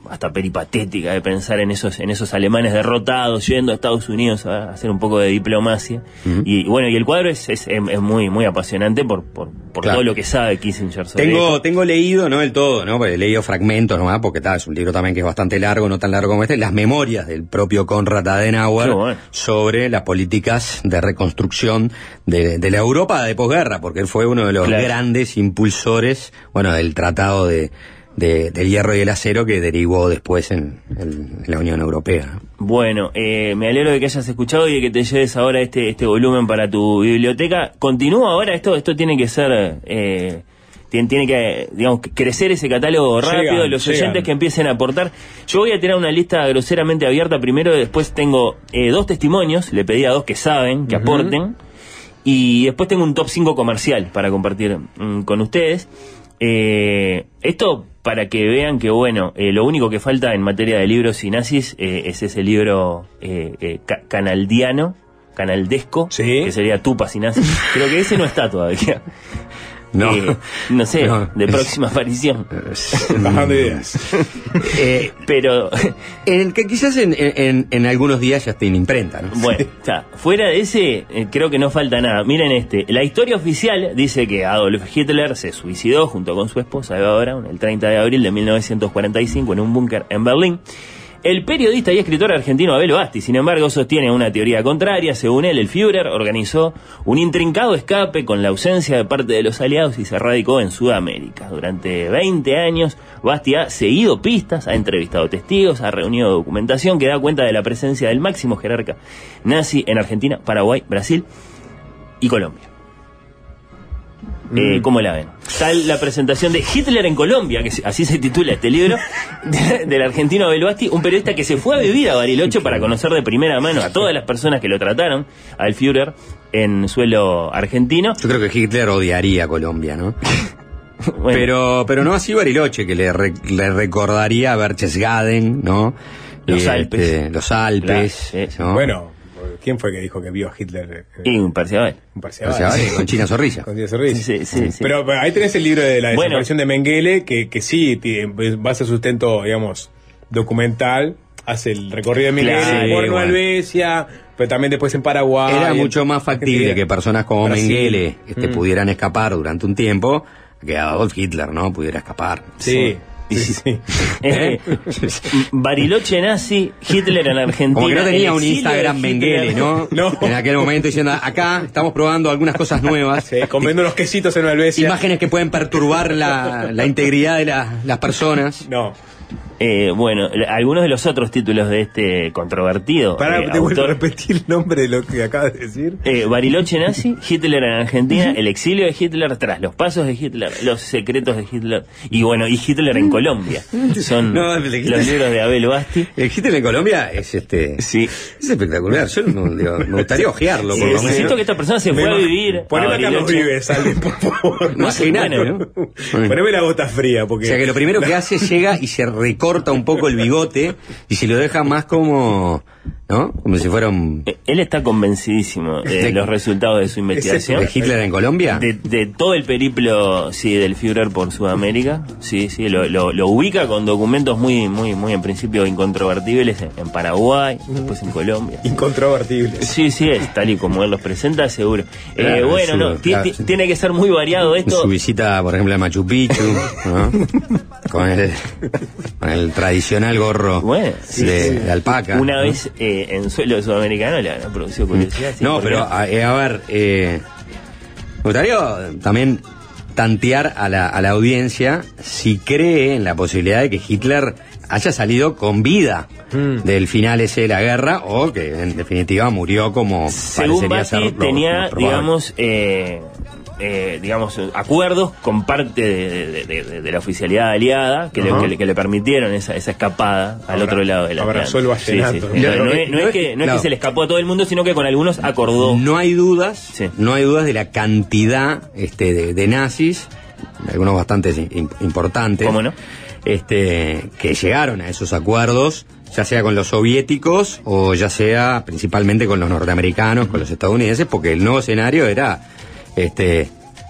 hasta peripatética de pensar en esos en esos alemanes derrotados yendo a Estados Unidos a hacer un poco de diplomacia. y, bueno, y el cuadro es, es, es- muy muy apasionante por, por, por Claro. todo lo que sabe Kissinger sobre Tengo, esto. tengo leído, no del todo, ¿no? Porque he leído fragmentos nomás, porque tal, es un libro también que es bastante largo, no tan largo como este, las memorias del propio Konrad Adenauer bueno. sobre las políticas de reconstrucción de, de la Europa de posguerra, porque él fue uno de los Claro. grandes impulsores, bueno, del tratado de, de- del hierro y el acero que derivó después en, en- en la Unión Europea. ¿no? Bueno, eh, me alegro de que hayas escuchado y de que te lleves ahora este, este volumen para tu biblioteca. Continúa ahora, esto, esto tiene que ser, eh, tiene, tiene que, digamos, que crecer ese catálogo rápido, Llegan, los llegan. oyentes que empiecen a aportar. Yo voy a tirar una lista groseramente abierta primero, después tengo eh, dos testimonios, le pedí a dos que saben, que aporten, y después tengo un top 5 comercial para compartir mm, con ustedes. Eh, esto para que vean que, bueno, eh, lo único que falta en materia de libros y nazis eh, es ese libro eh, eh, ca- canaldiano, canaldesco, que sería Tupas y nazis. Creo que ese no está todavía. No. Eh, no sé, No. de próxima aparición. Bajando ideas. Eh, Pero, en el que quizás en, en- en algunos días ya esté en imprenta, ¿no? Bueno, ya, fuera de ese, eh, creo que no falta nada. Miren este, la historia oficial dice que Adolf Hitler se suicidó junto con su esposa Eva Braun el 30 de abril de 1945 en un búnker en Berlín. El periodista y escritor argentino Abel Basti, sin embargo, sostiene una teoría contraria. Según él, el Führer organizó un intrincado escape con la ausencia de parte de los aliados y se radicó en Sudamérica. Durante 20 años, Basti ha seguido pistas, ha entrevistado testigos, ha reunido documentación que da cuenta de la presencia del máximo jerarca nazi en Argentina, Paraguay, Brasil y Colombia. Eh, ¿Cómo la ven? Tal la presentación de Hitler en Colombia, que así se titula este libro, de- del argentino Abel Basti, un periodista que se fue a vivir a Bariloche para conocer de primera mano a todas las personas que lo trataron, al Führer, en suelo argentino. Yo creo que Hitler odiaría a Colombia, ¿no? Bueno. Pero, pero no así Bariloche, que le, re- le recordaría a Berchtesgaden, ¿no? Los Y, Alpes. este, los Alpes. Bueno, ¿quién fue que dijo que vio a Hitler? eh, Y un Parcial. Un parcial. Parcial, con China Zorrilla. Con China Zorrilla. Sí, sí, sí. Pero, pero ahí tenés el libro de la Bueno. desaparición de Mengele, que, que sí, tiene- pues, base sustento, digamos, documental. hace el recorrido de Mengele Claro, por bueno. Helvecia, pero también después en Paraguay. Era mucho más factible que personas como Brasil. Mengele este, Mm. pudieran escapar durante un tiempo que Adolf Hitler, ¿no? Pudiera escapar. Sí. Sí, sí. ¿Eh? Bariloche nazi, Hitler en Argentina. Como que no tenía un Instagram. Mengele, ¿no? En aquel momento diciendo, acá estamos probando algunas cosas nuevas. comiendo unos quesitos en Helvecia. Imágenes que pueden perturbar la, la integridad de la- las personas. No. Eh, bueno, algunos de los otros títulos de este controvertido Para, eh, te vuelvo a autor, repetir el nombre de lo que acabas de decir. eh, Bariloche nazi, Hitler en Argentina, el exilio de Hitler tras los pasos de Hitler, los secretos de Hitler y bueno, y Hitler en Colombia. Son No, Hitler- los libros de Abel Basti. El Hitler en Colombia es este. Sí. Es espectacular. Yo no, digo, me gustaría ojearlo, por lo Necesito menos. que esta persona se fue a vivir. Poneme a Carlos Bariloche. Vives, alguien, por favor. Imagínate, Bueno, ¿no? Poneme la gota fría, porque. O sea que lo primero que hace es llega y se recorta un poco el bigote y se lo deja más como, ¿no? Como si fuera un... Eh, Él está convencidísimo de ¿De- los resultados de su investigación. ¿De Hitler en Colombia? De, de todo el periplo, sí, del Führer por Sudamérica, sí, sí, lo, lo- lo ubica con documentos muy, muy, muy en principio incontrovertibles en, Paraguay, después en Colombia. Incontrovertible. Sí, sí, es tal y como él los presenta, seguro. Eh, bueno, su- no, claro, sí. tiene que ser muy variado En esto. su visita, por ejemplo, a Machu Picchu, ¿no? con, el, con el tradicional gorro Bueno, sí, de, sí. de alpaca. Una ¿no? vez eh, en suelo sudamericano le ha producido curiosidad. sí, No, pero a, eh, a ver, eh, me gustaría también tantear a la, a la audiencia si cree en la posibilidad de que Hitler haya salido con vida Mm. del final ese de la guerra o que en definitiva murió como Según parecería ser lo- tenía, más digamos, eh, eh, digamos, acuerdos con parte de, de- de- de- de la oficialidad aliada que, le, Ajá. que le- que le permitieron esa, esa escapada al Abra- otro lado de la abrazó el. No, es, que- no es que, no es claro. que se le escapó a todo el mundo, sino que con algunos acordó. No hay dudas, no hay dudas de la cantidad este, de, de nazis, algunos bastante im- importantes, ¿Cómo no? este, que llegaron a esos acuerdos, ya sea con los soviéticos o ya sea principalmente con los norteamericanos, con los estadounidenses, porque el nuevo escenario era este,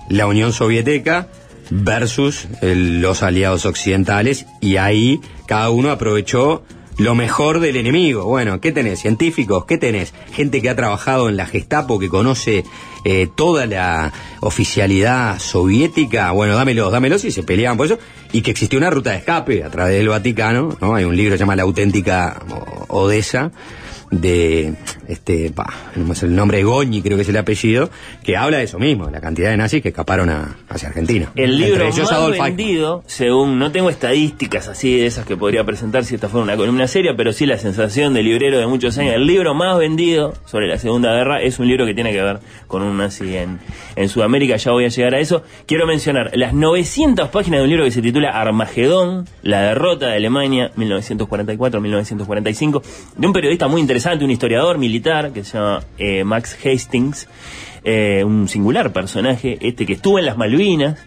la Unión Soviética versus el- los aliados occidentales y ahí cada uno aprovechó lo mejor del enemigo. Bueno, ¿qué tenés? ¿Científicos? ¿Qué tenés? Gente que ha trabajado en la Gestapo, que conoce eh, toda la oficialidad soviética. Bueno, dámelos, dámelos y se peleaban por eso. Y que existió una ruta de escape a través del Vaticano, ¿no? Hay un libro que se llama La auténtica Odessa de este no sé el nombre Goñi creo que es el apellido que habla de eso mismo la cantidad de nazis que escaparon a- hacia Argentina El libro ellos más Adolf Eichmann. vendido, según, no tengo estadísticas así de esas que podría presentar si esta fuera una columna seria, pero sí la sensación de librero de muchos años. El libro más vendido sobre la Segunda Guerra es un libro que tiene que ver con un nazi en, en Sudamérica, ya voy a llegar a eso. Quiero mencionar las 900 páginas de un libro que se titula Armagedón, la derrota de Alemania 1944-1945, de un periodista muy interesante, un historiador militar que se llama eh, Max Hastings, eh, un singular personaje, este que estuvo en las Malvinas,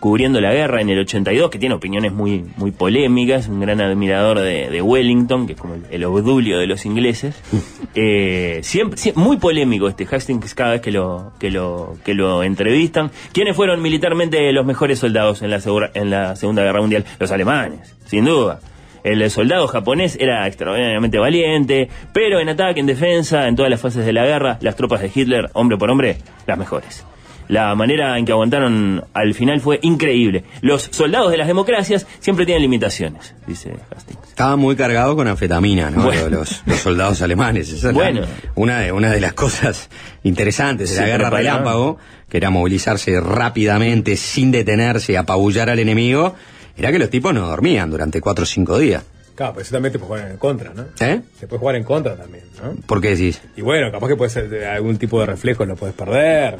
cubriendo la guerra en el 82, que tiene opiniones muy, muy polémicas, un gran admirador de, de Wellington, que es como el, el Obdulio de los ingleses. Eh, siempre, sie- muy polémico este Hastings cada vez que lo, que lo, que lo entrevistan. ¿Quiénes fueron militarmente los mejores soldados en la, segura- en la Segunda Guerra Mundial? Los alemanes, sin duda. El soldado japonés era extraordinariamente valiente, pero en ataque, en defensa, en todas las fases de la guerra, las tropas de Hitler, hombre por hombre, las mejores. La manera en que aguantaron al final fue increíble. Los soldados de las democracias siempre tienen limitaciones, dice Hastings. Estaba muy cargado con anfetamina, ¿no? Bueno. Los, los soldados alemanes. Esa Bueno. una, de, una de las cosas interesantes de la guerra relámpago, que era movilizarse rápidamente, sin detenerse, apabullar al enemigo, era que los tipos no dormían durante cuatro o cinco días. Claro, pero eso también te puede jugar en contra, ¿no? ¿Eh? Se puede jugar en contra también, ¿no? ¿Por qué decís? Y bueno, capaz que puede ser de algún tipo de reflejo, lo puedes perder.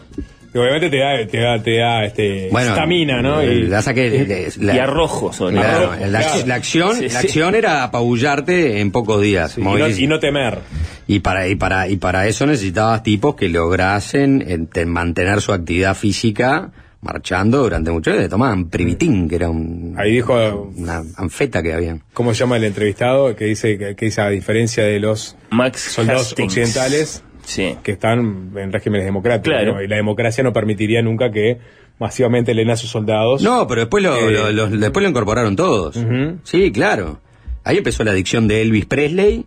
Y obviamente te da, te da, te da este Bueno, estamina, ¿no? Y, la saqué- la- y arrojo, sobre Claro, la, claro. la acción, Sí, la sí. acción era apabullarte en pocos días. y, no, y no temer. Y para, y para, y para eso necesitabas tipos que lograsen eh, te- mantener su actividad física marchando durante mucho tiempo. Tomaban privitín, que era un, Ahí dijo, una anfeta que habían. ¿cómo se llama el entrevistado? Que dice que, que dice a diferencia de los Max soldados Hastings. occidentales Sí. que están en regímenes democráticos. Claro. ¿no? Y la democracia no permitiría nunca que masivamente leen a sus soldados. No, pero después lo, Eh, lo- lo- después lo incorporaron todos. Sí, claro. ahí empezó la adicción de Elvis Presley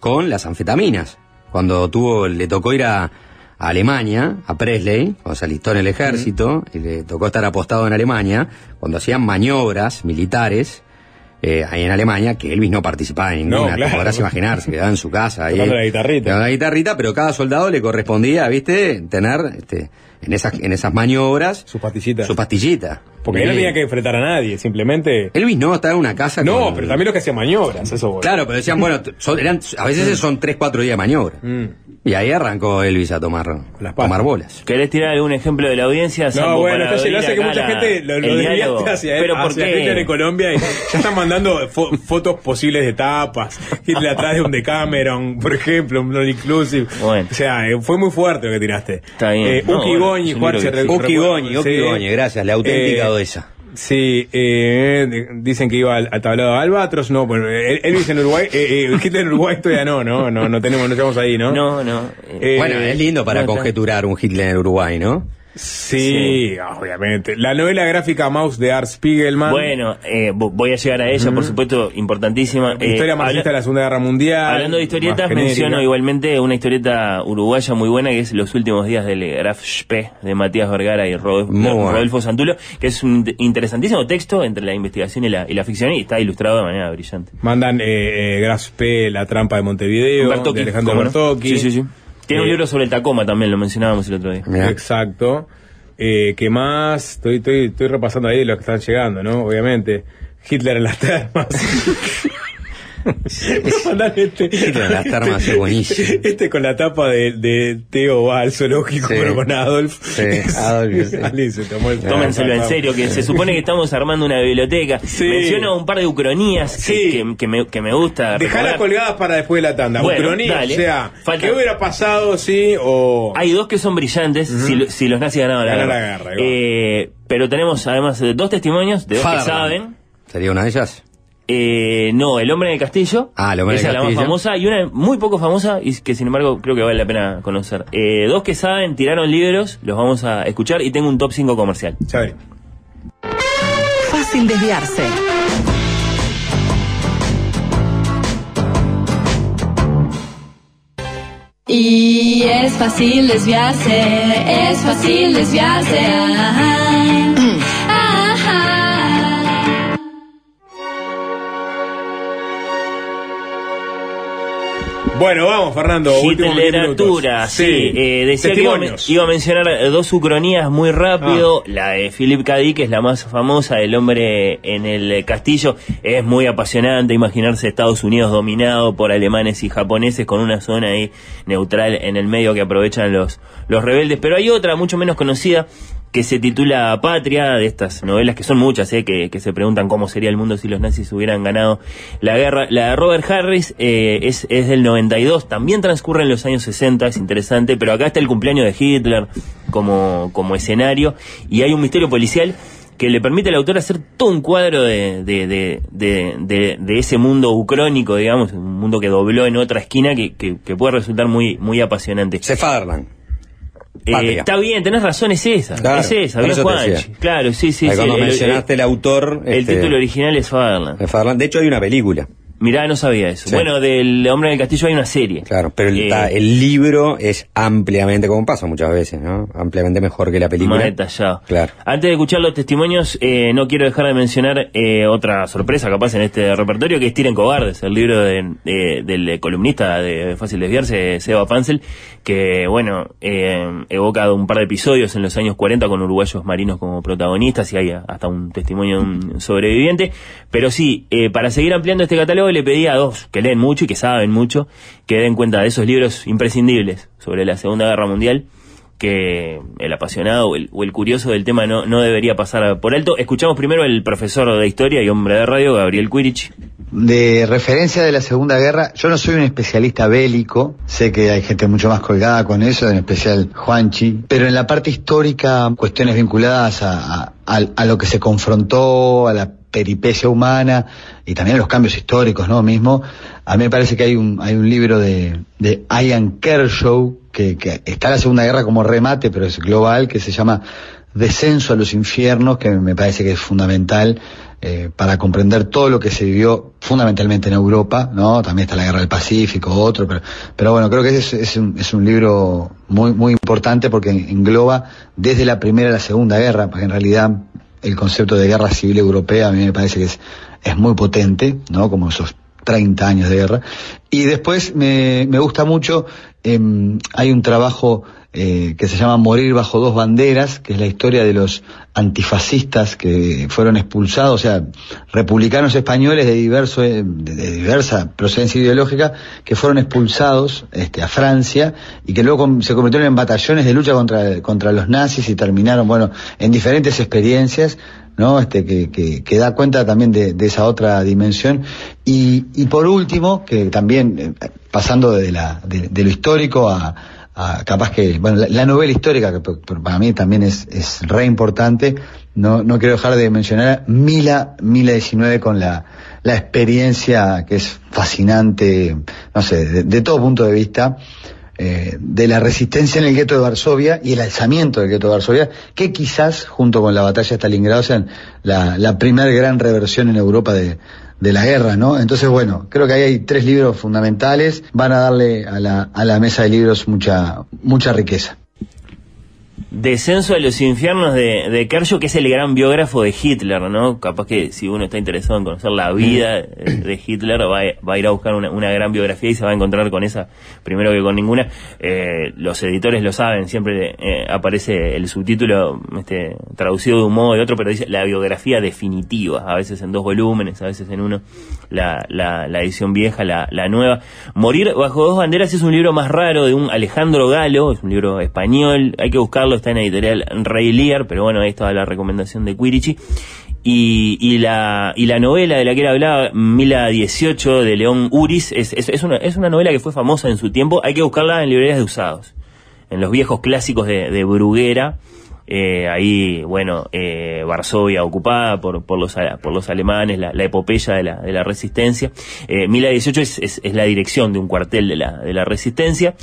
con las anfetaminas. Cuando tuvo, le tocó ir a, a Alemania, a Presley, cuando se alistó en el ejército, y le tocó estar apostado en Alemania, cuando hacían maniobras militares, eh, ahí en Alemania, que Elvis no participaba en No, ninguna, claro. te podrás imaginar, se quedaba en su casa ahí. La guitarrita. La guitarrita, pero cada soldado le correspondía, viste, tener este, en esas, en esas maniobras Sus pastillitas. su pastillita. Porque él no tenía que enfrentar a nadie, simplemente. Elvis no, estaba en una casa No, con- pero también los que hacían maniobras, eso voy. Claro, pero decían, bueno, son- eran, a veces son 3, 4 días de maniobra. Mm. Y ahí arrancó Elvis a tomar, tomar bolas. ¿Querés tirar algún ejemplo de la audiencia? No, Sampo, bueno, entonces lo hace que mucha la- gente lo, lo desviaste hacia, Pero ¿por hacia qué? Hitler en Colombia y ya están mandando fo- fotos posibles de tapas. Hitler atrás de un Decameron, por ejemplo, un non inclusive. O sea, eh, fue muy fuerte lo que tiraste. Está bien. Eh, No, Uki bueno, Goñi, Juan, Uki Goñi, Uki sí. Goñi, gracias, la auténtica Eh, Odessa. Sí, eh, de- dicen que iba al, al tablado de Albatros, no, bueno, El- Elvis en Uruguay, eh, eh, Hitler en Uruguay todavía no, no, no, no tenemos, no estamos ahí, ¿no? No, no. Eh, bueno, es lindo para no conjeturar un Hitler en Uruguay, ¿no? Sí, obviamente. La novela gráfica Mouse de Art Spiegelman. Bueno, eh, vo- voy a llegar a ella, por supuesto, importantísima. Eh, Historia marxista de la Segunda Guerra Mundial. Hablando de historietas, menciono igualmente una historieta uruguaya muy buena que es Los últimos días del Graf Spee de Matías Vergara y Rodolfo, bueno. Rodolfo Santulo, que es un interesantísimo texto entre la investigación y la, y la ficción y está ilustrado de manera brillante. Mandan eh, eh, Graf P, La trampa de Montevideo, Bertocchi, de Alejandro ¿cómo no? Sí, sí, sí. Tiene un Eh, libro sobre el Tacoma también, lo mencionábamos el otro día. Exacto. Eh, ¿Qué más? Estoy, estoy, estoy repasando ahí los que están llegando, ¿no? Obviamente. Hitler en las termas. Este, Hitler en las termas es buenísimo. Este con la tapa de, de Teo va al zoológico, Sí. pero con Adolf. Sí, Adolf, sí. Tómenselo en serio, que se supone que estamos armando una biblioteca. Menciono un par de ucronías que, que- que me, que me gusta. Dejarlas colgadas para después de la tanda. Bueno, Ucronía, dale. o sea, Falta- ¿qué hubiera pasado si o Hay dos que son brillantes si, lo- si los nazis ganaban la guerra. la guerra. Eh, pero tenemos además dos testimonios de dos que saben. ¿Sería una de ellas? Eh, no, El hombre en el castillo. Ah, El hombre en Esa es la más famosa. Y una muy poco famosa y que sin embargo creo que vale la pena conocer. Eh, dos que saben, tiraron libros, los vamos a escuchar y tengo un top 5 comercial. Fácil desviarse. Y es fácil desviarse, es fácil desviarse. Ajá. Bueno, vamos, Fernando. Literatura, sí. eh, decía que iba, a iba mencionar dos ucronías muy rápido. Ah. La de Philip K. Que es la más famosa, El hombre en el castillo. Es muy apasionante imaginarse Estados Unidos dominado por alemanes y japoneses con una zona ahí neutral en el medio que aprovechan los, los rebeldes. Pero hay otra mucho menos conocida que se titula Patria, de estas novelas que son muchas, eh, que, que se preguntan cómo sería el mundo si los nazis hubieran ganado la guerra. La de Robert Harris eh, es, es del 92, también transcurre en los años 60, es interesante, pero acá está el cumpleaños de Hitler como, como escenario y hay un misterio policial que le permite al autor hacer todo un cuadro de, de, de, de, ese mundo ucrónico, digamos, un mundo que dobló en otra esquina que, que, puede resultar muy, muy apasionante. Sefaderland. Eh, está bien, tenés razón, es esa. Claro, es esa, bien decía. Claro, sí, sí, Ahí sí. cuando el- mencionaste el, autor. el este, título original es Fatherland. Sefaderland. De hecho, hay una película. Mirá, no sabía eso. Sí. Bueno, del Hombre del Castillo hay una serie. Claro, pero el, Eh, ta- el libro es ampliamente, como pasa muchas veces, ¿no? Ampliamente mejor que la película. Más detallado. Claro. Antes de escuchar los testimonios, eh, no quiero dejar de mencionar eh, otra sorpresa capaz en este repertorio, que es Tiren Cobardes, el libro de- de- del columnista de Fácil Desviarse, Seba Pansel, que, bueno, eh, evoca un par de episodios en los años 40 con uruguayos marinos como protagonistas y hay hasta un testimonio de un sobreviviente. Pero sí, eh, para seguir ampliando este catálogo le pedí a dos que leen mucho y que saben mucho, que den cuenta de esos libros imprescindibles sobre la Segunda Guerra Mundial que el apasionado o el, curioso del tema no, debería pasar por alto. Escuchamos primero el profesor de historia y hombre de radio, Gabriel Quirich. De referencia de la Segunda Guerra, yo no soy un especialista bélico, sé que hay gente mucho más colgada con eso, en especial Juanchi, pero en la parte histórica, cuestiones vinculadas a lo que se confrontó, a la peripecia humana y también los cambios históricos, ¿no? Mismo, a mí me parece que hay un, hay un libro de, de Ian Kershaw, que, que está la Segunda Guerra como remate, pero es global, que se llama Descenso a los infiernos, que me parece que es fundamental eh, para comprender todo lo que se vivió fundamentalmente en Europa, ¿no? También está la Guerra del Pacífico, otro, pero, pero bueno, creo que es, es, un, es un libro muy, muy importante porque engloba desde la Primera a la Segunda Guerra, porque en realidad el concepto de guerra civil europea a mí me parece que es, es muy potente, ¿no? Como esos 30 años de guerra. Y después me, me gusta mucho, em, hay un trabajo eh, que se llama Morir bajo dos banderas, que es la historia de los antifascistas que fueron expulsados, o sea, republicanos españoles de, diverso, eh, de, diversa procedencia ideológica, que fueron expulsados este, a Francia y que luego se convirtieron en batallones de lucha contra, contra los nazis y terminaron, bueno, en diferentes experiencias. ¿no? Este, que, que, que da cuenta también de, esa otra dimensión. Y, y por último, que también, eh, pasando de, la, de lo histórico a, a capaz que, bueno, la, la novela histórica, que para mí también es, es re importante, no, no quiero dejar de mencionar Mila, Mila 19 con la, la experiencia que es fascinante, no sé, de todo punto de vista, eh, de la resistencia en el gueto de Varsovia y el alzamiento del gueto de Varsovia, que quizás, junto con la batalla de Stalingrado, sean la, la primera gran reversión en Europa de, de la guerra, ¿no? Entonces, bueno, creo que ahí hay tres libros fundamentales, van a darle a la, a la mesa de libros mucha, mucha riqueza. Descenso a los infiernos de, de Kershaw, que es el gran biógrafo de Hitler, ¿no? Capaz que si uno está interesado en conocer la vida eh, de Hitler, va, a- va a ir a buscar una, una gran biografía y se va a encontrar con esa, primero que con ninguna. Eh, los editores lo saben, siempre eh, aparece el subtítulo este, traducido de un modo o de otro, pero dice la biografía definitiva, a veces en dos volúmenes, a veces en uno, la, la, la edición vieja, la, la nueva. Morir bajo dos banderas es un libro más raro de un Alejandro Galo, es un libro español, hay que buscarlo, está en editorial Rey Lear, pero bueno, ahí estaba la recomendación de Quirichi. Y, la, y la novela de la que él hablaba, Mila 18, de León Uris, es, es, una, es una novela que fue famosa en su tiempo, hay que buscarla en librerías de usados, en los viejos clásicos de Bruguera, eh, ahí, bueno, eh, Varsovia ocupada por, por, los, por los alemanes, la, epopeya de la, de la resistencia. Eh, Mila 18 es, es, la dirección de un cuartel de la, de la resistencia.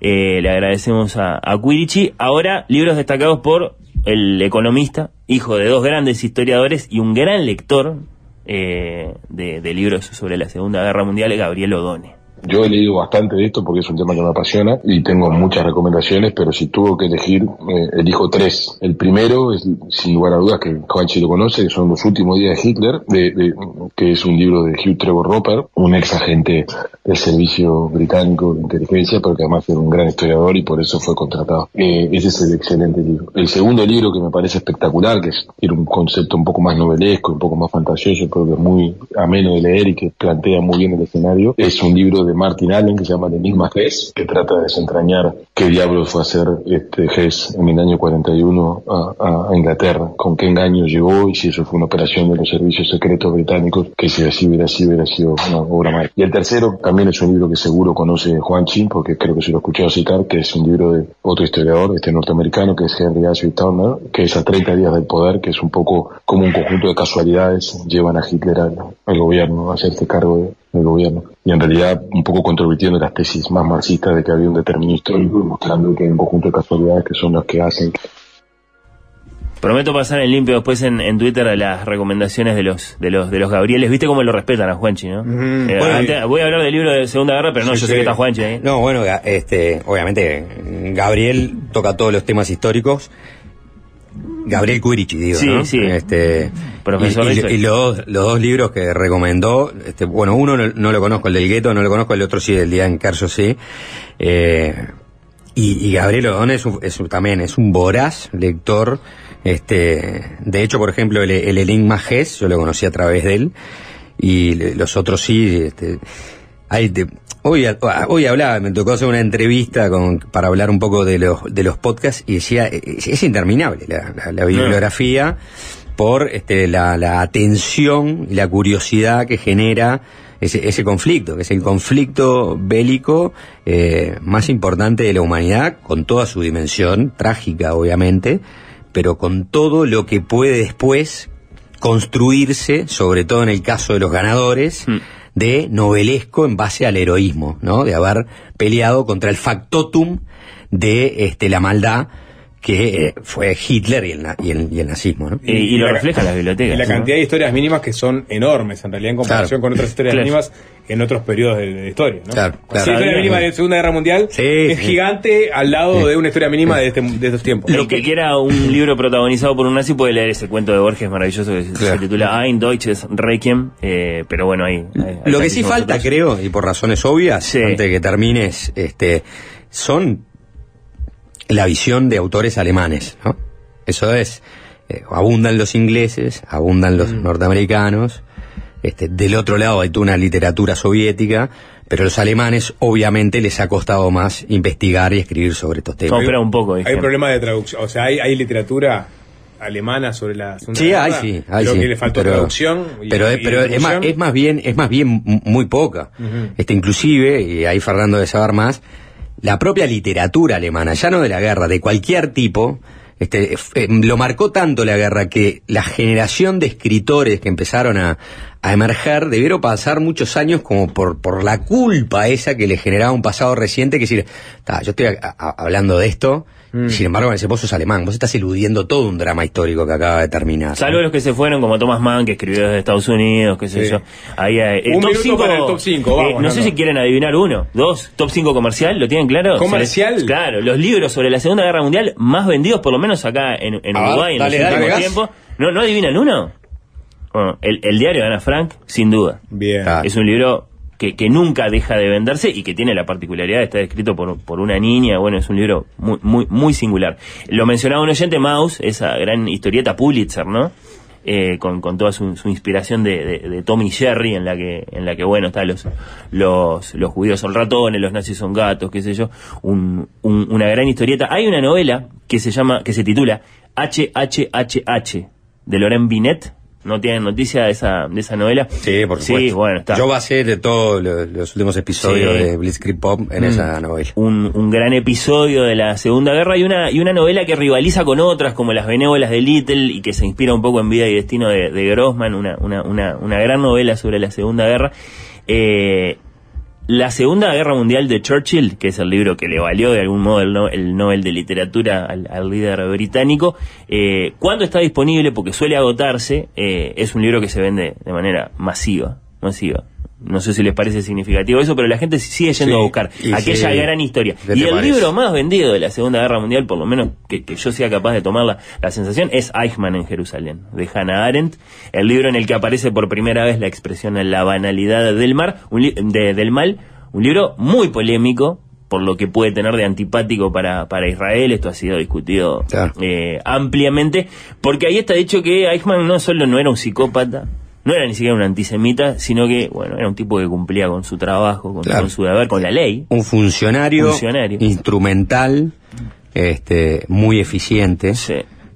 Eh, le agradecemos a, a Quirichi. Ahora, libros destacados por el economista, hijo de dos grandes historiadores y un gran lector de, de libros sobre la Segunda Guerra Mundial, Gabriel Odone. Yo he leído bastante de esto porque es un tema que me apasiona y tengo muchas recomendaciones, pero si tuvo que elegir, eh, elijo tres. El primero es, sin lugar a dudas, que Juanchi lo conoce, que son los últimos días de Hitler, de, de- que es un libro de Hugh Trevor Roper, un ex agente del servicio británico de inteligencia, pero que además era un gran historiador y por eso fue contratado. Eh, ese es el excelente libro. El segundo libro que me parece espectacular, que es, un concepto un poco más novelesco, un poco más fantasioso, pero que es muy ameno de leer y que plantea muy bien el escenario, es un libro de Martin Allen que se llama El Enigma Hess, que trata de desentrañar qué diablos fue a hacer este Hess en el año 41 a, a Inglaterra, con qué engaño llegó y si eso fue una operación de los servicios secretos británicos, que si así hubiera sido, una obra maestra. Y el tercero también es un libro que seguro conoce Juanchi, porque creo que se lo he escuchado citar, que es un libro de otro historiador, este norteamericano, que es Henry Ashby Turner, que es a 30 días del poder, que es un poco como un conjunto de casualidades llevan a Hitler al, al gobierno, a hacerse cargo de- del gobierno. Y en realidad un poco controvirtiendo las tesis más marxistas de que había un determinio histórico y mostrando que hay un conjunto de casualidades que son las que hacen Prometo pasar en limpio después en, en Twitter a las recomendaciones de los de los de los Gabrieles. ¿Viste cómo lo respetan a Juanchi, no? Eh, Bueno, antes- voy a hablar del libro de Segunda Guerra, pero no, Sí, yo sé sí. que está Juanchi ahí. No, bueno, este, obviamente, Gabriel toca todos los temas históricos. Gabriel Curichi, digo, Sí, ¿no? sí. Este, Profesor y, y- los, dos- los dos libros que recomendó, este, bueno, uno no, no lo conozco, el del gueto no lo conozco, el otro sí, el día en Carso sí. Eh, y, y Gabriel Odone es, un- es un- también es un voraz lector. Este, de hecho, por ejemplo, el, el Enigma Gess, yo lo conocí a través de él, y los otros sí. Este, hay de- hoy, hoy hablaba, me tocó hacer una entrevista con, para hablar un poco de los, de los podcasts y decía, es, es interminable la, la- la bibliografía por este, la, la atención y la curiosidad que genera ese, ese conflicto, que es el conflicto bélico eh, más importante de la humanidad, con toda su dimensión, trágica obviamente, pero con todo lo que puede después construirse, sobre todo en el caso de los ganadores, de novelesco en base al heroísmo, ¿no? De haber peleado contra el factotum de este, la maldad que eh, fue Hitler y el, na- y el, y el nazismo. ¿no? Y, y lo la- refleja en las bibliotecas. Y la ¿no? cantidad de historias mínimas que son enormes, en realidad, en comparación Claro. con otras historias Claro. mínimas en otros periodos de, de historia. ¿no? Claro, claro. la historia mínima de Segunda Guerra Mundial es sí. gigante al lado de una historia mínima de, este- de estos tiempos. El que quiera un libro protagonizado por un nazi puede leer ese cuento de Borges maravilloso que se- se titula Ein Deutsches Requiem. eh, pero bueno, ahí. Lo que sí falta, otros. creo, y por razones obvias, antes de que termines, este, son la visión de autores alemanes, ¿no? Eso es, eh, abundan los ingleses, abundan los norteamericanos, este, del otro lado hay toda una literatura soviética, pero a los alemanes obviamente les ha costado más investigar y escribir sobre estos temas. Hay problema de traducción. O sea, hay, hay literatura alemana sobre la Segunda Sí, Guerra, hay, sí, hay, pero sí. que le faltó Pero- traducción. y- pero y pero es, más, es más bien es más bien muy poca Ujú. este inclusive y ahí Fernando debe saber más la propia literatura alemana ya no de la guerra de cualquier tipo este eh, lo marcó tanto la guerra que la generación de escritores que empezaron a, a emerger debieron pasar muchos años como por por la culpa esa que le generaba un pasado reciente que decir "Ta, yo estoy hablando de esto Mm. sin embargo me dice, vos sos alemán vos estás eludiendo todo un drama histórico que acaba de terminar Salvo los que se fueron, como Thomas Mann, que escribió desde Estados Unidos, qué sé Sí. yo. Ahí, eh, el Un top minuto 5, para el top cinco, vamos, no sé si quieren adivinar uno, dos, top 5 comercial, ¿lo tienen claro? ¿Comercial? Claro, los libros sobre la Segunda Guerra Mundial más vendidos, por lo menos acá en, en A ver, Uruguay, en los últimos tiempos. ¿No, ¿No adivinan uno? Bueno, el, el diario de Ana Frank, sin duda. Bien. Es un libro que, nunca deja de venderse y que tiene la particularidad de estar escrito por, por una niña. Bueno, es un libro muy, muy, muy singular. Lo mencionaba un oyente, Maus, esa gran historieta Pulitzer, ¿no? Eh, con, con toda su, inspiración de, Tommy Jerry, en la que, en la que bueno, está los, los, los judíos son ratones, los nazis son gatos, qué sé yo, un- una gran historieta. Hay una novela que se llama, que se titula HHHH, de Loren Binet. ¿No tienen noticia de esa, de esa novela? Sí, por Sí, supuesto. bueno, está. Yo basé de todos los, los últimos episodios Sí. de Blitzkrieg Pop en Mm. esa novela. un, un gran episodio de la Segunda Guerra y una, y una novela que rivaliza con otras como Las Benévolas de Little y que se inspira un poco en Vida y Destino de, de Grossman, una, una, una, una gran novela sobre la Segunda Guerra. Eh, la Segunda Guerra Mundial de Churchill, que es el libro que le valió de algún modo el, no- el Nobel de Literatura al, líder británico, eh, cuando está disponible, porque suele agotarse, eh, es un libro que se vende de manera masiva, masiva. No sé si les parece significativo eso, pero la gente sigue yendo Sí, a buscar aquella sí. gran historia. ¿Qué Y el parece? libro más vendido de la Segunda Guerra Mundial, por lo menos que, que yo sea capaz de tomar la, la sensación, es Eichmann en Jerusalén, de Hannah Arendt, el libro en el que aparece por primera vez la expresión la banalidad del mar, un de- del mal, un libro muy polémico, por lo que puede tener de antipático para, para Israel, esto ha sido discutido eh, ampliamente, porque ahí está dicho que Eichmann no solo no era un psicópata, no era ni siquiera un antisemita, sino que, bueno, era un tipo que cumplía con su trabajo, con, Claro. con su deber, con la ley. Un funcionario, Funcionario. instrumental, este, muy eficiente,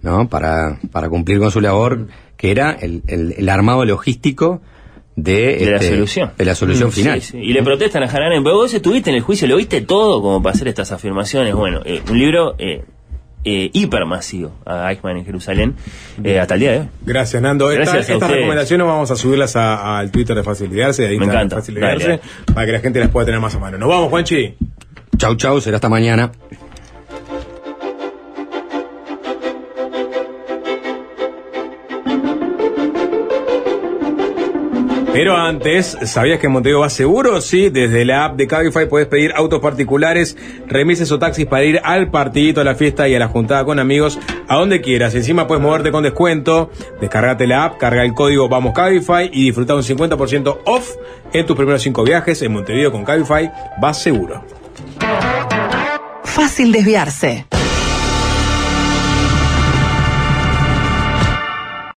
¿no? Para, para cumplir con su labor, que era el, el- el armado logístico de, de la este, solución. de la solución Mm, sí, final. sí. Y le protestan a Haranen, pero vos estuviste en el juicio, lo viste todo como para hacer estas afirmaciones. Bueno, eh, un libro eh, eh, hipermasivo a Eichmann en Jerusalén eh, hasta el día de hoy. Gracias, Nando. Esta- estas ustedes. recomendaciones vamos a subirlas a- al Twitter de Fácil Lidiarse, de Me encanta. Fácil Dale, para que la gente las pueda tener más a mano. Nos vamos, Juanchi. Chau, chau, será hasta mañana. Pero antes, ¿sabías que en Montevideo va seguro? Sí, desde la app de Cabify puedes pedir autos particulares, remises o taxis para ir al partidito, a la fiesta y a la juntada con amigos, a donde quieras. Encima puedes moverte con descuento. Descargate la app, carga el código Vamos Cabify y disfruta un 50% off en tus primeros cinco viajes en Montevideo con Cabify. Vas seguro. Fácil desviarse.